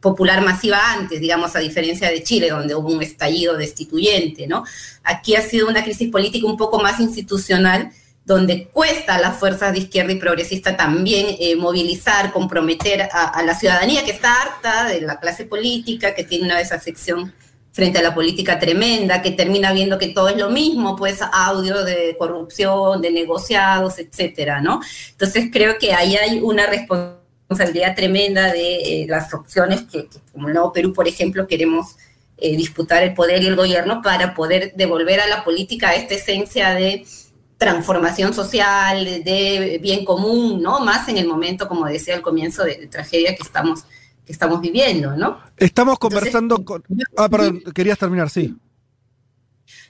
popular masiva antes, digamos, a diferencia de Chile, donde hubo un estallido destituyente, ¿no? Aquí ha sido una crisis política un poco más institucional, donde cuesta a las fuerzas de izquierda y progresista también eh, movilizar, comprometer a, la ciudadanía que está harta de la clase política, que tiene una desafección frente a la política tremenda, que termina viendo que todo es lo mismo, pues audio de corrupción, de negociados, etcétera, ¿no? Entonces creo que ahí hay una responsabilidad tremenda de eh, las opciones que, que, como el Nuevo Perú, por ejemplo, queremos eh, disputar el poder y el gobierno para poder devolver a la política esta esencia de transformación social, de bien común, ¿no? Más en el momento, como decía al comienzo, de, de tragedia que estamos, que estamos viviendo, ¿no? Estamos conversando Entonces, con... Ah, perdón, querías terminar, sí.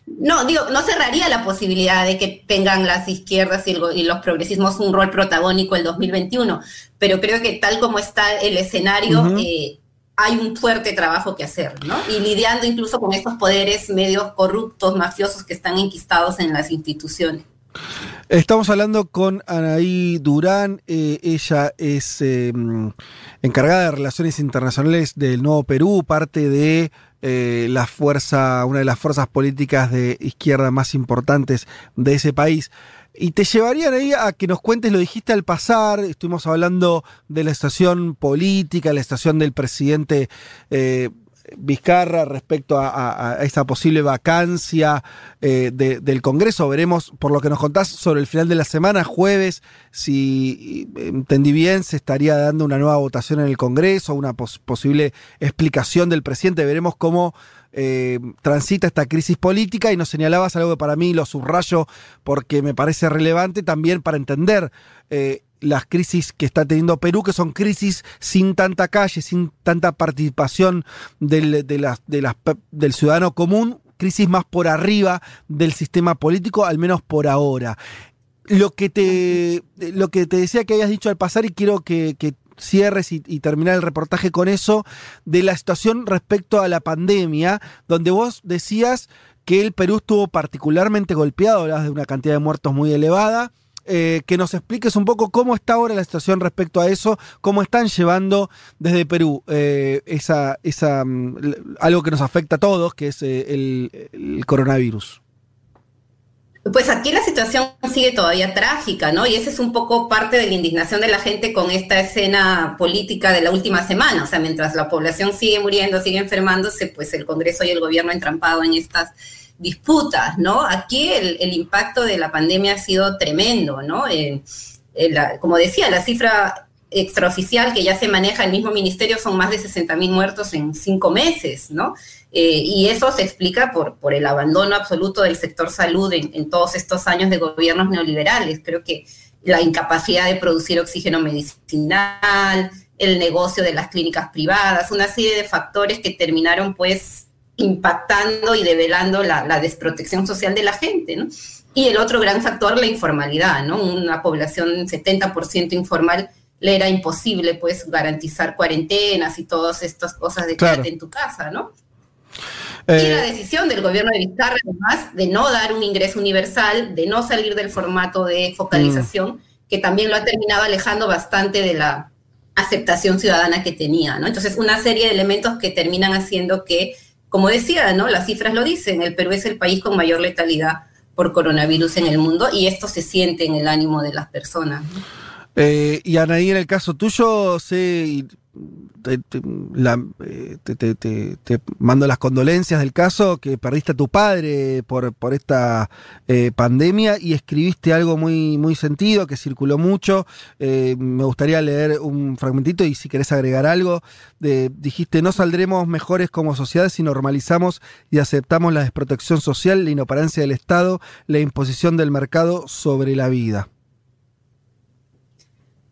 No, digo, no cerraría la posibilidad de que tengan las izquierdas y, el, y, los progresismos un rol protagónico el 2021, pero creo que tal como está el escenario, uh -huh. eh, hay un fuerte trabajo que hacer, ¿no? Y lidiando incluso con estos poderes medios corruptos, mafiosos que están enquistados en las instituciones. Estamos hablando con Anaí Durán, eh, ella es eh, encargada de Relaciones Internacionales del Nuevo Perú, parte de eh, la fuerza, una de las fuerzas políticas de izquierda más importantes de ese país. Y te llevarían ahí a que nos cuentes, lo dijiste al pasar, estuvimos hablando de la estación política, la estación del presidente eh, Vizcarra respecto a, a, esa posible vacancia eh, de, del Congreso. Veremos, por lo que nos contás, sobre el final de la semana, jueves, si entendí bien, se estaría dando una nueva votación en el Congreso, una pos posible explicación del presidente. Veremos cómo eh, transita esta crisis política y nos señalabas algo que para mí lo subrayo porque me parece relevante también para entender. Eh, las crisis que está teniendo Perú, que son crisis sin tanta calle, sin tanta participación del, del ciudadano común, crisis más por arriba del sistema político, al menos por ahora. Lo que te, lo que te decía que hayas dicho al pasar y quiero que, cierres y, y, terminar el reportaje con eso, de la situación respecto a la pandemia, donde vos decías que el Perú estuvo particularmente golpeado, hablabas de una cantidad de muertos muy elevada, eh, que nos expliques un poco cómo está ahora la situación respecto a eso, cómo están llevando desde Perú eh, esa, esa, um, algo que nos afecta a todos, que es eh, el, el, coronavirus. Pues aquí la situación sigue todavía trágica, ¿no? Y esa es un poco parte de la indignación de la gente con esta escena política de la última semana. O sea, mientras la población sigue muriendo, sigue enfermándose, pues el Congreso y el gobierno entrampado en estas disputas, ¿no? Aquí el, impacto de la pandemia ha sido tremendo, ¿no? Como decía, la cifra extraoficial que ya se maneja el mismo ministerio son más de 60 mil muertos en cinco meses, ¿no? Eh, y eso se explica por, por el abandono absoluto del sector salud en, en, todos estos años de gobiernos neoliberales. Creo que la incapacidad de producir oxígeno medicinal, el negocio de las clínicas privadas, una serie de factores que terminaron pues impactando y develando la, la, desprotección social de la gente, ¿no? Y el otro gran factor, la informalidad, ¿no? Una población 70% informal le era imposible, pues, garantizar cuarentenas y todas estas cosas de claro. en tu casa, ¿no? y Eh, la decisión del gobierno de Vizcarra, además, de no dar un ingreso universal, de no salir del formato de focalización, que también lo ha terminado alejando bastante de la aceptación ciudadana que tenía, ¿no? Entonces, una serie de elementos que terminan haciendo que, como decía, ¿no? Las cifras lo dicen, el Perú es el país con mayor letalidad por coronavirus en el mundo y esto se siente en el ánimo de las personas. Eh, y Anaí, en el caso tuyo, sé, eh, te- te- te mando las condolencias del caso, que perdiste a tu padre por, por esta eh, pandemia y escribiste algo muy, muy sentido, que circuló mucho. Eh, me gustaría leer un fragmentito y si querés agregar algo. De- dijiste, no saldremos mejores como sociedad si normalizamos y aceptamos la desprotección social, la inoperancia del Estado, la imposición del mercado sobre la vida.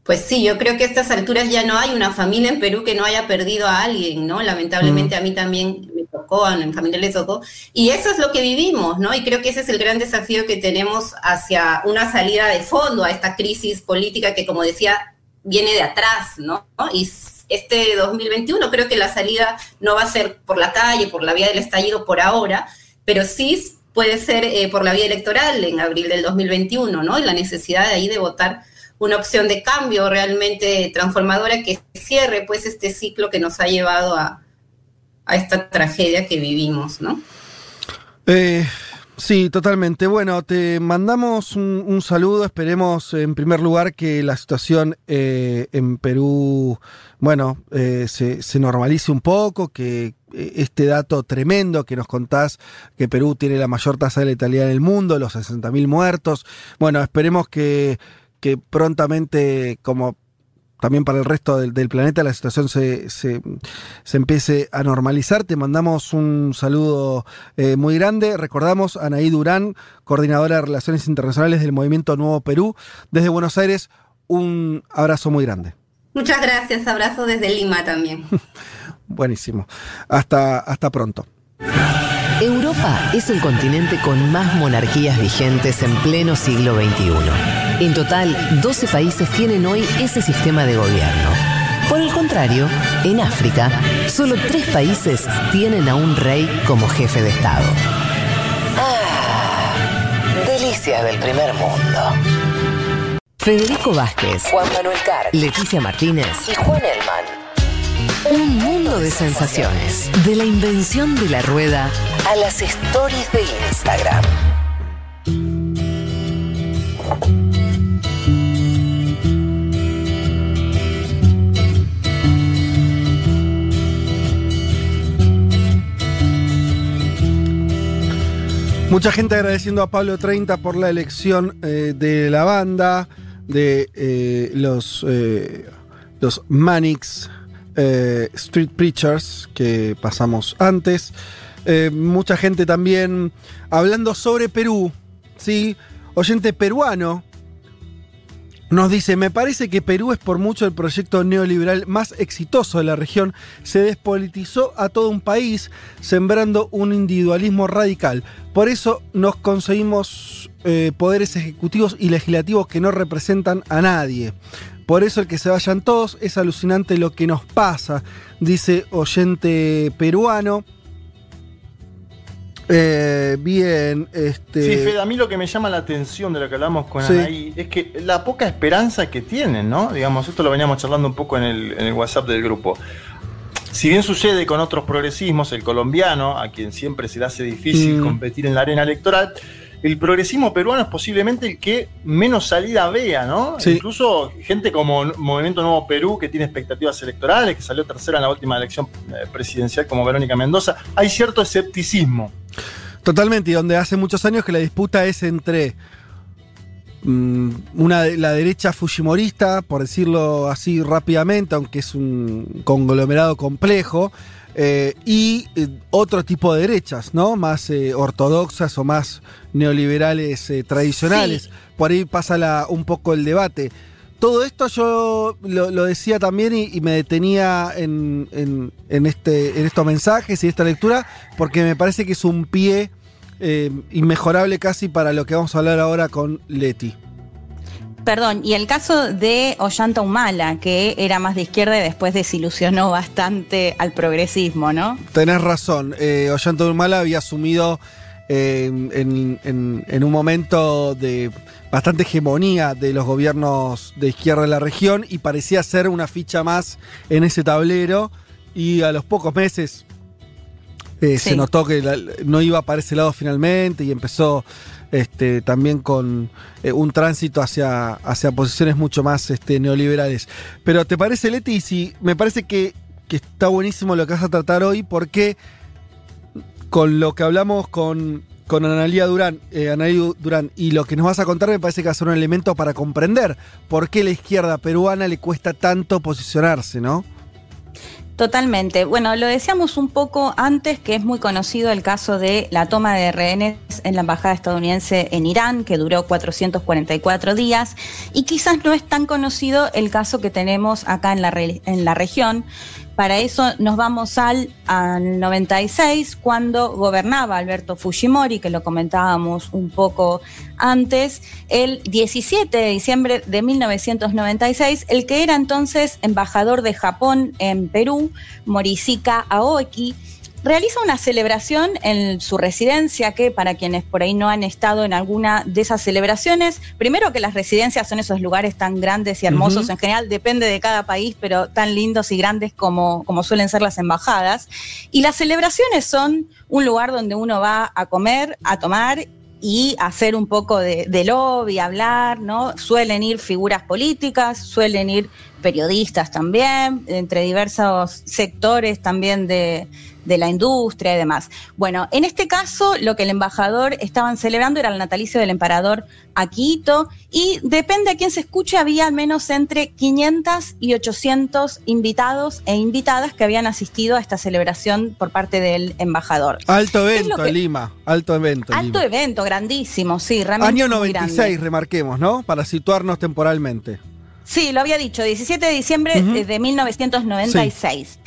Pues sí, yo creo que a estas alturas ya no hay una familia en Perú que no haya perdido a alguien, ¿no? Lamentablemente a mí también me tocó, a mi familia le tocó. Y eso es lo que vivimos, ¿no? Y creo que ese es el gran desafío que tenemos hacia una salida de fondo a esta crisis política que, como decía, viene de atrás, ¿no? Y este 2021 creo que la salida no va a ser por la calle, por la vía del estallido por ahora, pero sí puede ser eh, por la vía electoral en abril del 2021, ¿no? Y la necesidad de ahí de votar una opción de cambio realmente transformadora que cierre pues este ciclo que nos ha llevado a, a esta tragedia que vivimos, ¿no? Eh, sí, totalmente. Bueno, te mandamos un, saludo. Esperemos, en primer lugar, que la situación eh, en Perú, bueno, eh, se, normalice un poco, que este dato tremendo que nos contás, que Perú tiene la mayor tasa de letalidad en el mundo, los 60.000 muertos. Bueno, esperemos que, que prontamente, como también para el resto del, del planeta la situación se, se, se empiece a normalizar. Te mandamos un saludo eh, muy grande. Recordamos a Anaí Durán, coordinadora de Relaciones Internacionales del Movimiento Nuevo Perú. Desde Buenos Aires, un abrazo muy grande. Muchas gracias, abrazo desde Lima también. Buenísimo. Hasta, hasta pronto. Europa es el continente con más monarquías vigentes en pleno siglo XXI. En total, 12 países tienen hoy ese sistema de gobierno. Por el contrario, en África, solo tres países tienen a un rey como jefe de Estado. Ah, delicias del primer mundo. Federico Vázquez, Juan Manuel Carr, Leticia Martínez y Juan Elman. Un mundo de sensaciones. De la invención de la rueda a las stories de Instagram. Mucha gente agradeciendo a Pablo 30 por la elección eh, de la banda, de eh, los, eh, los Manix eh, Street Preachers que pasamos antes. Eh, mucha gente también hablando sobre Perú, ¿sí? Oyente peruano nos dice, me parece que Perú es por mucho el proyecto neoliberal más exitoso de la región. Se despolitizó a todo un país, sembrando un individualismo radical. Por eso nos conseguimos eh, poderes ejecutivos y legislativos que no representan a nadie. Por eso el que se vayan todos es alucinante lo que nos pasa, dice oyente peruano. Eh, bien, este. Sí, Fede, a mí lo que me llama la atención de lo que hablamos con Sí. Anaí es que la poca esperanza que tienen, ¿no? Digamos, esto lo veníamos charlando un poco en el, en el WhatsApp del grupo. Si bien sucede con otros progresismos, el colombiano, a quien siempre se le hace difícil Mm. competir en la arena electoral, el progresismo peruano es posiblemente el que menos salida vea, ¿no? Sí. Incluso gente como Movimiento Nuevo Perú, que tiene expectativas electorales, que salió tercera en la última elección eh, presidencial como Verónica Mendoza, hay cierto escepticismo. Totalmente, y donde hace muchos años que la disputa es entre mm, una la derecha fujimorista, por decirlo así rápidamente, aunque es un conglomerado complejo, eh, y eh, otro tipo de derechas, ¿no? Más eh, ortodoxas o más neoliberales tradicionales. Por ahí pasa la- un poco el debate. Todo esto yo lo, lo decía también y, y me detenía en, en- en este, en estos mensajes y esta lectura, porque me parece que es un pie inmejorable casi para lo que vamos a hablar ahora con Leti. Perdón, y el caso de Ollanta Humala, que era más de izquierda y después desilusionó bastante al progresismo, ¿no? Tenés razón. Eh, Ollanta Humala había asumido eh, en, en- en un momento de bastante hegemonía de los gobiernos de izquierda de la región y parecía ser una ficha más en ese tablero. Y a los pocos meses eh, se notó que la- no iba para ese lado finalmente y empezó este, también con eh, un tránsito hacia, hacia posiciones mucho más este, neoliberales. Pero ¿te parece, Leti? Si me parece que, que está buenísimo lo que vas a tratar hoy porque con lo que hablamos con, con Analía Durán, eh, Analía Durán y lo que nos vas a contar me parece que va a ser un elemento para comprender por qué la izquierda peruana le cuesta tanto posicionarse, ¿no? Totalmente. Bueno, lo decíamos un poco antes, que es muy conocido el caso de la toma de rehenes en la embajada estadounidense en Irán, que duró 444 días, y quizás no es tan conocido el caso que tenemos acá en la, en la región. Para eso nos vamos al, al 96, cuando gobernaba Alberto Fujimori, que lo comentábamos un poco antes, el 17 de diciembre de 1996, el que era entonces embajador de Japón en Perú, Morishika Aoki, realiza una celebración en su residencia que para quienes por ahí no han estado en alguna de esas celebraciones, primero que las residencias son esos lugares tan grandes y hermosos en general, depende de cada país, pero tan lindos y grandes como, como suelen ser las embajadas. Y las celebraciones son un lugar donde uno va a comer, a tomar y hacer un poco de, de lobby, hablar, ¿no? Suelen ir figuras políticas, suelen ir periodistas también, entre diversos sectores también de, de la industria y demás. Bueno, en este caso lo que el embajador estaban celebrando era el natalicio del emperador Akihito y depende a quién se escuche, había al menos entre 500 y 800 invitados e invitadas que habían asistido a esta celebración por parte del embajador. Alto ¿Qué es lo evento que- Lima, alto evento. en Alto Lima. evento, grandísimo, sí, realmente. Año muy 96, grande. remarquemos, ¿no? Para situarnos temporalmente. Sí, lo había dicho, 17 de diciembre Ujú. eh, de 1996.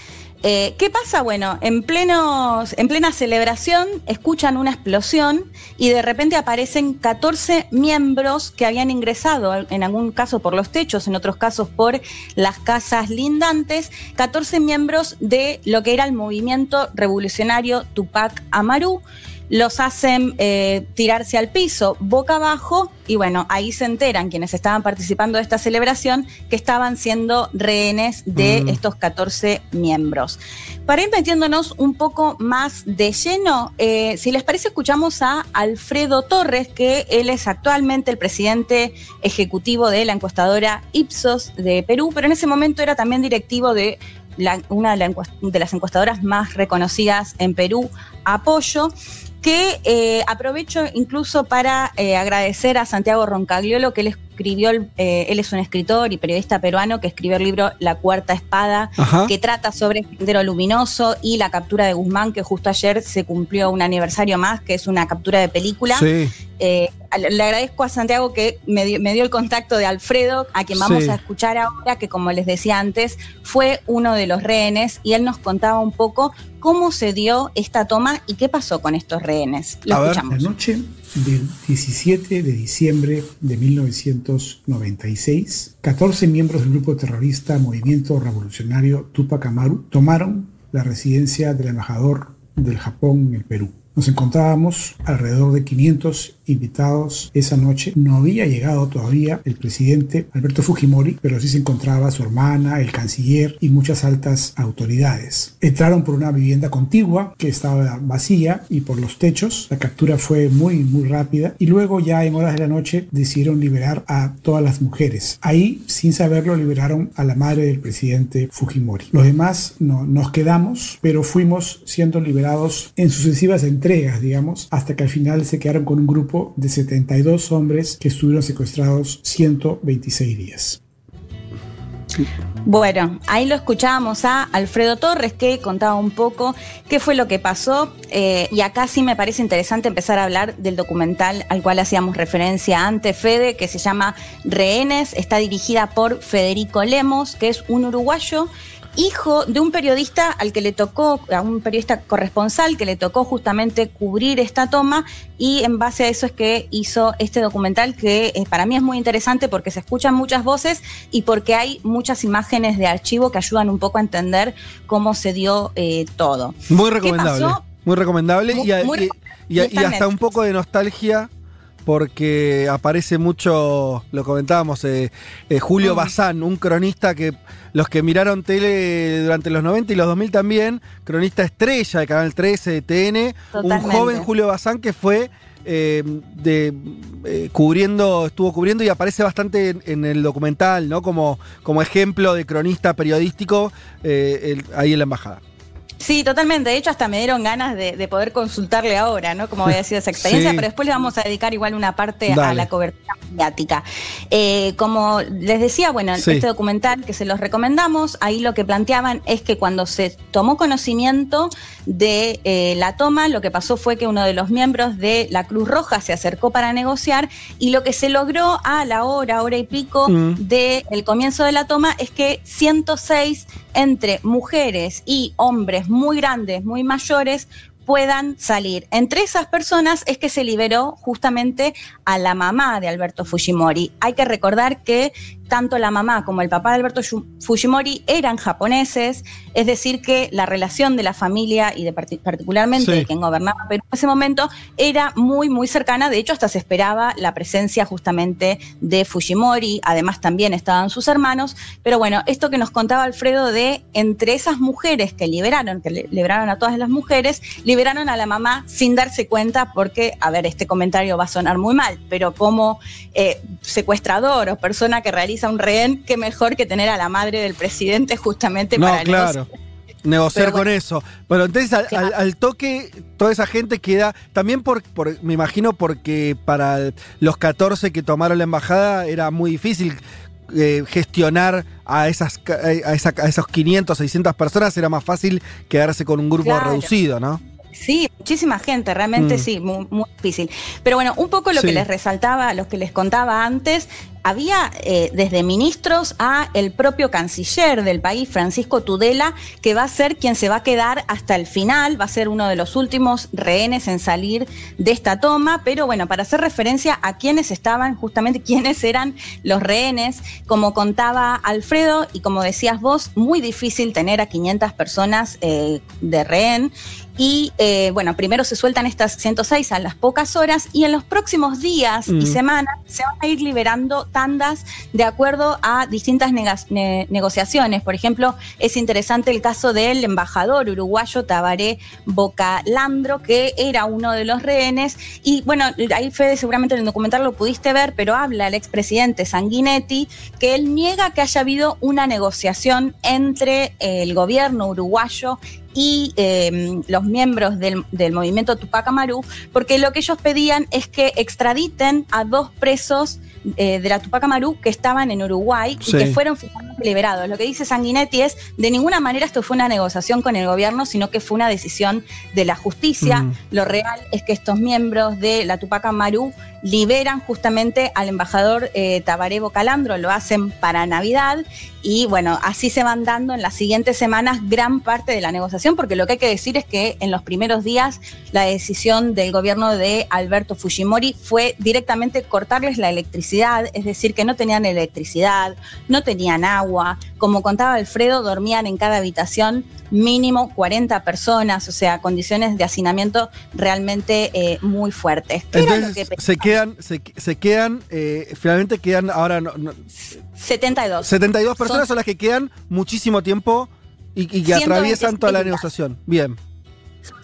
Eh, ¿Qué pasa? Bueno, en, plenos, en plena celebración escuchan una explosión y de repente aparecen 14 miembros que habían ingresado, en algún caso por los techos, en otros casos por las casas lindantes, 14 miembros de lo que era el movimiento revolucionario Tupac Amaru. Los hacen eh, tirarse al piso boca abajo y bueno, ahí se enteran quienes estaban participando de esta celebración que estaban siendo rehenes de Mm. estos 14 miembros. Para ir metiéndonos un poco más de lleno, eh, si les parece, escuchamos a Alfredo Torres, que él es actualmente el presidente ejecutivo de la encuestadora Ipsos de Perú, pero en ese momento era también directivo de la- una de, la encuest- de las encuestadoras más reconocidas en Perú, Apoyo, que eh, aprovecho incluso para eh, agradecer a Santiago Roncagliolo, que él escribió, el- eh, él es un escritor y periodista peruano que escribió el libro La Cuarta Espada, Ajá. que trata sobre Sendero Luminoso y la captura de Guzmán, que justo ayer se cumplió un aniversario más, que es una captura de película. Sí. Eh, le agradezco a Santiago que me dio, me dio el contacto de Alfredo, a quien vamos Sí. a escuchar ahora, que como les decía antes, fue uno de los rehenes y él nos contaba un poco cómo se dio esta toma y qué pasó con estos rehenes. Lo escuchamos. La noche del 17 de diciembre de 1996, 14 miembros del grupo terrorista Movimiento Revolucionario Tupac Amaru tomaron la residencia del embajador del Japón en el Perú. Nos encontrábamos alrededor de 500 invitados esa noche. No había llegado todavía el presidente Alberto Fujimori, pero sí se encontraba su hermana, el canciller y muchas altas autoridades. Entraron por una vivienda contigua que estaba vacía y por los techos. La captura fue muy, muy rápida y luego ya en horas de la noche decidieron liberar a todas las mujeres. Ahí, sin saberlo, liberaron a la madre del presidente Fujimori. Los demás no, nos quedamos, pero fuimos siendo liberados en sucesivas entregas, digamos, hasta que al final se quedaron con un grupo de 72 hombres que estuvieron secuestrados 126 días. Bueno, ahí lo escuchábamos a Alfredo Torres que contaba un poco qué fue lo que pasó eh, y acá sí me parece interesante empezar a hablar del documental al cual hacíamos referencia antes, Fede, que se llama Rehenes, está dirigida por Federico Lemos, que es un uruguayo hijo de un periodista al que le tocó, a un periodista corresponsal que le tocó justamente cubrir esta toma y en base a eso es que hizo este documental que eh, para mí es muy interesante porque se escuchan muchas voces y porque hay muchas imágenes de archivo que ayudan un poco a entender cómo se dio eh, todo. Muy ¿Qué recomendable. Muy recomendable Muy- y, muy hasta un poco de nostalgia porque aparece mucho, lo comentábamos, eh, eh, Julio Mm. Bazán, un cronista que los que miraron tele durante los 90 y los 2000 también, cronista estrella de Canal 13, de TN, un joven Julio Bazán que fue eh, de eh, cubriendo, estuvo cubriendo y aparece bastante en, en el documental, ¿no? Como, como ejemplo de cronista periodístico eh, el- ahí en la embajada. Sí, totalmente. De hecho, hasta me dieron ganas de, de poder consultarle ahora, ¿no? Cómo había sido esa experiencia, Sí. pero después le vamos a dedicar igual una parte a la cobertura mediática. Eh, como les decía, bueno, Sí. este documental que se los recomendamos, ahí lo que planteaban es que cuando se tomó conocimiento de eh, la toma, lo que pasó fue que uno de los miembros de la Cruz Roja se acercó para negociar y lo que se logró a la hora, hora y pico Mm. del comienzo de la toma es que 106 entre mujeres y hombres muy grandes, muy mayores, puedan salir. Entre esas personas es que se liberó justamente a la mamá de Alberto Fujimori. Hay que recordar que tanto la mamá como el papá de Alberto Fujimori eran japoneses, es decir, que la relación de la familia y de parti- particularmente Sí. de quien gobernaba Perú en ese momento era muy, muy cercana. De hecho, hasta se esperaba la presencia justamente de Fujimori. Además, también estaban sus hermanos. Pero bueno, esto que nos contaba Alfredo de entre esas mujeres que liberaron, que li- liberaron a todas las mujeres, liberaron a la mamá sin darse cuenta, porque, a ver, este comentario va a sonar muy mal, pero como eh, secuestrador o persona que realiza un rehén, qué mejor que tener a la madre del presidente justamente No, para claro. Negociar con eso. Pero entonces al, al- al toque, toda esa gente queda. También por, por- me imagino porque para los 14 que tomaron la embajada era muy difícil eh, gestionar a esas ca- a, esa- a esos 500, 600 personas. Era más fácil quedarse con un grupo Claro. reducido, ¿no? Sí, muchísima gente, realmente Mm. sí, muy, muy difícil. Pero bueno, un poco lo Sí. que les resaltaba, lo que les contaba antes, había eh, desde ministros a el propio canciller del país, Francisco Tudela, que va a ser quien se va a quedar hasta el final, va a ser uno de los últimos rehenes en salir de esta toma, pero bueno, para hacer referencia a quienes estaban, justamente quiénes eran los rehenes, como contaba Alfredo y como decías vos, muy difícil tener a 500 personas eh, de rehén. Y eh, bueno, primero se sueltan estas 106 a las pocas horas y en los próximos días y Mm. semanas se van a ir liberando tandas de acuerdo a distintas ne- negociaciones. Por ejemplo, es interesante el caso del embajador uruguayo Tabaré Bocalandro, que era uno de los rehenes. Y bueno, ahí Fede seguramente en el documental lo pudiste ver, pero habla el expresidente Sanguinetti que él niega que haya habido una negociación entre el gobierno uruguayo y eh, los miembros del, del movimiento Tupac Amaru, porque lo que ellos pedían es que extraditen a dos presos eh, de la Tupac Amaru que estaban en Uruguay Sí. y que fueron finalmente liberados. Lo que dice Sanguinetti es, de ninguna manera esto fue una negociación con el gobierno, sino que fue una decisión de la justicia. Mm. Lo real es que estos miembros de la Tupac Amaru liberan justamente al embajador eh, Tabaré Bocalandro, lo hacen para Navidad y bueno, así se van dando en las siguientes semanas gran parte de la negociación, porque lo que hay que decir es que en los primeros días la decisión del gobierno de Alberto Fujimori fue directamente cortarles la electricidad, es decir, que no tenían electricidad, no tenían agua, como contaba Alfredo, dormían en cada habitación mínimo 40 personas, o sea, condiciones de hacinamiento realmente eh, muy fuertes. ¿Qué era lo Entonces que se quedan, se, se quedan, eh, finalmente quedan ahora no- no- 72. 72 personas Son- son las que quedan muchísimo tiempo y, y que 126 atraviesan toda la negociación. Bien.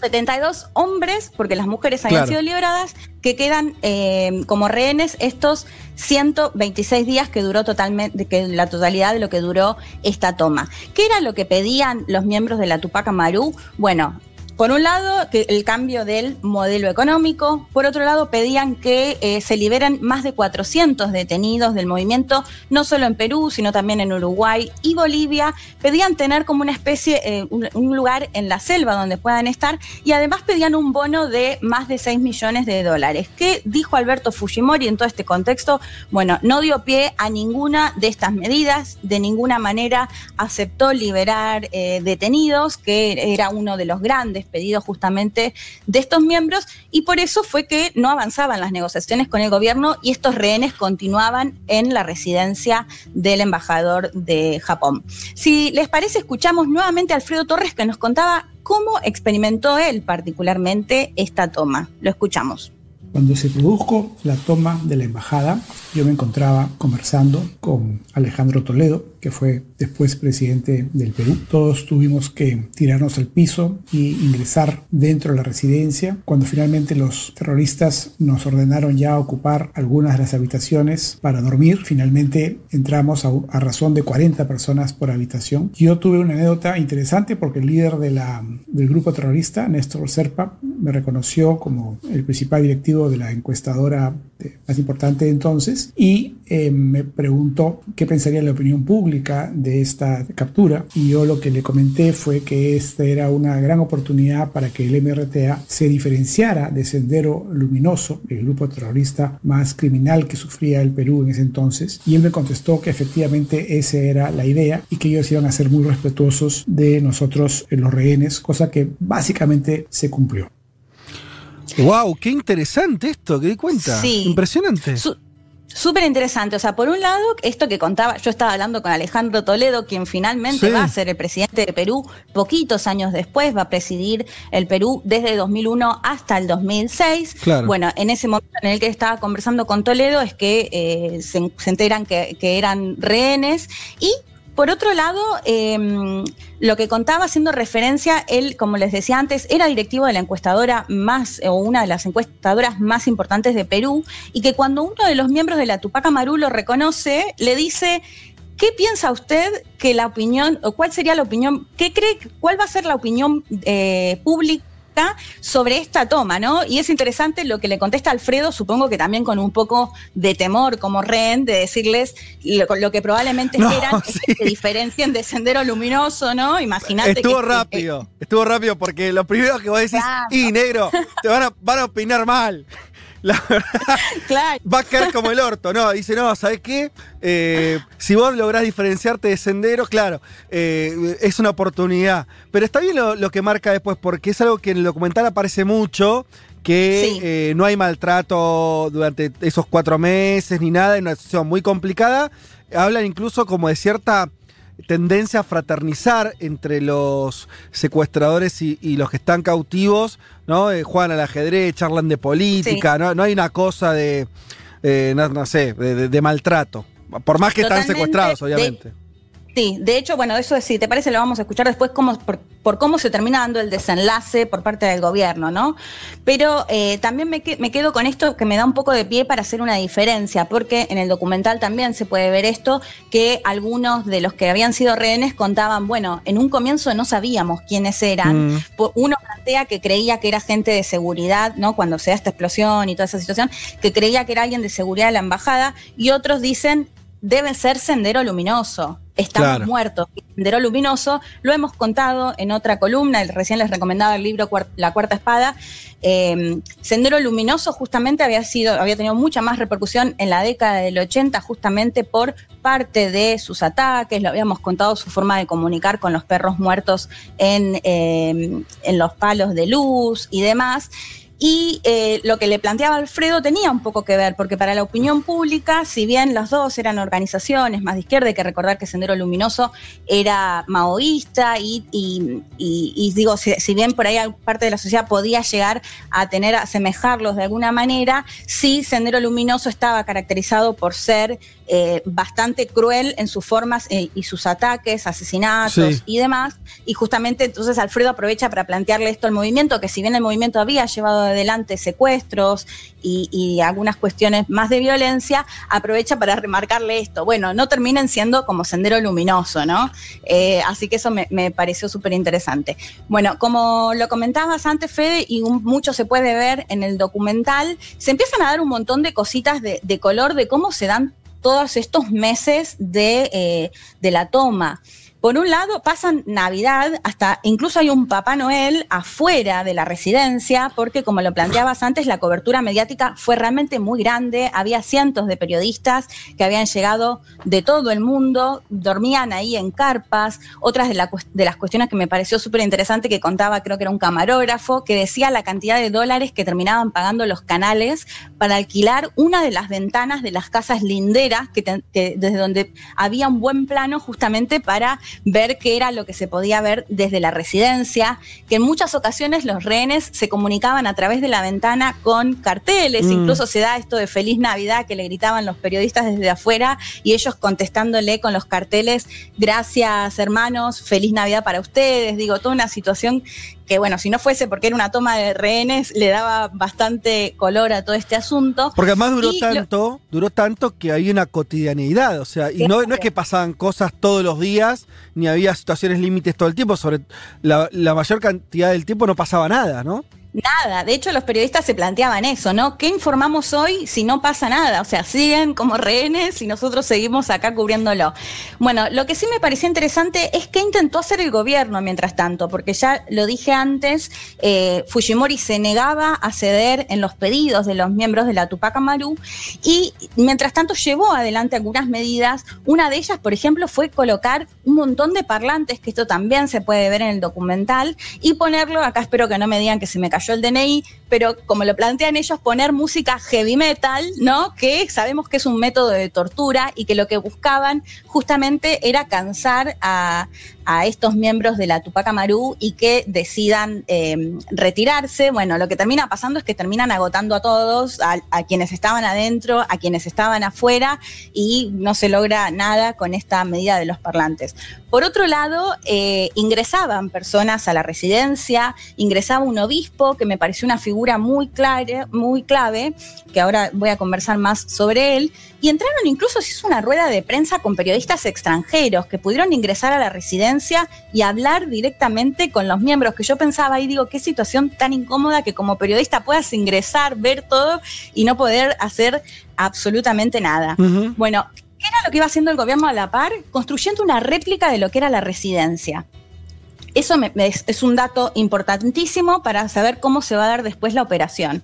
72 hombres, porque las mujeres habían Claro. sido liberadas, que quedan eh, como rehenes estos 126 días que duró totalmente, que la totalidad de lo que duró esta toma. ¿Qué era lo que pedían los miembros de la Tupac Amaru? Bueno, por un lado, que el cambio del modelo económico, por otro lado, pedían que eh, se liberen más de 400 detenidos del movimiento, no solo en Perú, sino también en Uruguay y Bolivia. Pedían tener como una especie, eh, un, un lugar en la selva donde puedan estar y además pedían un bono de más de 6 millones de dólares. ¿Qué dijo Alberto Fujimori en todo este contexto? Bueno, no dio pie a ninguna de estas medidas, de ninguna manera aceptó liberar eh, detenidos, que era uno de los grandes pedidos justamente de estos miembros, y por eso fue que no avanzaban las negociaciones con el gobierno y estos rehenes continuaban en la residencia del embajador de Japón. Si les parece, escuchamos nuevamente a Alfredo Torres que nos contaba cómo experimentó él particularmente esta toma. Lo escuchamos. Cuando se produjo la toma de la embajada, yo me encontraba conversando con Alejandro Toledo, que fue después presidente del Perú. Todos tuvimos que tirarnos al piso y ingresar dentro de la residencia. Cuando finalmente los terroristas nos ordenaron ya ocupar algunas de las habitaciones para dormir, finalmente entramos a, razón de 40 personas por habitación. Yo tuve una anécdota interesante porque el líder del grupo terrorista, Néstor Serpa, me reconoció como el principal directivo de la encuestadora más importante entonces y eh, me preguntó qué pensaría la opinión pública de esta captura y yo lo que le comenté fue que esta era una gran oportunidad para que el MRTA se diferenciara de Sendero Luminoso, el grupo terrorista más criminal que sufría el Perú en ese entonces y él me contestó que efectivamente esa era la idea y que ellos iban a ser muy respetuosos de nosotros los rehenes, cosa que básicamente se cumplió. ¡Wow! ¡Qué interesante esto! ¿Qué di cuenta? Sí. Impresionante. Su- Súper interesante. O sea, por un lado, esto que contaba, yo estaba hablando con Alejandro Toledo, quien finalmente Sí. va a ser el presidente de Perú poquitos años después, va a presidir el Perú desde 2001 hasta el 2006. Claro. Bueno, en ese momento en el que estaba conversando con Toledo es que eh, se, se enteran que, que eran rehenes y por otro lado, eh, lo que contaba haciendo referencia, él, como les decía antes, era directivo de la encuestadora más, o una de las encuestadoras más importantes de Perú, y que cuando uno de los miembros de la Tupac Amaru lo reconoce, le dice, ¿qué piensa usted que la opinión, o cuál sería la opinión, qué cree, cuál va a ser la opinión eh, pública? Sobre esta toma, ¿no? Y es interesante lo que le contesta Alfredo, supongo que también con un poco de temor como rehén, de decirles lo, lo que probablemente No, esperan es que se diferencien de Sendero Luminoso, ¿no? Imagínate Estuvo que- rápido, estuvo rápido porque lo primero que vos decís, Claro. y negro, te van a, van a opinar mal. La verdad, va a caer como el orto. No, dice, no, ¿sabes qué? Eh, si vos lográs diferenciarte de sendero, claro, eh, es una oportunidad. Pero está bien lo, lo que marca después, porque es algo que en el documental aparece mucho, que eh, no hay maltrato durante esos cuatro meses ni nada, en una situación muy complicada. Hablan incluso como de cierta tendencia a fraternizar entre los secuestradores y, y los que están cautivos, ¿no? Eh, juegan al ajedrez, charlan de política, Sí. ¿no? No hay una cosa de, eh, no, no sé, de, de- de maltrato. Por más que están Totalmente, secuestrados, de- obviamente. Sí, de hecho, bueno, eso si te parece lo vamos a escuchar después cómo, por, por cómo se termina dando el desenlace por parte del gobierno, ¿no? Pero eh, también me, que- me quedo con esto que me da un poco de pie para hacer una diferencia, porque en el documental también se puede ver esto, que algunos de los que habían sido rehenes contaban, bueno, en un comienzo no sabíamos quiénes eran, Mm. uno plantea que creía que era gente de seguridad, ¿no? Cuando se da esta explosión y toda esa situación, que creía que era alguien de seguridad de la embajada, y otros dicen, debe ser sendero luminoso. Estamos Claro. muertos. Sendero Luminoso, lo hemos contado en otra columna, recién les recomendaba el libro La Cuarta Espada. Eh, Sendero Luminoso justamente había sido, había tenido mucha más repercusión en la década del 80, justamente por parte de sus ataques, lo habíamos contado, su forma de comunicar con los perros muertos en, eh, en los palos de luz y demás. Y eh, lo que le planteaba Alfredo tenía un poco que ver, porque para la opinión pública, si bien los dos eran organizaciones más de izquierda, hay que recordar que Sendero Luminoso era maoísta y, y- y- y digo, si, si bien por ahí parte de la sociedad podía llegar a tener, a asemejarlos de alguna manera, sí Sendero Luminoso estaba caracterizado por ser eh, bastante cruel en sus formas eh, y sus ataques, asesinatos Sí. y demás. Y justamente entonces Alfredo aprovecha para plantearle esto al movimiento, que si bien el movimiento había llevado adelante secuestros y, y algunas cuestiones más de violencia, aprovecha para remarcarle esto. Bueno, no terminen siendo como sendero luminoso, ¿no? Eh, así que eso me, me pareció súper interesante. Bueno, como lo comentabas antes, Fede, y un- mucho se puede ver en el documental, se empiezan a dar un montón de cositas de, de color de cómo se dan todos estos meses de, eh, de la toma. Por un lado, pasan Navidad, hasta incluso hay un Papá Noel afuera de la residencia, porque como lo planteabas antes, la cobertura mediática fue realmente muy grande. Había cientos de periodistas que habían llegado de todo el mundo, dormían ahí en carpas. Otras de, las cuestiones que me pareció súper interesante que contaba, creo que era un camarógrafo, que decía la cantidad de dólares que terminaban pagando los canales para alquilar una de las ventanas de las casas linderas, que desde donde había un buen plano justamente para ver qué era lo que se podía ver desde la residencia, que en muchas ocasiones los rehenes se comunicaban a través de la ventana con carteles, Mm. incluso se da esto de Feliz Navidad que le gritaban los periodistas desde afuera y ellos contestándole con los carteles, gracias hermanos, feliz Navidad para ustedes, digo, toda una situación que bueno, si no fuese porque era una toma de rehenes, le daba bastante color a todo este asunto. Porque además duró Y lo- tanto, duró tanto que hay una cotidianidad, o sea, y no, no es que pasaban cosas todos los días, ni había situaciones límites todo el tiempo, sobre la, la mayor cantidad del tiempo no pasaba nada, ¿no? Nada, de hecho los periodistas se planteaban eso, ¿no? ¿Qué informamos hoy si no pasa nada? O sea, siguen como rehenes y nosotros seguimos acá cubriéndolo. Bueno, lo que sí me pareció interesante es que intentó hacer el gobierno mientras tanto, porque ya lo dije antes, eh, Fujimori se negaba a ceder en los pedidos de los miembros de la Tupac Amaru y mientras tanto llevó adelante algunas medidas. Una de ellas, por ejemplo, fue colocar un montón de parlantes, que esto también se puede ver en el documental, y ponerlo, acá espero que no me digan que se me el DNI, pero como lo plantean ellos, poner música heavy metal, ¿no? Que sabemos que es un método de tortura y que lo que buscaban justamente era cansar a, a estos miembros de la Tupac Amaru y que decidan eh, retirarse. Bueno, lo que termina pasando es que terminan agotando a todos, a, a quienes estaban adentro, a quienes estaban afuera y no se logra nada con esta medida de los parlantes. Por otro lado, eh, ingresaban personas a la residencia, ingresaba un obispo que me pareció una figura muy, clara, muy clave, que ahora voy a conversar más sobre él, y entraron incluso, se hizo una rueda de prensa con periodistas extranjeros que pudieron ingresar a la residencia y hablar directamente con los miembros, que yo pensaba y digo, qué situación tan incómoda que como periodista puedas ingresar, ver todo y no poder hacer absolutamente nada. Bueno, ¿qué era lo que iba haciendo el gobierno a la par? Construyendo una réplica de lo que era la residencia. Eso me- me- es, es un dato importantísimo para saber cómo se va a dar después la operación.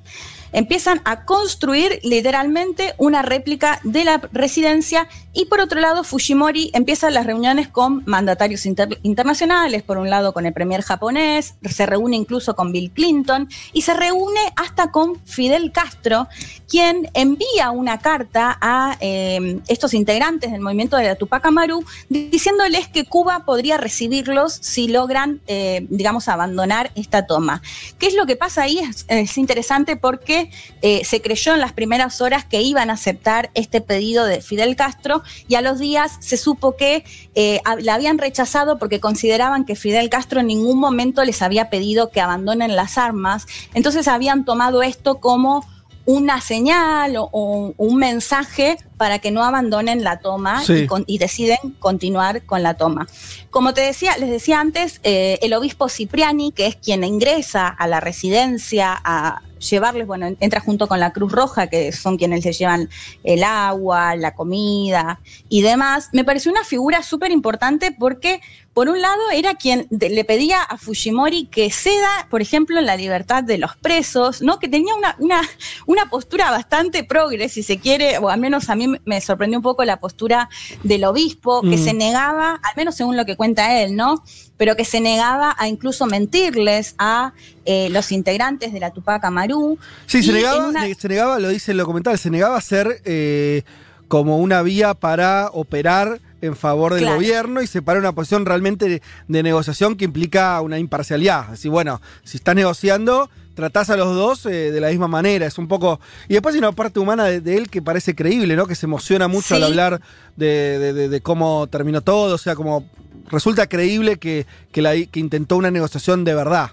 Empiezan a construir literalmente una réplica de la residencia y por otro lado Fujimori empieza las reuniones con mandatarios inter- internacionales, por un lado con el premier japonés, se reúne incluso con Bill Clinton y se reúne hasta con Fidel Castro, quien envía una carta a eh, estos integrantes del movimiento de la Tupac Amaru diciéndoles que Cuba podría recibirlos si logran, eh, digamos, abandonar esta toma. ¿Qué es lo que pasa ahí? Es interesante porque eh, se creyó en las primeras horas que iban a aceptar este pedido de Fidel Castro y a los días se supo que eh, la habían rechazado porque consideraban que Fidel Castro en ningún momento les había pedido que abandonen las armas. Entonces habían tomado esto como una señal o, o un mensaje para que no abandonen la toma Sí. y, con- y deciden continuar con la toma. Como te decía, les decía antes, eh, el obispo Cipriani, que es quien ingresa a la residencia a llevarles, bueno, entra junto con la Cruz Roja, que son quienes les llevan el agua, la comida y demás, me pareció una figura súper importante porque, por un lado, era quien le pedía a Fujimori que ceda, por ejemplo, la libertad de los presos, ¿no? Que tenía una, una, una postura bastante progre, si se quiere, o al menos a mí me- sorprendió un poco la postura del obispo, que Mm. se negaba, al menos según lo que cuenta él, ¿no? Pero que se negaba a incluso mentirles a eh, los integrantes de la Tupac Amaru. Sí, se negaba, una- se negaba, lo dice el documental, se negaba a ser eh, como una vía para operar en favor del Claro. gobierno y separar una posición realmente de, de negociación que implica una imparcialidad. Así, bueno, si estás negociando, tratás a los dos eh, de la misma manera. Es un poco. Y después hay una parte humana de, de él que parece creíble, ¿no? Que se emociona mucho al hablar de, de- de- de cómo terminó todo. O sea, como resulta creíble que, que, la- que intentó una negociación de verdad.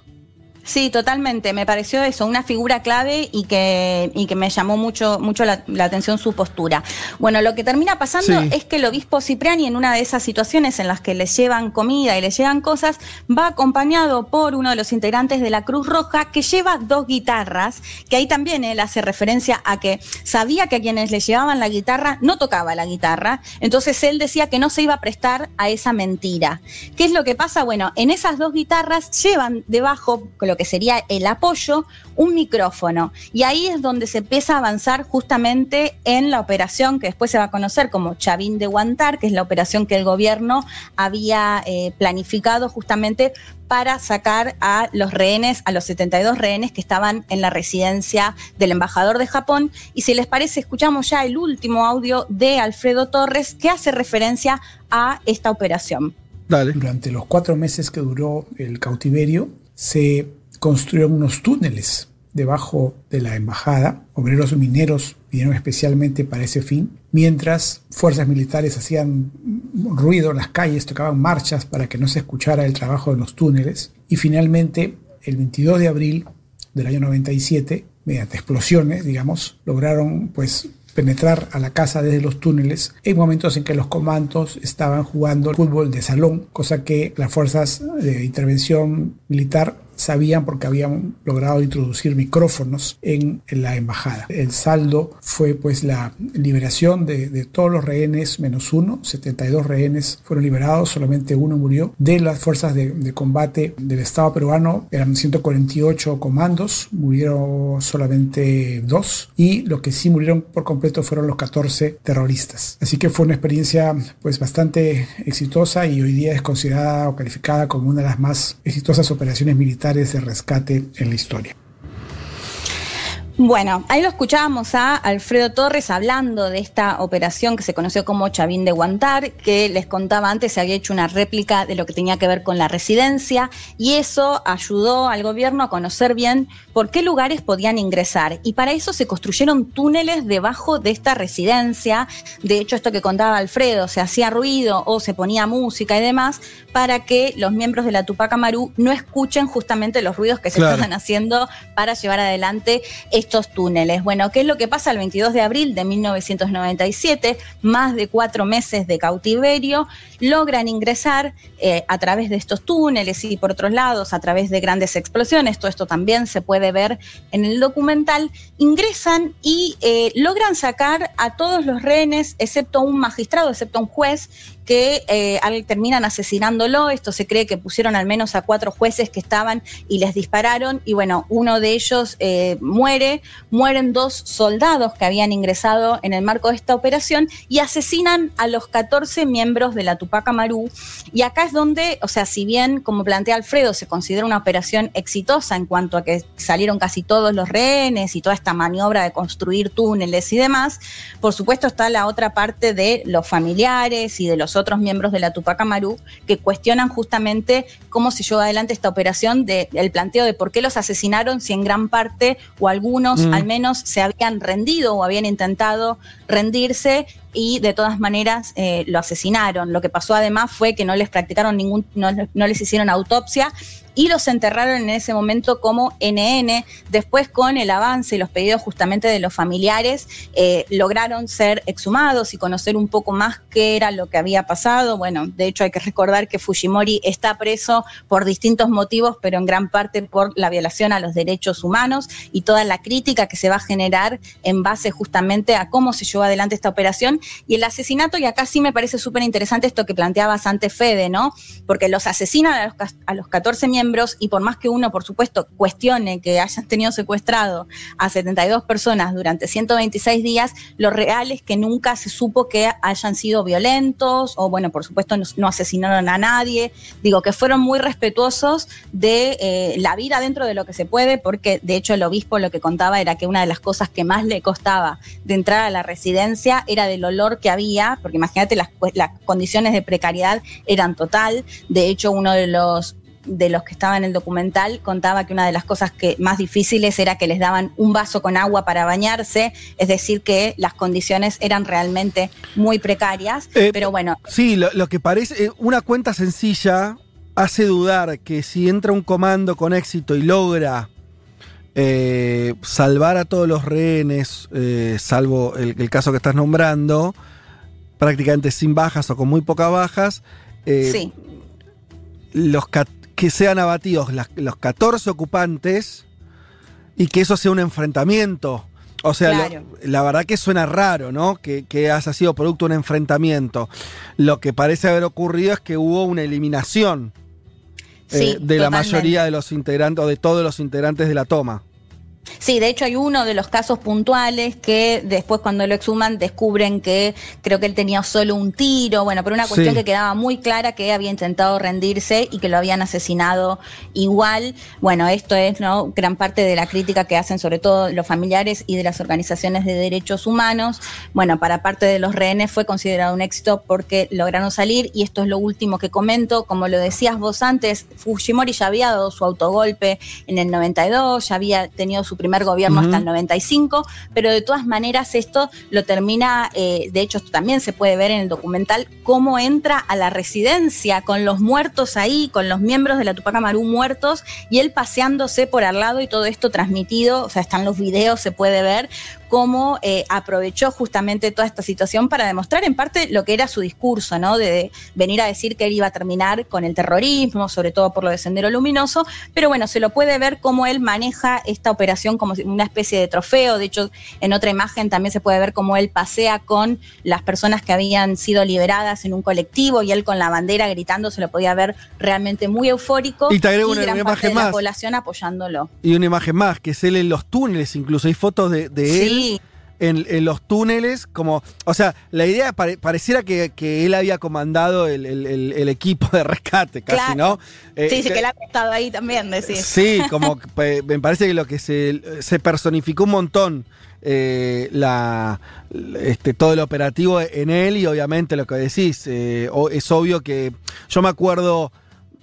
Sí, totalmente. Me pareció eso, una figura clave y que, y que me llamó mucho, mucho la, la atención su postura. Bueno, lo que termina pasando Sí. es que el obispo Cipriani, en una de esas situaciones en las que le llevan comida y le llevan cosas, va acompañado por uno de los integrantes de la Cruz Roja que lleva dos guitarras, que ahí también él hace referencia a que sabía que a quienes le llevaban la guitarra no tocaba la guitarra, entonces él decía que no se iba a prestar a esa mentira. ¿Qué es lo que pasa? Bueno, en esas dos guitarras llevan debajo lo que sería el apoyo, un micrófono. Y ahí es donde se empieza a avanzar justamente en la operación que después se va a conocer como Chavín de Guantar, que es la operación que el gobierno había eh, planificado justamente para sacar a los rehenes, a los 72 rehenes que estaban en la residencia del embajador de Japón. Y si les parece, escuchamos ya el último audio de Alfredo Torres que hace referencia a esta operación. Durante los cuatro meses que duró el cautiverio, se construyeron unos túneles debajo de la embajada. Obreros mineros vinieron especialmente para ese fin, mientras fuerzas militares hacían ruido en las calles, tocaban marchas para que no se escuchara el trabajo en los túneles. Y finalmente, el 22 de abril del año 97, mediante explosiones, digamos, lograron pues penetrar a la casa desde los túneles en momentos en que los comandos estaban jugando fútbol de salón, cosa que las fuerzas de intervención militar sabían porque habían logrado introducir micrófonos en, la embajada. El saldo fue pues la liberación de, de, todos los rehenes menos uno, 72 rehenes fueron liberados, solamente uno murió. De las fuerzas de, de combate del Estado peruano eran 148 comandos, murieron solamente dos y los que sí murieron por completo fueron los 14 terroristas. Así que fue una experiencia pues bastante exitosa y hoy día es considerada o calificada como una de las más exitosas operaciones militares de rescate en la historia. Bueno, ahí lo escuchábamos a Alfredo Torres hablando de esta operación que se conoció como Chavín de Guantar, que les contaba antes se había hecho una réplica de lo que tenía que ver con la residencia y eso ayudó al gobierno a conocer bien por qué lugares podían ingresar. Y para eso se construyeron túneles debajo de esta residencia. De hecho, esto que contaba Alfredo, se hacía ruido o se ponía música y demás para que los miembros de la Tupac Amaru no escuchen justamente los ruidos que se Claro. estaban haciendo para llevar adelante estos túneles. Bueno, ¿qué es lo que pasa el 22 de abril de 1997? Más de cuatro meses de cautiverio, logran ingresar eh, a través de estos túneles y por otros lados a través de grandes explosiones. Todo esto también se puede ver en el documental. Ingresan y eh, logran sacar a todos los rehenes, excepto un magistrado, excepto un juez, que eh, al- terminan asesinándolo. Esto se cree que pusieron al menos a cuatro jueces que estaban y les dispararon. Y bueno, uno de ellos eh, muere, mueren dos soldados que habían ingresado en el marco de esta operación y asesinan a los 14 miembros de la Tupac Amaru. Y acá es donde, o sea, si bien, como plantea Alfredo, se considera una operación exitosa en cuanto a que salieron casi todos los rehenes y toda esta maniobra de construir túneles y demás, por supuesto está la otra parte de los familiares y de los otros miembros de la Tupac Amaru que cuestionan justamente cómo se llevó adelante esta operación, de, el planteo de por qué los asesinaron si en gran parte o algunos Mm. al menos se habían rendido o habían intentado rendirse y de todas maneras eh, lo asesinaron. Lo que pasó además fue que no les practicaron ningún, no, les hicieron autopsia y los enterraron en ese momento como NN. Después, con el avance y los pedidos justamente de los familiares, eh, lograron ser exhumados y conocer un poco más qué era lo que había pasado. Bueno, de hecho hay que recordar que Fujimori está preso por distintos motivos, pero en gran parte por la violación a los derechos humanos y toda la crítica que se va a generar en base justamente a cómo se llevó adelante esta operación y el asesinato. Y acá sí me parece súper interesante esto que planteabas antes, Fede, ¿no? Porque los asesinan a los, a los 14 miembros y por más que uno, por supuesto, cuestione que hayan tenido secuestrado a 72 personas durante 126 días, lo real es que nunca se supo que hayan sido violentos o, bueno, por supuesto, no, no asesinaron a nadie. Digo, que fueron muy respetuosos de eh, la vida dentro de lo que se puede, porque de hecho el obispo lo que contaba era que una de las cosas que más le costaba de entrar a la residencia era del olor que había, porque imagínate las, las condiciones de precariedad eran total. De hecho, uno de los de los que estaba en el documental contaba que una de las cosas que más difíciles era que les daban un vaso con agua para bañarse, es decir, que las condiciones eran realmente muy precarias, Eh, pero bueno, Sí, lo, lo que parece, eh, una cuenta sencilla hace dudar que si entra un comando con éxito y logra eh, salvar a todos los rehenes, eh, salvo el, el caso que estás nombrando, prácticamente sin bajas o con muy pocas bajas, eh, Sí. los que sean abatidos las- los 14 ocupantes y que eso sea un enfrentamiento. O sea, lo- la verdad que suena raro, ¿no? Que, que haya sido producto de un enfrentamiento. Lo que parece haber ocurrido es que hubo una eliminación Sí, de la mayoría de los integrantes o de todos los integrantes de la toma. Sí, de hecho hay uno de los casos puntuales que después cuando lo exhuman descubren que creo que él tenía solo un tiro, bueno, por una cuestión Sí. que quedaba muy clara que había intentado rendirse y que lo habían asesinado igual. Bueno, esto es ¿no? gran parte de la crítica que hacen sobre todo los familiares y de las organizaciones de derechos humanos. Bueno, para parte de los rehenes fue considerado un éxito porque lograron salir y esto es lo último que comento. Como lo decías vos antes, Fujimori ya había dado su autogolpe en el 92, ya había tenido su primer gobierno Ujú. hasta el 95, pero de todas maneras esto lo termina, eh, de hecho esto también se puede ver en el documental, cómo entra a la residencia con los muertos ahí, con los miembros de la Tupac Amaru muertos y él paseándose por al lado y todo esto transmitido, o sea, están los videos, se puede ver cómo eh, aprovechó justamente toda esta situación para demostrar en parte lo que era su discurso, ¿no? De venir a decir que él iba a terminar con el terrorismo, sobre todo por lo de Sendero Luminoso, pero bueno, se lo puede ver cómo él maneja esta operación como una especie de trofeo, de hecho en otra imagen también se puede ver cómo él pasea con las personas que habían sido liberadas en un colectivo y él con la bandera gritando, se lo podía ver realmente muy eufórico Y te agrego una- gran una parte imagen de la más. población apoyándolo. Y una imagen más, que es él en los túneles, incluso hay fotos de, de él en, en los túneles, como, o sea, la idea pare- pareciera que, que él había comandado el, el- el- el equipo de rescate, casi, Claro. ¿no? Eh, sí, sí, que- que él ha estado ahí también, decís. Sí, como me parece que lo que se, se personificó un montón eh, la, este, todo el operativo en él y obviamente lo que decís, eh, es obvio que yo me acuerdo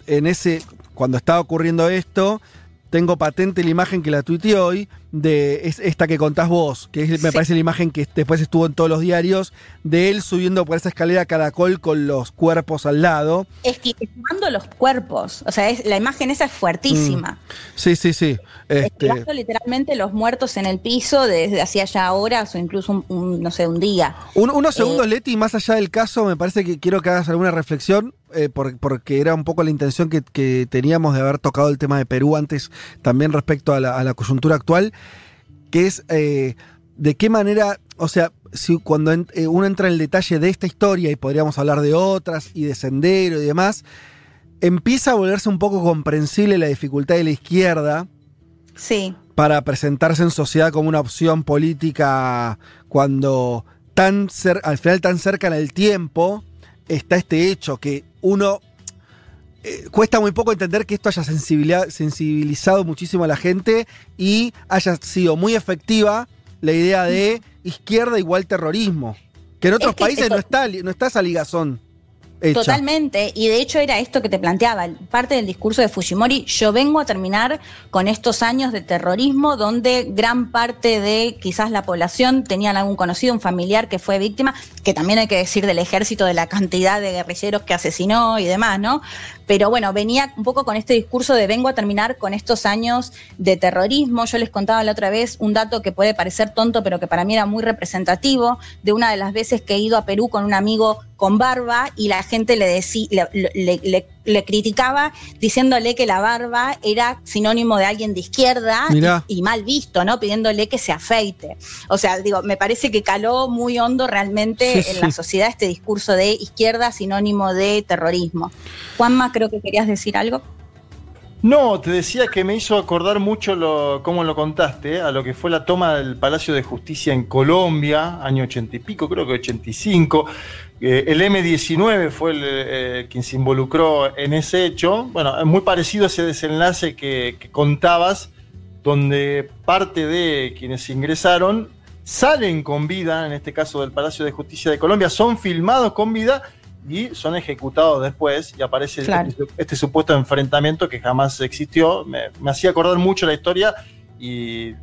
en ese, cuando estaba ocurriendo esto, tengo patente la imagen que la tuiteé hoy de es- esta que contás vos, que es- me Sí. parece la imagen que después estuvo en todos los diarios, de él subiendo por esa escalera caracol con los cuerpos al lado. Esquivando los cuerpos. O sea, es- la imagen esa es fuertísima. Sí, sí, sí. Este, literalmente los muertos en el piso desde hacía ya horas o incluso un, un, no sé, un día. Un- unos segundos, Eh, Leti, más allá del caso, me parece que quiero que hagas alguna reflexión, eh, por- porque era un poco la intención que, que teníamos de haber tocado el tema de Perú antes, también respecto a la, a la coyuntura actual, que es eh, de qué manera, o sea, si cuando en- eh, uno entra en el detalle de esta historia, y podríamos hablar de otras, y de Sendero y demás, empieza a volverse un poco comprensible la dificultad de la izquierda Sí. para presentarse en sociedad como una opción política cuando tan cer- al final tan cerca en el tiempo está este hecho que uno eh, cuesta muy poco entender que esto haya sensibilizado muchísimo a la gente y haya sido muy efectiva la idea de izquierda igual terrorismo. Que en otros Es que países esto- no está, no está esa ligazón Totalmente, y de hecho era esto que te planteaba, parte del discurso de Fujimori, yo vengo a terminar con estos años de terrorismo donde gran parte de quizás la población tenían algún conocido, un familiar que fue víctima, que también hay que decir del ejército, de la cantidad de guerrilleros que asesinó y demás, ¿no? Pero bueno, venía un poco con este discurso de vengo a terminar con estos años de terrorismo. Yo les contaba la otra vez un dato que puede parecer tonto, pero que para mí era muy representativo, de una de las veces que he ido a Perú con un amigo con barba y la gente le, decí- le, le- le- le criticaba diciéndole que la barba era sinónimo de alguien de izquierda y, Mirá. y mal visto, ¿no? Pidiéndole que se afeite. O sea, digo, me parece que caló muy hondo realmente Sí, en sí. la sociedad este discurso de izquierda sinónimo de terrorismo. Juanma, creo que querías decir algo. No, te decía que me hizo acordar mucho lo, cómo lo contaste, ¿eh? a lo que fue la toma del Palacio de Justicia en Colombia, año ochenta y pico, creo que 85. Eh, el M19 fue el, eh, quien se involucró en ese hecho. Bueno, es muy parecido a ese desenlace que, que contabas, donde parte de quienes ingresaron salen con vida, en este caso del Palacio de Justicia de Colombia, son filmados con vida y son ejecutados después y aparece Claro. este, este supuesto enfrentamiento que jamás existió. Me, me hacía acordar mucho la historia y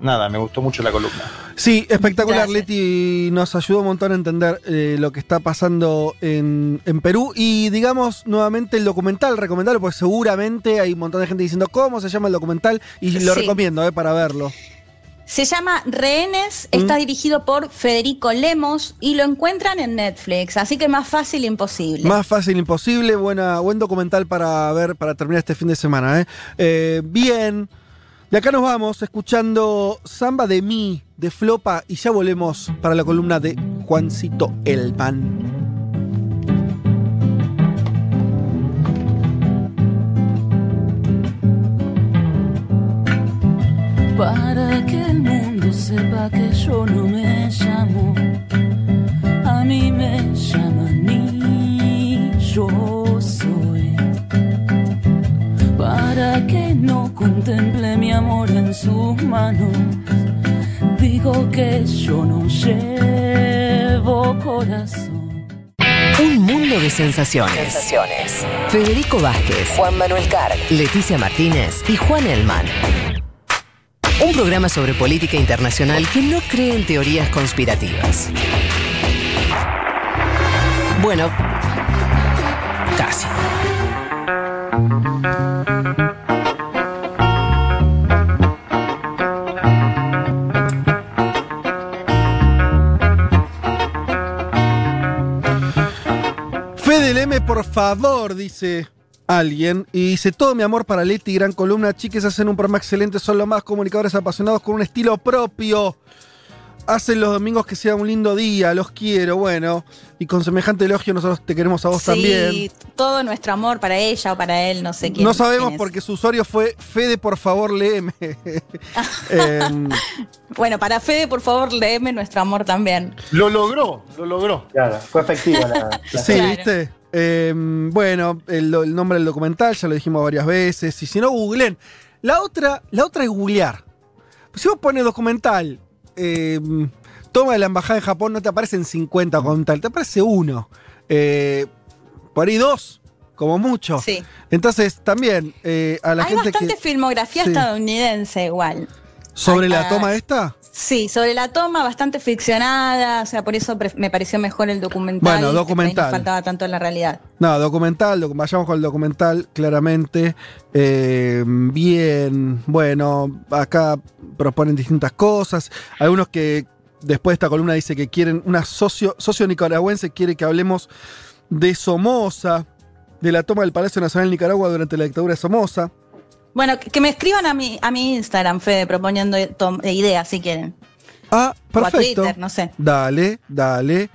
nada, me gustó mucho la columna. Sí, espectacular. Leti nos ayudó un montón a entender eh, lo que está pasando en, en Perú. Y digamos nuevamente el documental, recomendarlo, porque seguramente hay un montón de gente diciendo cómo se llama el documental y lo Sí. recomiendo eh, para verlo. Se llama Rehenes, está Mm. dirigido por Federico Lemos y lo encuentran en Netflix, así que más fácil imposible. Más fácil imposible, buena, buen documental para ver, para terminar este fin de semana. ¿eh? Eh, bien, de acá nos vamos escuchando Samba de mí, de Flopa, y ya volvemos para la columna de Juancito Elman. para que el mundo sepa que yo no me llamo. A mí me llaman ni yo. Para que no contemple mi amor en sus manos. Digo que yo no llevo corazón. Un mundo de sensaciones. Federico Vázquez, Juan Manuel Carr, Leticia Martínez y Juan Elman. Un programa sobre política internacional que no cree en teorías conspirativas. Bueno, Leme, por favor, dice alguien. Y dice, todo mi amor para Leti, gran columna. Chiques hacen un programa excelente, son los más comunicadores apasionados con un estilo propio. Hacen los domingos que sea un lindo día, los quiero, bueno. Y con semejante elogio nosotros te queremos a vos sí, también. todo nuestro amor para ella o para él, no sé quién. No sabemos quién es. porque su usuario fue Fede, por favor, léeme. Em, Bueno, para Fede, por favor, léeme nuestro amor también. Lo logró, lo logró. Claro, fue efectiva la. la- Sí, ¿viste? Eh, bueno, el, el nombre del documental ya lo dijimos varias veces. Y si no, googleen. La otra, la otra es googlear. Si vos pones documental, eh, toma de la embajada de Japón, no te aparecen 50 documental, te aparece uno. Eh, por ahí dos, como mucho. Sí. Entonces, también eh, a la Hay gente bastante que. filmografía Sí. estadounidense igual. ¿Sobre la toma esta? Sí, sobre la toma, bastante ficcionada, o sea, por eso me pareció mejor el documental. Bueno, que por ahí no documental. faltaba tanto en la realidad. No, documental, docu- vayamos con el documental, claramente. Eh, bien, bueno, acá proponen distintas cosas. Algunos que después de esta columna dice que quieren, una socio, socio nicaragüense quiere que hablemos de Somoza, de la toma del Palacio Nacional de Nicaragua durante la dictadura de Somoza. Bueno, que, me escriban a mi, a mi Instagram, Fede, proponiendo tom- ideas si quieren. Ah, O a perfecto. Twitter, no sé. Dale, dale.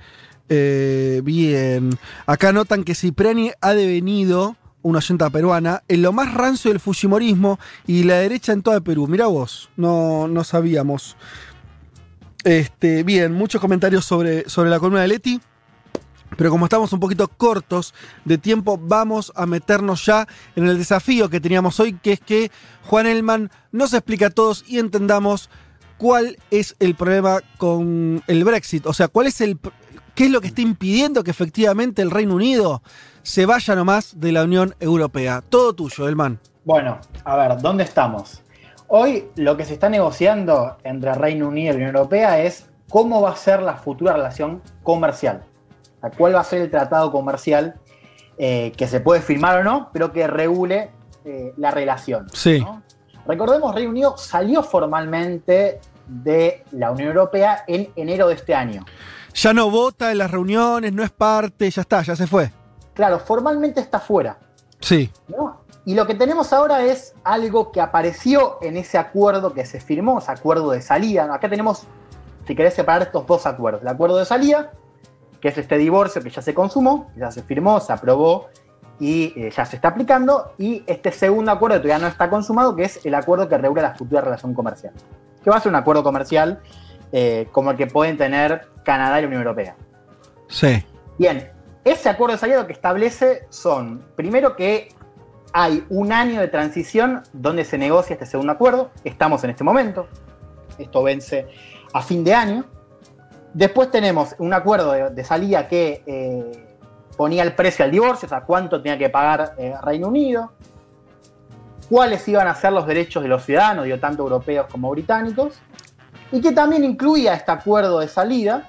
Eh, bien. Acá notan que Cipriani ha devenido, una oyenta peruana, en lo más rancio del fujimorismo y la derecha en toda Perú. Mira vos, no, no sabíamos. Este, bien, muchos comentarios sobre, sobre la columna de Leti. Pero como estamos un poquito cortos de tiempo, vamos a meternos ya en el desafío que teníamos hoy, que es que Juan Elman nos explique a todos y entendamos cuál es el problema con el Brexit. O sea, cuál es el qué es lo que está impidiendo que efectivamente el Reino Unido se vaya nomás de la Unión Europea. Todo tuyo, Elman. Bueno, a ver, ¿dónde estamos? Hoy lo que se está negociando entre Reino Unido y la Unión Europea es cómo va a ser la futura relación comercial. Sea, cuál va a ser el tratado comercial eh, que se puede firmar o no, pero que regule eh, la relación. Sí. ¿no? Recordemos, Reino Unido salió formalmente de la Unión Europea en enero de este año. Ya no vota en las reuniones, no es parte, ya está, ya se fue. Claro, formalmente está fuera. Sí. ¿no? Y lo que tenemos ahora es algo que apareció en ese acuerdo que se firmó, ese acuerdo de salida. Acá tenemos, si querés separar estos dos acuerdos. El acuerdo de salida, que es este divorcio que ya se consumó, ya se firmó, se aprobó y eh, ya se está aplicando. Y este segundo acuerdo que todavía no está consumado, que es el acuerdo que regula la futura relación comercial. Que va a ser un acuerdo comercial eh, como el que pueden tener Canadá y la Unión Europea. Sí. Bien, ese acuerdo de salida lo que establece son, primero que hay un año de transición donde se negocia este segundo acuerdo, estamos en este momento, esto vence a fin de año. Después tenemos un acuerdo de, salida que eh, ponía el precio al divorcio, o sea, cuánto tenía que pagar eh, Reino Unido. cuáles iban a ser los derechos de los ciudadanos, tanto europeos como británicos, y que también incluía este acuerdo de salida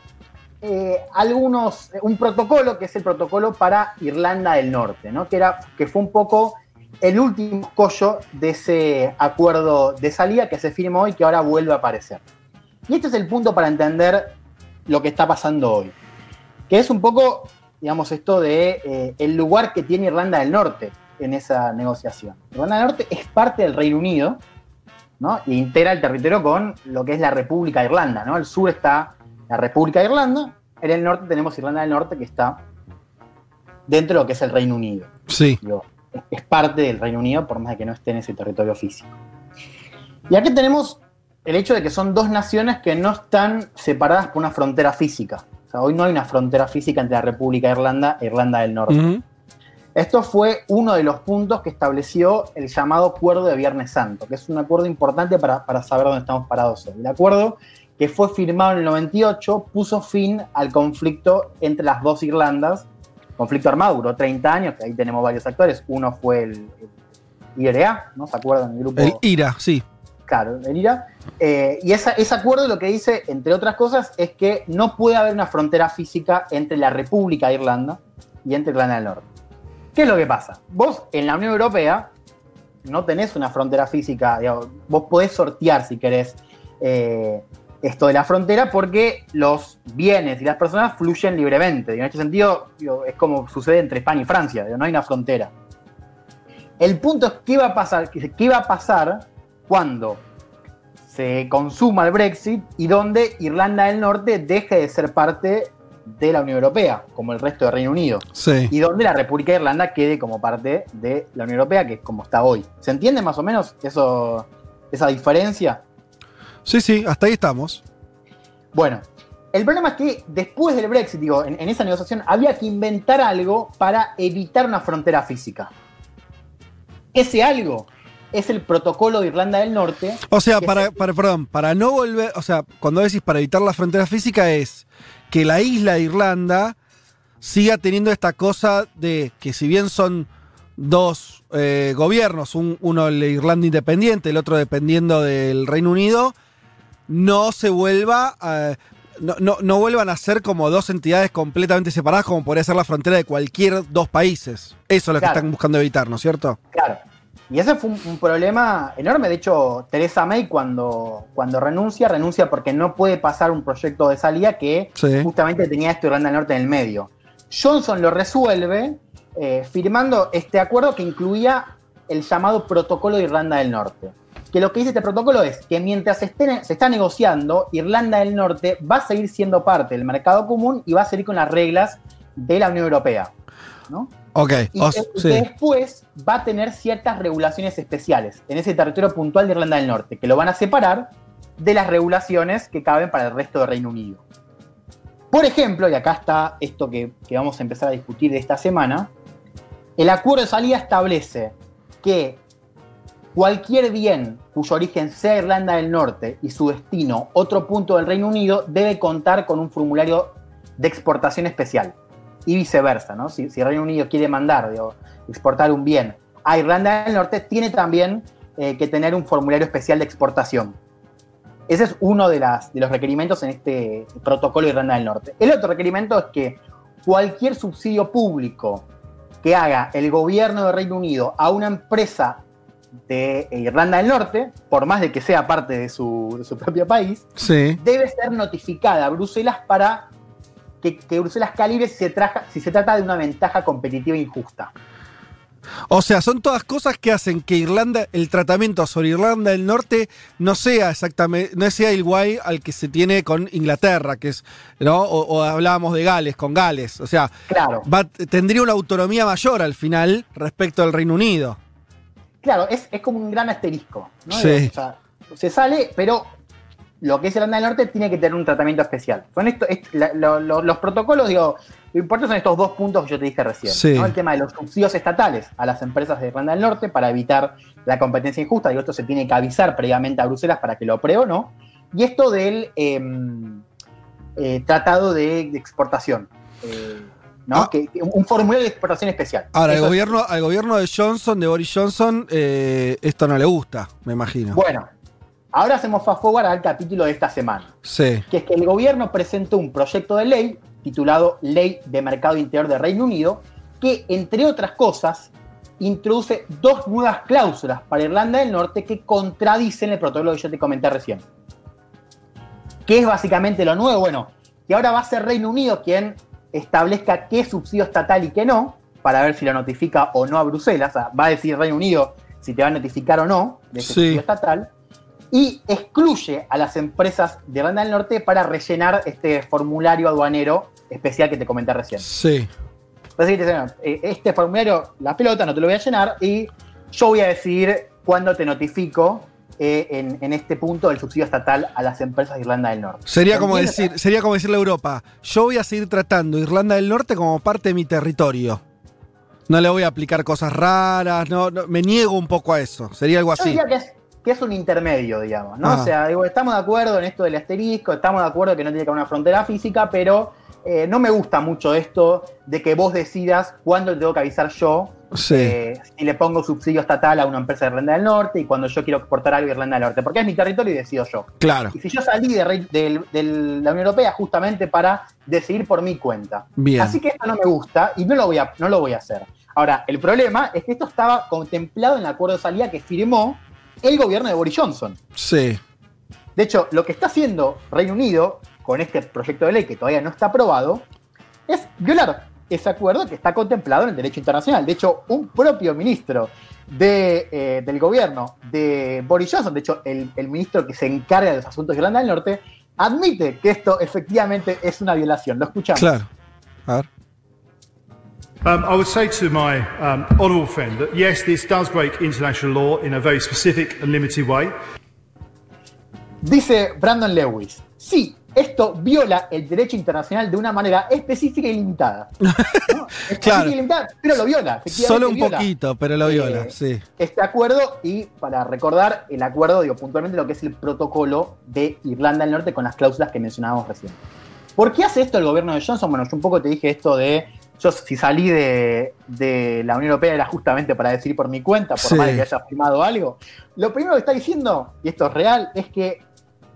eh, algunos, un protocolo que es el protocolo para Irlanda del Norte, ¿no? que, era, que fue un poco el último collo de ese acuerdo de salida que se firmó y que ahora vuelve a aparecer. Y este es el punto para entender lo que está pasando hoy, que es un poco, digamos, esto de eh, el lugar que tiene Irlanda del Norte en esa negociación. Irlanda del Norte es parte del Reino Unido, ¿no? Y integra el territorio con lo que es la República de Irlanda, ¿no? El sur está la República de Irlanda, en el norte tenemos Irlanda del Norte que está dentro de lo que es el Reino Unido. Sí. Digo, es parte del Reino Unido, por más de que no esté en ese territorio físico. Y aquí tenemos el hecho de que son dos naciones que no están separadas por una frontera física. O sea, hoy no hay una frontera física entre la República de Irlanda e Irlanda del Norte. Esto fue uno de los puntos que estableció el llamado Acuerdo de Viernes Santo, que es un acuerdo importante para, para saber dónde estamos parados hoy. El acuerdo que fue firmado en el 98 puso fin al conflicto entre las dos Irlandas, conflicto armado, duró 30 años, que ahí tenemos varios actores, uno fue el, el IRA, ¿no? ¿Se acuerdan? El grupo El IRA, sí. Claro, el IRA. Eh, y ese acuerdo lo que dice, entre otras cosas, es que no puede haber una frontera física entre la República de Irlanda y entre Irlanda del Norte. ¿Qué es lo que pasa? Vos en la Unión Europea no tenés una frontera física, vos podés sortear si querés eh, esto de la frontera porque los bienes y las personas fluyen libremente. Y en este sentido es como sucede entre España y Francia, no hay una frontera. El punto es qué va a pasar, qué va a pasar cuando se consuma el Brexit y donde Irlanda del Norte deje de ser parte de la Unión Europea, como el resto del Reino Unido. Sí. Y donde la República de Irlanda quede como parte de la Unión Europea, que es como está hoy. ¿Se entiende más o menos eso, esa diferencia? Sí, sí, hasta ahí estamos. Bueno, el problema es que después del Brexit, digo, en, en esa negociación había que inventar algo para evitar una frontera física. Ese algo es el protocolo de Irlanda del Norte. O sea, para, para, perdón, para no volver, o sea, cuando decís para evitar la frontera física es que la isla de Irlanda siga teniendo esta cosa de que si bien son dos eh, gobiernos, un- uno el de Irlanda independiente, el otro dependiendo del Reino Unido, no se vuelva a- no, no- no vuelvan a ser como dos entidades completamente separadas como podría ser la frontera de cualquier dos países. Eso es lo que están buscando evitar, ¿no es cierto? Claro. Y ese fue un, un problema enorme. De hecho, Teresa May cuando, cuando renuncia, renuncia porque no puede pasar un proyecto de salida que Sí. justamente tenía esto Irlanda del Norte en el medio. Johnson lo resuelve eh, firmando este acuerdo que incluía el llamado Protocolo de Irlanda del Norte. Que lo que dice este protocolo es que mientras se está negociando, Irlanda del Norte va a seguir siendo parte del mercado común y va a seguir con las reglas de la Unión Europea. ¿no? Ok, Y sí. después va a tener ciertas regulaciones especiales en ese territorio puntual de Irlanda del Norte, que lo van a separar de las regulaciones que caben para el resto del Reino Unido. Por ejemplo, y acá está esto que, que vamos a empezar a discutir de esta semana, el acuerdo de salida establece que cualquier bien cuyo origen sea Irlanda del Norte y su destino otro punto del Reino Unido debe contar con un formulario de exportación especial y viceversa, ¿no? Si, si el Reino Unido quiere mandar, digo, exportar un bien a Irlanda del Norte, tiene también eh, que tener un formulario especial de exportación. Ese es uno de, las, de los requerimientos en este protocolo de Irlanda del Norte. El otro requerimiento es que cualquier subsidio público que haga el gobierno del Reino Unido a una empresa de Irlanda del Norte, por más de que sea parte de su, de su propio país, Sí. debe ser notificada a Bruselas para que, que Bruselas calibre si se, traja- si se trata de una ventaja competitiva injusta. O sea, son todas cosas que hacen que Irlanda, el tratamiento sobre Irlanda del Norte no sea exactamente, no sea igual al que se tiene con Inglaterra, que es, ¿no? O, o hablábamos de Gales, con Gales. O sea, Claro. va- tendría una autonomía mayor al final respecto al Reino Unido. Claro, es, es como un gran asterisco. ¿no? Sí. O sea, se sale, pero lo que es Irlanda del Norte tiene que tener un tratamiento especial. Son esto, es- la- lo- lo- los protocolos, digo, lo importante son estos dos puntos que yo te dije recién. Sí. ¿no? El tema de los subsidios estatales a las empresas de Irlanda del Norte para evitar la competencia injusta. Digo, esto se tiene que avisar previamente a Bruselas para que lo apruebe o no. Y esto del em, eh, tratado de, de exportación. Eh, ¿no? Ah. Que, un formulario de exportación especial. Ahora, al es- gobierno, al gobierno de Johnson, de Boris Johnson, eh, esto no le gusta, me imagino. Bueno, ahora hacemos fast forward al capítulo de esta semana. Sí. que es que el gobierno presentó un proyecto de ley titulado Ley de Mercado Interior de Reino Unido, que, entre otras cosas, introduce dos nuevas cláusulas para Irlanda del Norte que contradicen el protocolo que yo te comenté recién. ¿Qué es básicamente lo nuevo? Bueno, que ahora va a ser Reino Unido quien establezca qué subsidio estatal y qué no, para ver si lo notifica o no a Bruselas. O sea, va a decir Reino Unido si te va a notificar o no de ese Sí. subsidio estatal y excluye a las empresas de Irlanda del Norte para rellenar este formulario aduanero especial que te comenté recién. Sí. Entonces, eh, este formulario, la pelota, no te lo voy a llenar y yo voy a decidir cuándo te notifico eh, en, en este punto el subsidio estatal a las empresas de Irlanda del Norte. Sería como decir, sería como decirle a Europa, yo voy a seguir tratando Irlanda del Norte como parte de mi territorio. No le voy a aplicar cosas raras, no, no- me niego un poco a eso. Sería algo Yo así. diría que es, que es un intermedio, digamos, ¿no? Ah. O sea, digo, estamos de acuerdo en esto del asterisco, estamos de acuerdo que no tiene que haber una frontera física, pero eh, no me gusta mucho esto de que vos decidas cuándo te tengo que avisar yo Sí. eh, si le pongo subsidio estatal a una empresa de Irlanda del Norte y cuando yo quiero exportar algo de Irlanda del Norte, porque es mi territorio y decido yo. Claro. Y si yo salí de la Unión Europea justamente para decidir por mi cuenta. Bien. Así que esto no me gusta y no lo voy a, no lo voy a hacer. Ahora, el problema es que esto estaba contemplado en el acuerdo de salida que firmó el gobierno de Boris Johnson. Sí. De hecho, lo que está haciendo Reino Unido con este proyecto de ley que todavía no está aprobado es violar ese acuerdo que está contemplado en el derecho internacional. De hecho, un propio ministro de, eh, del gobierno de Boris Johnson, de hecho, el, el ministro que se encarga de los asuntos de Irlanda del Norte, admite que esto efectivamente es una violación. Lo escuchamos. Claro. A ver. Um, I would say to my um, honourable friend that yes, this does break international law in a very specific and limited way. Dice Brandon Lewis, sí, esto viola el derecho internacional de una manera específica y limitada. ¿no? Específica Claro. y limitada, pero lo viola. Solo un viola. poquito, pero lo viola, Eh, sí. este acuerdo y para recordar el acuerdo, digo puntualmente lo que es el protocolo de Irlanda del Norte con las cláusulas que mencionábamos recién. ¿Por qué hace esto el gobierno de Johnson? Bueno, yo un poco te dije esto de, yo si salí de, de la Unión Europea era justamente para decidir por mi cuenta, por Sí. más de que haya firmado algo. Lo primero que está diciendo, y esto es real, es que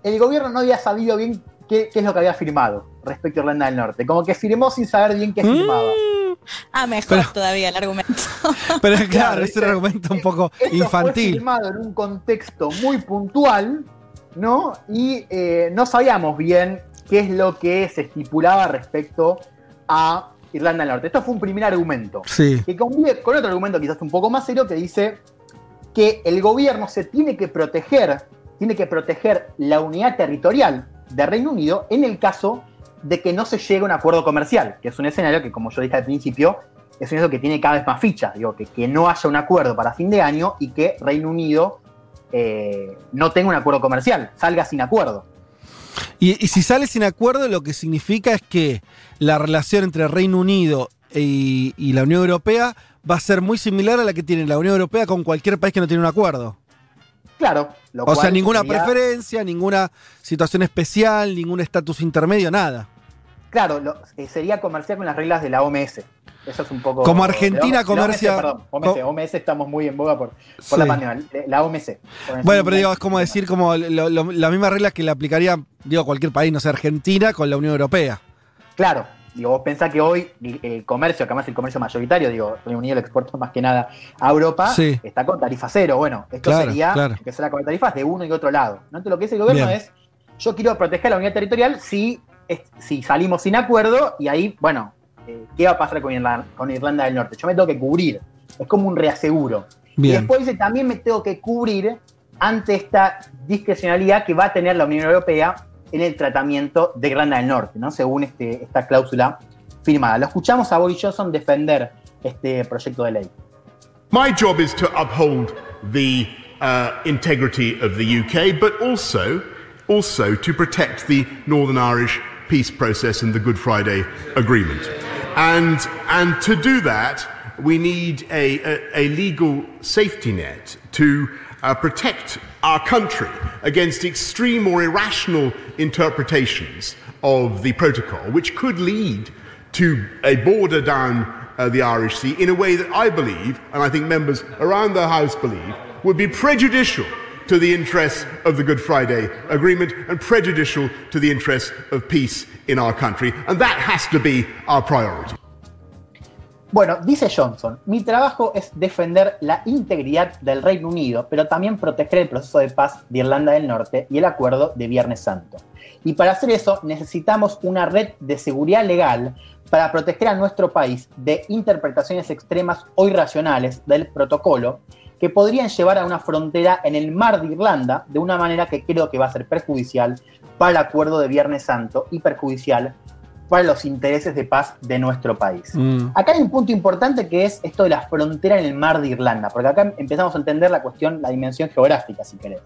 el gobierno no había sabido bien qué, qué es lo que había firmado respecto a Irlanda del Norte. Como que firmó sin saber bien qué firmaba. Ah, mejor todavía el argumento. Pero claro, Claro, es un argumento un poco Esto Fue infantil. firmado en un contexto muy puntual, ¿no? Y eh, no sabíamos bien qué es lo que se estipulaba respecto a Irlanda del Norte. Esto fue un primer argumento. Sí. Que convive con otro argumento quizás un poco más serio que dice que el gobierno se tiene que proteger, tiene que proteger la unidad territorial de Reino Unido en el caso de que no se llegue a un acuerdo comercial, que es un escenario que, como yo dije al principio, es un escenario que tiene cada vez más fichas. Digo, que, que no haya un acuerdo para fin de año y que Reino Unido eh, no tenga un acuerdo comercial, salga sin acuerdo. Y, y si sale sin acuerdo, lo que significa es que la relación entre Reino Unido y, y la Unión Europea va a ser muy similar a la que tiene la Unión Europea con cualquier país que no tiene un acuerdo. Claro. Lo o sea, ninguna sería- preferencia, ninguna situación especial, ningún estatus intermedio, nada. Claro, lo- eh, sería comercial con las reglas de la OMS. Eso es un poco. Como Argentina OMS, comercia- Perdón, OMS, OMS estamos muy en boga por, por la pandemia. La OMC. Bueno, pero digo, es como decir como lo- lo- las mismas reglas que le aplicaría, digo, cualquier país, no sé, Argentina con la Unión Europea. Claro, digo, vos pensás que hoy el comercio, que además es el comercio mayoritario, digo, Reino Unido le exporta más que nada a Europa, Sí. está con tarifa cero. Bueno, esto Claro, sería claro. empezar a con tarifas de uno y otro lado. ¿no? Entonces, lo que dice el gobierno Bien. es: yo quiero proteger la unidad territorial si, es- si salimos sin acuerdo, y ahí, bueno, eh, ¿qué va a pasar con Irlanda, con Irlanda del Norte? Yo me tengo que cubrir. Es como un reaseguro. Y Bien. después dice: también me tengo que cubrir ante esta discrecionalidad que va a tener la Unión Europea en el tratamiento de Irlanda del Norte, ¿no? Según este, esta cláusula firmada. Lo escuchamos a Boris Johnson defender este proyecto de ley. My job is to uphold the uh, integrity of the UK, but also, also to protect the Northern Irish peace process and the Good Friday Agreement. And, and to do that, we need a, a, a legal safety net to uh, protect our country against extreme or irrational interpretations of the protocol, which could lead to a border down uh, the Irish Sea in a way that I believe, and I think members around the House believe, would be prejudicial to the interests of the Good Friday Agreement and prejudicial to the interests of peace in our country. And that has to be our priority. Bueno, dice Johnson, mi trabajo es defender la integridad del Reino Unido, pero también proteger el proceso de paz de Irlanda del Norte y el acuerdo de Viernes Santo. Y para hacer eso necesitamos una red de seguridad legal para proteger a nuestro país de interpretaciones extremas o irracionales del protocolo que podrían llevar a una frontera en el mar de Irlanda de una manera que creo que va a ser perjudicial para el acuerdo de Viernes Santo y perjudicial para los intereses de paz de nuestro país. Mm. Acá hay un punto importante que es esto de la frontera en el mar de Irlanda, porque acá empezamos a entender la cuestión, la dimensión geográfica, si querés.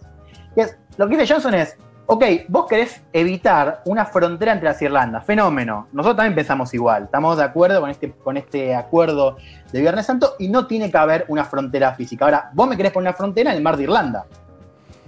Y es, lo que dice Johnson es, ok, vos querés evitar una frontera entre las Irlandas, fenómeno. Nosotros también pensamos igual, estamos de acuerdo con este, con este acuerdo de Viernes Santo y no tiene que haber una frontera física. Ahora, vos me querés poner una frontera en el mar de Irlanda.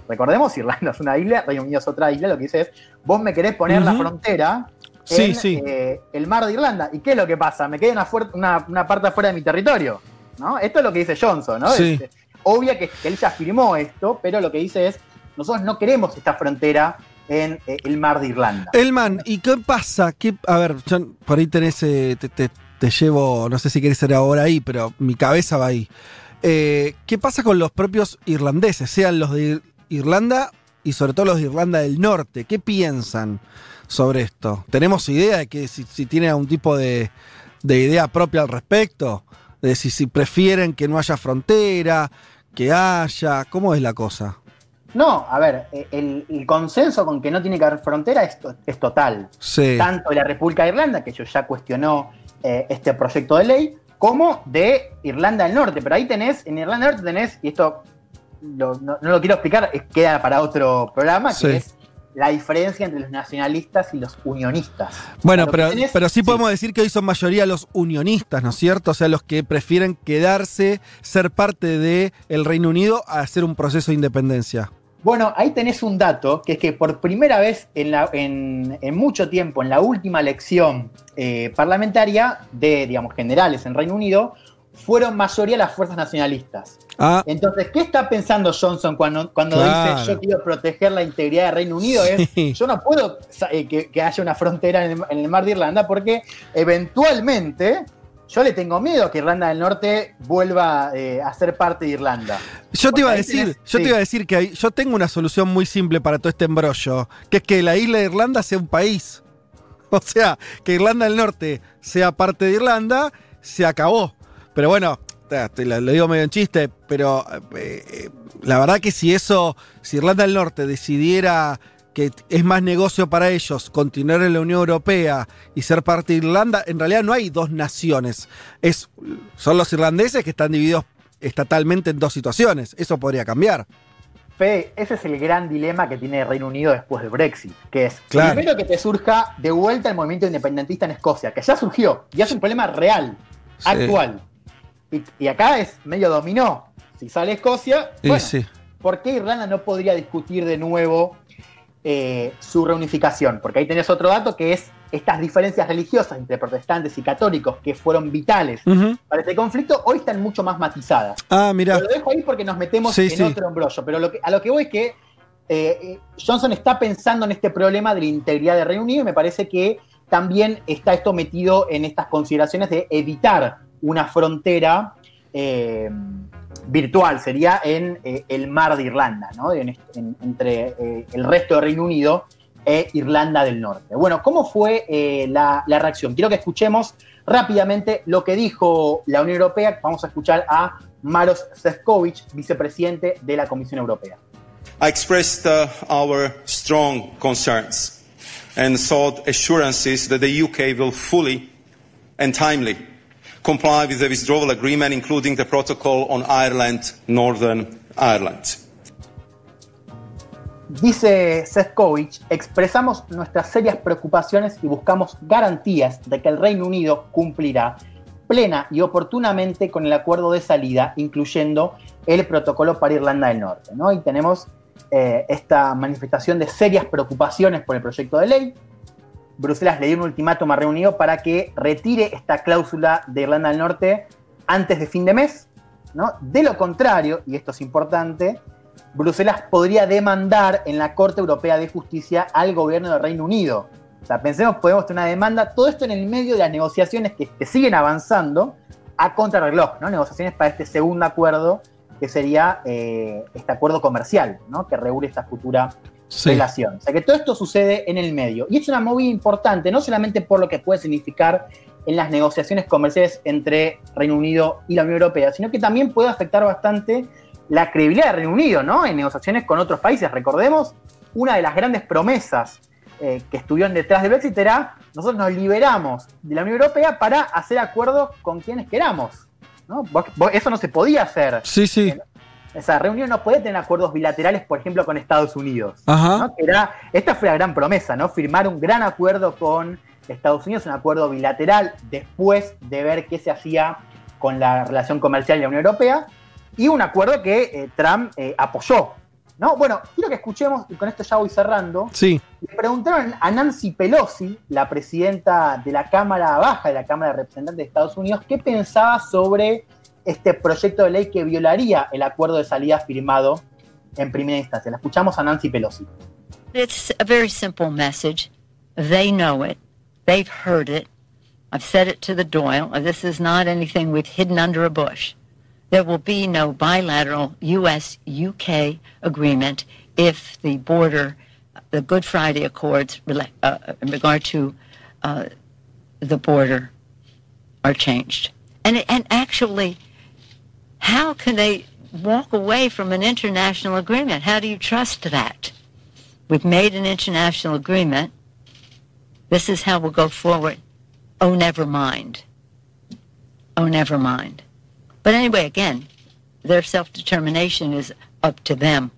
Recordemos, Irlanda es una isla, Reino Unido es otra isla, lo que dice es, vos me querés poner la frontera Sí, en sí. eh, el mar de Irlanda. ¿Y qué es lo que pasa? Me queda una, fuer- una, una parte afuera de mi territorio. ¿no? Esto es lo que dice Johnson, ¿no? Sí. Es- obvia que, que él ya afirmó esto, pero lo que dice es, nosotros no queremos esta frontera en eh, el mar de Irlanda. Elman, ¿y qué pasa? ¿Qué, a ver, yo por ahí tenés, eh, te, llevo, no sé si querés ser ahora ahí, pero mi cabeza va ahí. Eh, ¿Qué pasa con los propios irlandeses, sean los de Ir- Irlanda y sobre todo los de Irlanda del Norte? ¿Qué piensan sobre esto? ¿Tenemos idea de que si, si tienen algún tipo de, de idea propia al respecto? De si, si prefieren que no haya frontera, que haya, ¿cómo es la cosa? No, a ver, eh, el, el consenso con que no tiene que haber frontera es, es total. Sí. Tanto de la República de Irlanda, que yo ya cuestionó eh, este proyecto de ley, como de Irlanda del Norte. Pero ahí tenés, en Irlanda del Norte tenés, y esto lo- no, no lo quiero explicar, es- queda para otro programa, Sí. que es la diferencia entre los nacionalistas y los unionistas. Bueno, Lo pero, tenés- pero sí podemos decir que hoy son mayoría los unionistas, ¿no es cierto? O sea, los que prefieren quedarse, ser parte del el Reino Unido a hacer un proceso de independencia. Bueno, ahí tenés un dato, que es que por primera vez en, la- en- en mucho tiempo, en la última elección eh, parlamentaria de, digamos, generales en Reino Unido, fueron mayoría las fuerzas nacionalistas. Ah, Entonces, ¿qué está pensando Johnson cuando, cuando Claro. dice yo quiero proteger la integridad del Reino Unido? Es, yo no puedo eh, que, que haya una frontera en el, en el mar de Irlanda porque eventualmente yo le tengo miedo a que Irlanda del Norte vuelva eh, a ser parte de Irlanda. yo te iba a decir, tenés- yo sí. te iba a decir que hay- yo tengo una solución muy simple para todo este embrollo, que es que la isla de Irlanda sea un país. O sea, que Irlanda del Norte sea parte de Irlanda, se acabó. Pero bueno, lo digo medio en chiste, pero eh, eh, la verdad que si eso, si Irlanda del Norte decidiera que es más negocio para ellos continuar en la Unión Europea y ser parte de Irlanda, en realidad no hay dos naciones. Es, son los irlandeses que están divididos estatalmente en dos situaciones. Eso podría cambiar. Fede, ese es el gran dilema que tiene el Reino Unido después del Brexit, que es Claro. primero que te surja de vuelta el movimiento independentista en Escocia, que ya surgió y es un problema real, Sí. actual. Y, y acá es medio dominó. Si sale Escocia, bueno, sí. ¿por qué Irlanda no podría discutir de nuevo eh, su reunificación? Porque ahí tenés otro dato que es estas diferencias religiosas entre protestantes y católicos que fueron vitales para este conflicto, hoy están mucho más matizadas. Ah, mira. Lo dejo ahí porque nos metemos Sí, en sí. otro embrollo. Pero lo que, a lo que voy es que eh, Johnson está pensando en este problema de la integridad del Reino Unido y me parece que también está esto metido en estas consideraciones de evitar una frontera eh, virtual, sería en eh, el mar de Irlanda, ¿no? En entre eh, el resto del Reino Unido e Irlanda del Norte. Bueno, ¿cómo fue eh, la, la reacción? Quiero que escuchemos rápidamente lo que dijo la Unión Europea. Vamos a escuchar a Maros Sefcovic, vicepresidente de la Comisión Europea. I expressed uh, our strong concerns and sought assurances that the UK will fully and timely comply with the withdrawal agreement, including the protocol on Ireland, Northern Ireland. Dice Sefcovic, expresamos nuestras serias preocupaciones y buscamos garantías de que el Reino Unido cumplirá plena y oportunamente con el acuerdo de salida, incluyendo el protocolo para Irlanda del Norte. ¿no? Y tenemos eh, esta manifestación de serias preocupaciones por el proyecto de ley. Bruselas le dio un ultimátum a Reino Unido para que retire esta cláusula de Irlanda del Norte antes de fin de mes. ¿no? De lo contrario, y esto es importante, Bruselas podría demandar en la Corte Europea de Justicia al gobierno del Reino Unido. O sea, pensemos, podemos tener una demanda, todo esto en el medio de las negociaciones que, que siguen avanzando a contrarreloj, ¿no? Negociaciones para este segundo acuerdo, que sería eh, este acuerdo comercial, ¿no? Que regule esta futura Sí. relación. O sea que todo esto sucede en el medio. Y es una movida importante, no solamente por lo que puede significar en las negociaciones comerciales entre Reino Unido y la Unión Europea, sino que también puede afectar bastante la credibilidad de Reino Unido, ¿no? En negociaciones con otros países. Recordemos, una de las grandes promesas eh, que estuvieron detrás del Brexit era nosotros nos liberamos de la Unión Europea para hacer acuerdos con quienes queramos. ¿no? Eso no se podía hacer. Sí, sí. O sea, Reunión no puede tener acuerdos bilaterales, por ejemplo, con Estados Unidos. Ajá. ¿no? Que era- esta fue la gran promesa, ¿no? Firmar un gran acuerdo con Estados Unidos, un acuerdo bilateral, después de ver qué se hacía con la relación comercial de la Unión Europea, y un acuerdo que eh, Trump eh, apoyó. ¿no? Bueno, quiero que escuchemos, y con esto ya voy cerrando, Sí. le preguntaron a Nancy Pelosi, la presidenta de la Cámara Baja, de la Cámara de Representantes de Estados Unidos, qué pensaba sobre este proyecto de ley que violaría el acuerdo de salida firmado en primera instancia. La escuchamos a Nancy Pelosi. It's a very simple message. They know it. They've heard it. I've said it to the Doyle. This is not anything we've hidden under a bush. There will be no bilateral U.S. UK agreement if the border, the Good Friday Accords uh, in regard to uh, the border are changed. And, and actually, how can they walk away from an international agreement? How do you trust that? We've made an international agreement. This is how we'll go forward. Oh, never mind. Oh, never mind. But anyway, again, their self determination is up to them.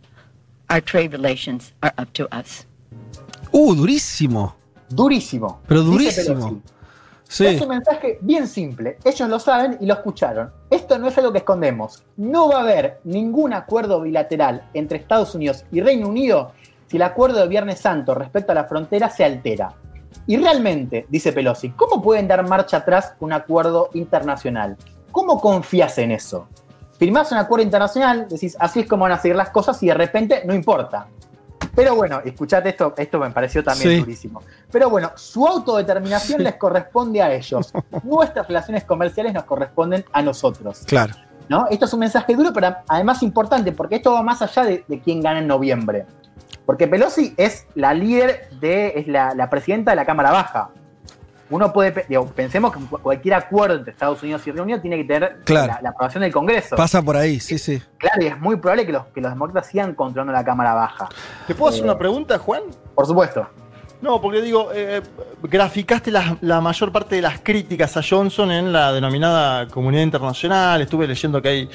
Our trade relations are up to us. Uh, durísimo. Durísimo. Pero Dice durísimo. Pelosi. Es un mensaje bien simple. Ellos lo saben y lo escucharon. Esto no es algo que escondemos. No va a haber ningún acuerdo bilateral entre Estados Unidos y Reino Unido si el acuerdo de Viernes Santo respecto a la frontera se altera. Y realmente, dice Pelosi, ¿cómo pueden dar marcha atrás un acuerdo internacional? ¿Cómo confías en eso? Firmás un acuerdo internacional, decís, así es como van a seguir las cosas y de repente no importa. Pero bueno, escuchate esto, esto me pareció también Sí. durísimo. Pero bueno, su autodeterminación les corresponde a ellos. Nuestras relaciones comerciales nos corresponden a nosotros. Claro. ¿no? Esto es un mensaje duro, pero además importante, porque esto va más allá de, de quién gana en noviembre. Porque Pelosi es la líder de, es la, la presidenta de la Cámara Baja. Uno puede, digo, pensemos que cu- cualquier acuerdo entre Estados Unidos y Reino Unido tiene que tener Claro. la, la aprobación del Congreso. Pasa por ahí, sí, sí. Claro, y es muy probable que los, que los demócratas sigan controlando la Cámara Baja. ¿Te puedo hacer Eh, una pregunta, Juan? Por supuesto. No, porque digo, eh, graficaste la, la mayor parte de las críticas a Johnson en la denominada comunidad internacional. Estuve leyendo que hay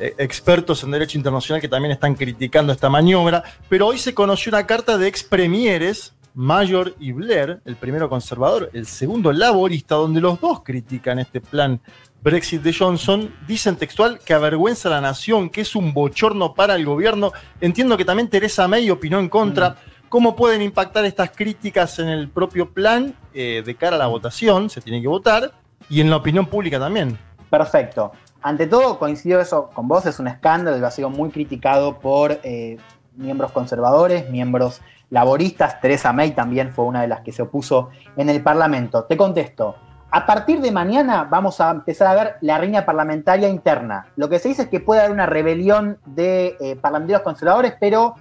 eh, expertos en derecho internacional que también están criticando esta maniobra. Pero hoy se conoció una carta de ex premieres, Mayor y Blair, el primero conservador, el segundo laborista, donde los dos critican este plan Brexit de Johnson. Dicen textual que avergüenza a la nación, que es un bochorno para el gobierno. Entiendo que también Teresa May opinó en contra. ¿Cómo pueden impactar estas críticas en el propio plan eh, de cara a la votación? Se tiene que votar. Y en la opinión pública también. Perfecto. Ante todo, coincido eso con vos, es un escándalo y ha sido muy criticado por eh, miembros conservadores, miembros laboristas. Teresa May también fue una de las que se opuso en el Parlamento. Te contesto. A partir de mañana vamos a empezar a ver la riña parlamentaria interna. Lo que se dice es que puede haber una rebelión de eh, parlamentarios conservadores, pero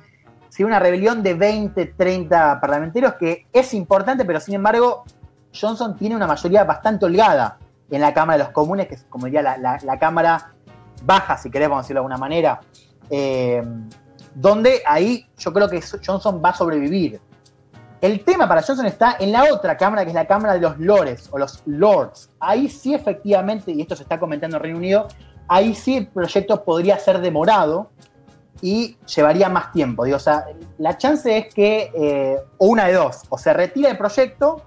sí una rebelión de 20, 30 parlamentarios, que es importante, pero sin embargo, Johnson tiene una mayoría bastante holgada en la Cámara de los Comunes, que es como diría la, la- Cámara baja, si queremos decirlo de alguna manera, eh, donde ahí yo creo que Johnson va a sobrevivir. El tema para Johnson está en la otra Cámara, que es la Cámara de los Lores o los Lords. Ahí sí efectivamente, y esto se está comentando en Reino Unido, ahí sí el proyecto podría ser demorado y llevaría más tiempo. Digo, la chance es que, eh, una de dos, o se retira el proyecto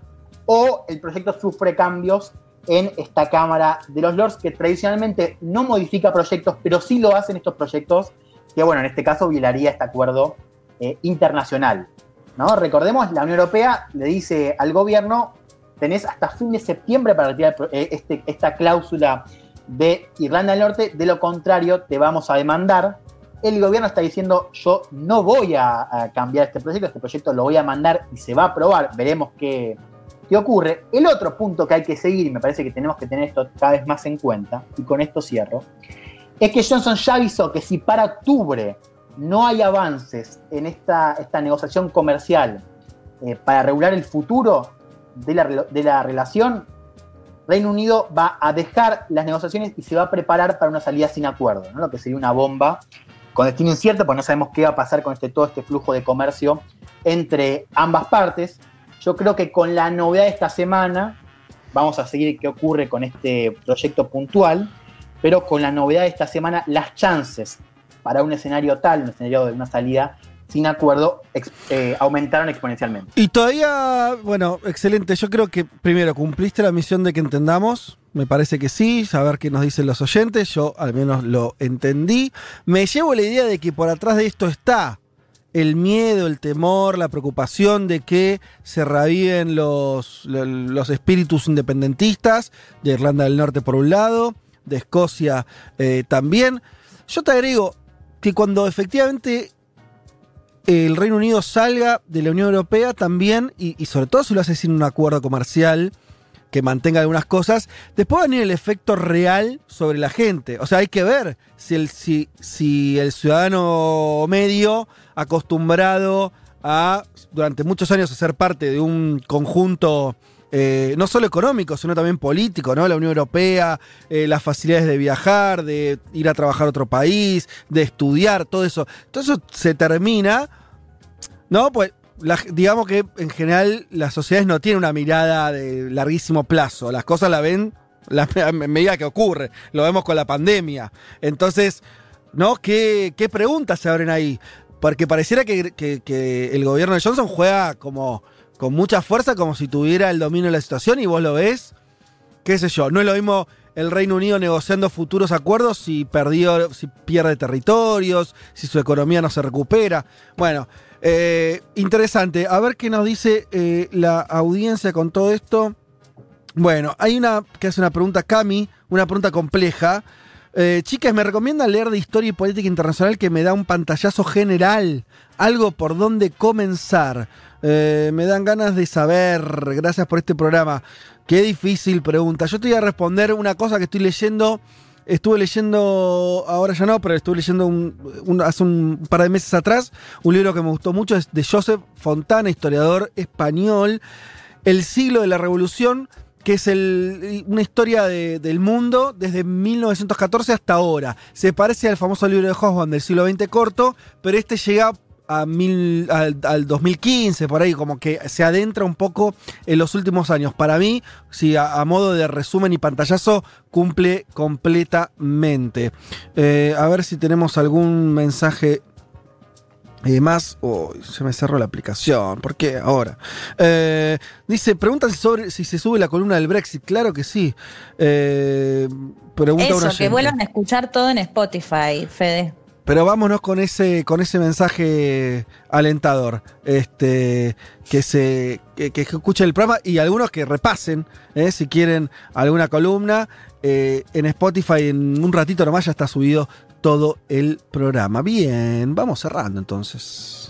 o el proyecto sufre cambios en esta Cámara de los Lords, que tradicionalmente no modifica proyectos, pero sí lo hacen estos proyectos, que bueno, en este caso violaría este acuerdo eh, internacional. ¿no? Recordemos, la Unión Europea le dice al gobierno, tenés hasta fin de septiembre para retirar eh, este- esta cláusula de Irlanda del Norte, de lo contrario te vamos a demandar. El gobierno está diciendo, yo no voy a, cambiar este proyecto, este proyecto lo voy a mandar y se va a aprobar, veremos qué, qué ocurre. El otro punto que hay que seguir, y me parece que tenemos que tener esto cada vez más en cuenta, y con esto cierro, es que Johnson ya avisó que si para octubre no hay avances en esta, esta negociación comercial eh, para regular el futuro de la, de la relación, Reino Unido va a dejar las negociaciones y se va a preparar para una salida sin acuerdo, ¿no? lo que sería una bomba con destino incierto, porque no sabemos qué va a pasar con este, todo este flujo de comercio entre ambas partes. Yo creo que con la novedad de esta semana, vamos a seguir qué ocurre con este proyecto puntual, pero con la novedad de esta semana, las chances para un escenario tal, un escenario de una salida sin acuerdo, eh, aumentaron exponencialmente. Y todavía, bueno, excelente. Yo creo que primero cumpliste la misión de que entendamos. Me parece que sí, saber qué nos dicen los oyentes. Yo al menos lo entendí. Me llevo la idea de que por atrás de esto está el miedo, el temor, la preocupación de que se reaviven los, lo- los espíritus independentistas de Irlanda del Norte por un lado, de Escocia eh, también. Yo te agrego que cuando efectivamente el Reino Unido salga de la Unión Europea también, y, sobre todo si lo hace sin un acuerdo comercial que mantenga algunas cosas, después va a venir el efecto real sobre la gente. O sea, hay que ver si el, si, si el ciudadano medio acostumbrado a, durante muchos años, a ser parte de un conjunto eh, no solo económico, sino también político, ¿no? La Unión Europea, eh, las facilidades de viajar, de ir a trabajar a otro país, de estudiar, todo eso. Todo eso se termina, ¿no? Pues digamos que en general las sociedades no tienen una mirada de larguísimo plazo. Las cosas la ven la, medida que ocurre. Lo vemos con la pandemia. Entonces, ¿no? ¿Qué, qué preguntas se abren ahí? Porque pareciera que, que- que el gobierno de Johnson juega como con mucha fuerza, como si tuviera el dominio de la situación, y vos lo ves, qué sé yo, no es lo mismo el Reino Unido negociando futuros acuerdos si perdió, si pierde territorios, si su economía no se recupera. Bueno, eh, interesante. A ver qué nos dice eh, la audiencia con todo esto. Bueno, hay una que hace una pregunta, Cami, una pregunta compleja. Eh, chicas, me recomiendan leer de historia y política internacional que me da un pantallazo general, algo por donde comenzar. Eh, me dan ganas de saber. Gracias por este programa. Qué difícil pregunta. Yo te voy a responder una cosa que estoy leyendo. Estuve leyendo, ahora ya no, pero estuve leyendo un- hace un par de meses atrás un libro que me gustó mucho, es de Joseph Fontana, historiador español, El siglo de la revolución, que es una historia de- del mundo desde 1914 hasta ahora. Se parece al famoso libro de Hobsbawm del siglo XX corto, pero este llega a mil- al, al 2015, por ahí, como que se adentra un poco en los últimos años. Para mí, si a, a modo de resumen y pantallazo, cumple completamente. Eh, a ver si tenemos algún mensaje eh, más. Oh, se me cerró la aplicación. ¿Por qué ahora? Eh, dice: Preguntan sobre si se sube la columna del Brexit. Claro que sí. Eh, pregunta Eso, una que vuelvan a escuchar todo en Spotify, Fede. Pero vámonos con ese, con ese mensaje alentador. Este, que se. Que, que escuchen el programa y algunos que repasen, eh, si quieren alguna columna. eh, en Spotify en un ratito nomás ya está subido todo el programa. Bien, vamos cerrando entonces.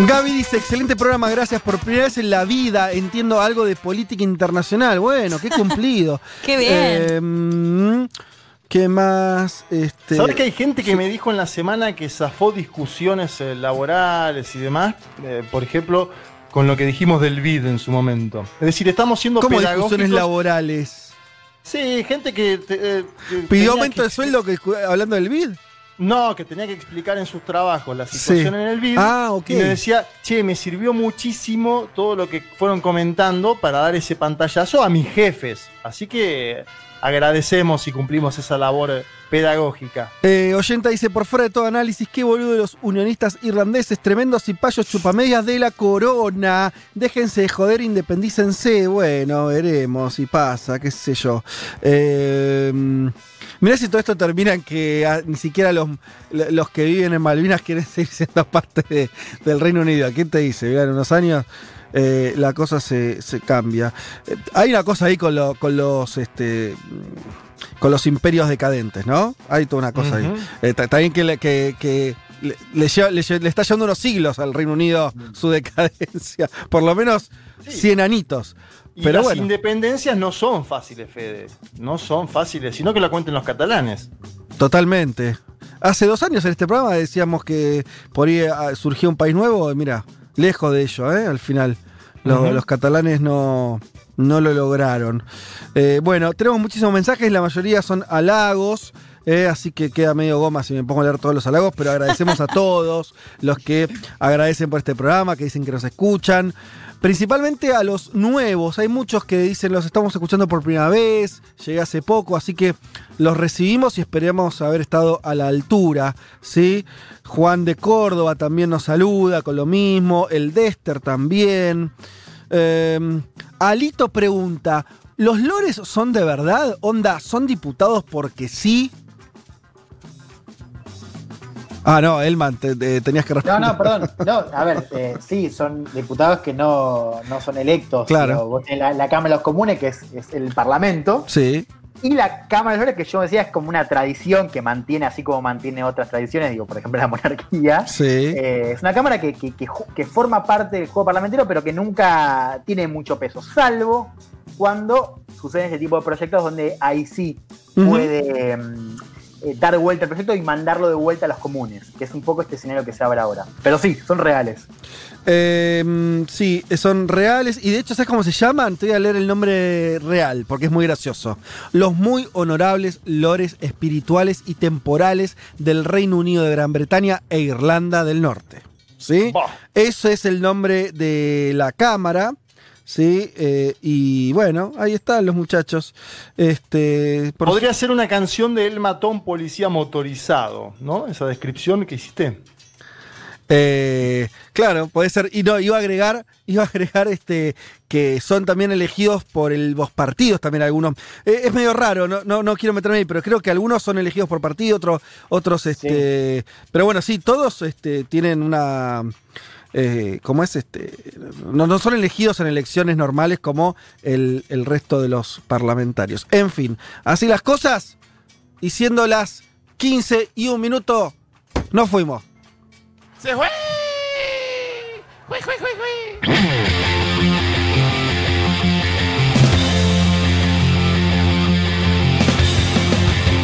Gaby dice, excelente programa, gracias por primera vez en la vida, entiendo algo de política internacional. Bueno, qué cumplido. Qué bien. Eh, mm, ¿Qué más? Este, ¿Sabes que hay gente que me dijo en la semana que zafó discusiones eh, laborales y demás? Eh, por ejemplo, con lo que dijimos del BID en su momento. Es decir, estamos siendo ¿Cómo pedagógicos. discusiones laborales? Sí, gente que... te- eh, que ¿Pidió aumento que- de sueldo que, hablando del BID? No, que tenía que explicar en sus trabajos la situación Sí. en el BID. Ah, ok. Y me decía, che, me sirvió muchísimo todo lo que fueron comentando para dar ese pantallazo a mis jefes. Así que agradecemos y cumplimos esa labor pedagógica. Eh, oyenta dice, por fuera de todo análisis, qué boludo de los unionistas irlandeses, tremendos cipayos chupamedias de la corona. Déjense de joder, independícense. Bueno, veremos si pasa, qué sé yo. Eh, mirá si todo esto termina en que ah, ni siquiera los, los que viven en Malvinas quieren seguir siendo parte de- del Reino Unido. ¿Quién te dice? Mirá, en unos años... eh, la cosa se, se cambia. Eh, hay una cosa ahí con, lo- con los este, con los imperios decadentes, ¿no? Hay toda una cosa ahí. Eh, ta- Está bien que, le, que, que le, le lleva- le lle- le está llevando unos siglos al Reino Unido su decadencia. Por lo menos 100 anitos. Y Pero las bueno. independencias no son fáciles, Fede. No son fáciles, sino que lo cuenten los catalanes. Totalmente. Hace dos años en este programa decíamos que por ahí ah, surgió un país nuevo. Mira, lejos de ello, ¿eh? Al final. Los, catalanes no, no lo lograron. Eh, bueno, tenemos muchísimos mensajes, la mayoría son halagos. eh, así que queda medio goma si me pongo a leer todos los halagos, pero agradecemos a todos los que agradecen por este programa, que dicen que nos escuchan. Principalmente a los nuevos. Hay muchos que dicen los estamos escuchando por primera vez, llegué hace poco, así que los recibimos y esperemos haber estado a la altura. ¿sí? Juan de Córdoba también nos saluda con lo mismo, el Dester también. Eh, Alito pregunta, ¿los lores son de verdad? Onda, ¿son diputados porque sí? Ah, no, Elman, te- te- tenías que No, responder. no, perdón. No, a ver, eh, sí, son diputados que no, no son electos. Claro. Pero vos tenés la, la Cámara de los Comunes, que es, es el Parlamento, Sí. y la Cámara de los que yo decía es como una tradición que mantiene, así como mantiene otras tradiciones, digo, por ejemplo, la monarquía. Sí. Eh, es una Cámara que, que- que forma parte del juego parlamentario, pero que nunca tiene mucho peso, salvo cuando suceden este tipo de proyectos donde ahí sí puede mm, eh, dar vuelta al proyecto y mandarlo de vuelta a los comunes, que es un poco este escenario que se abre ahora. Pero sí, son reales. Eh, sí, son reales. Y de hecho, ¿sabes cómo se llaman? Te voy a leer el nombre real, porque es muy gracioso. Los muy honorables lores espirituales y temporales del Reino Unido de Gran Bretaña e Irlanda del Norte. ¿Sí? Ese es el nombre de la Cámara. Sí, Eh, y bueno, ahí están los muchachos. Este, por- Podría ser una canción de El Matón Policía Motorizado, ¿no? Esa descripción que hiciste. Eh, claro, puede ser. Y no, iba a agregar, iba a agregar este que son también elegidos por el, los partidos también algunos. Eh, es medio raro, no, no, no quiero meterme ahí, pero creo que algunos son elegidos por partido, otros, otros, este. Pero bueno, sí, todos este, tienen una. Eh, ¿Cómo es este? No, no son elegidos en elecciones normales como el, el resto de los parlamentarios. En fin, así las cosas. Y siendo las 15 y un minuto, nos fuimos. ¡Se fue! ¡Jue, jue, jue, jue!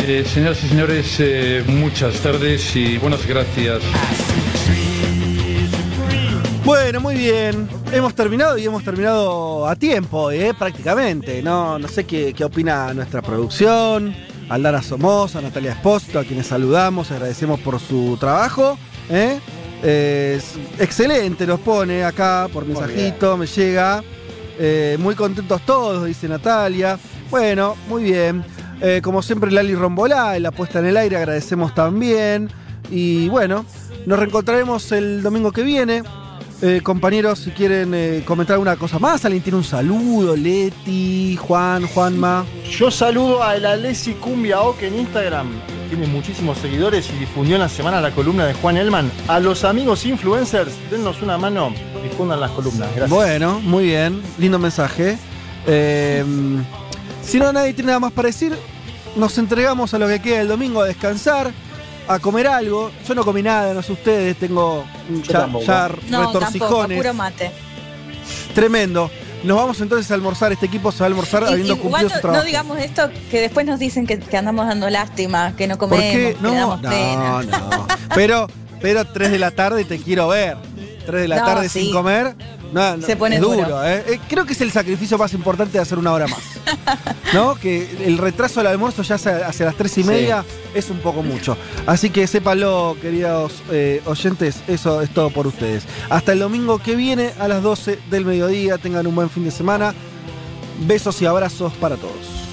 Eh, señoras y señores, eh, muchas tardes y buenas gracias. Bueno, muy bien. Hemos terminado y hemos terminado a tiempo, ¿eh? prácticamente. No, no sé qué, qué opina nuestra producción. Aldana Somoza, Natalia Espósito, a quienes saludamos, agradecemos por su trabajo. ¿eh? Eh, es excelente, nos pone acá por mensajito, me llega. Eh, muy contentos todos, dice Natalia. Bueno, muy bien. Eh, como siempre, Lali Rombolá, la puesta en el aire, agradecemos también. Y bueno, nos reencontraremos el domingo que viene. Eh, compañeros, si quieren eh, comentar alguna cosa más, alguien tiene un saludo, Leti, Juan, Juanma. Yo saludo a el Alessi Cumbia Oc en Instagram. Tiene muchísimos seguidores y difundió en la semana la columna de Juan Elman. A los amigos influencers, dennos una mano, difundan las columnas. Gracias. Bueno, muy bien, lindo mensaje. Eh, si no nadie tiene nada más para decir, nos entregamos a lo que queda el domingo a descansar, a comer algo. Yo no comí nada, no sé ustedes, tengo ya, ya No, retorcijones. mate. Tremendo. Nos vamos entonces a almorzar, este equipo se va a almorzar Y- habiendo igual cumplido no, su trabajo. no digamos esto que después nos dicen que, que andamos dando lástima, que no ¿Por comemos, que damos no, pena. no. Pero, pero 3 de la tarde te quiero ver. 3 de la No, tarde sí. sin comer. No, no, Se pone es duro, duro. ¿eh? Eh, Creo que es el sacrificio más importante de hacer una hora más. ¿No? Que el retraso del almuerzo ya hacia, las tres y Sí. media es un poco mucho. Así que sépanlo, queridos eh, oyentes, eso es todo por ustedes. Hasta el domingo que viene a las 12 del mediodía. Tengan un buen fin de semana. Besos y abrazos para todos.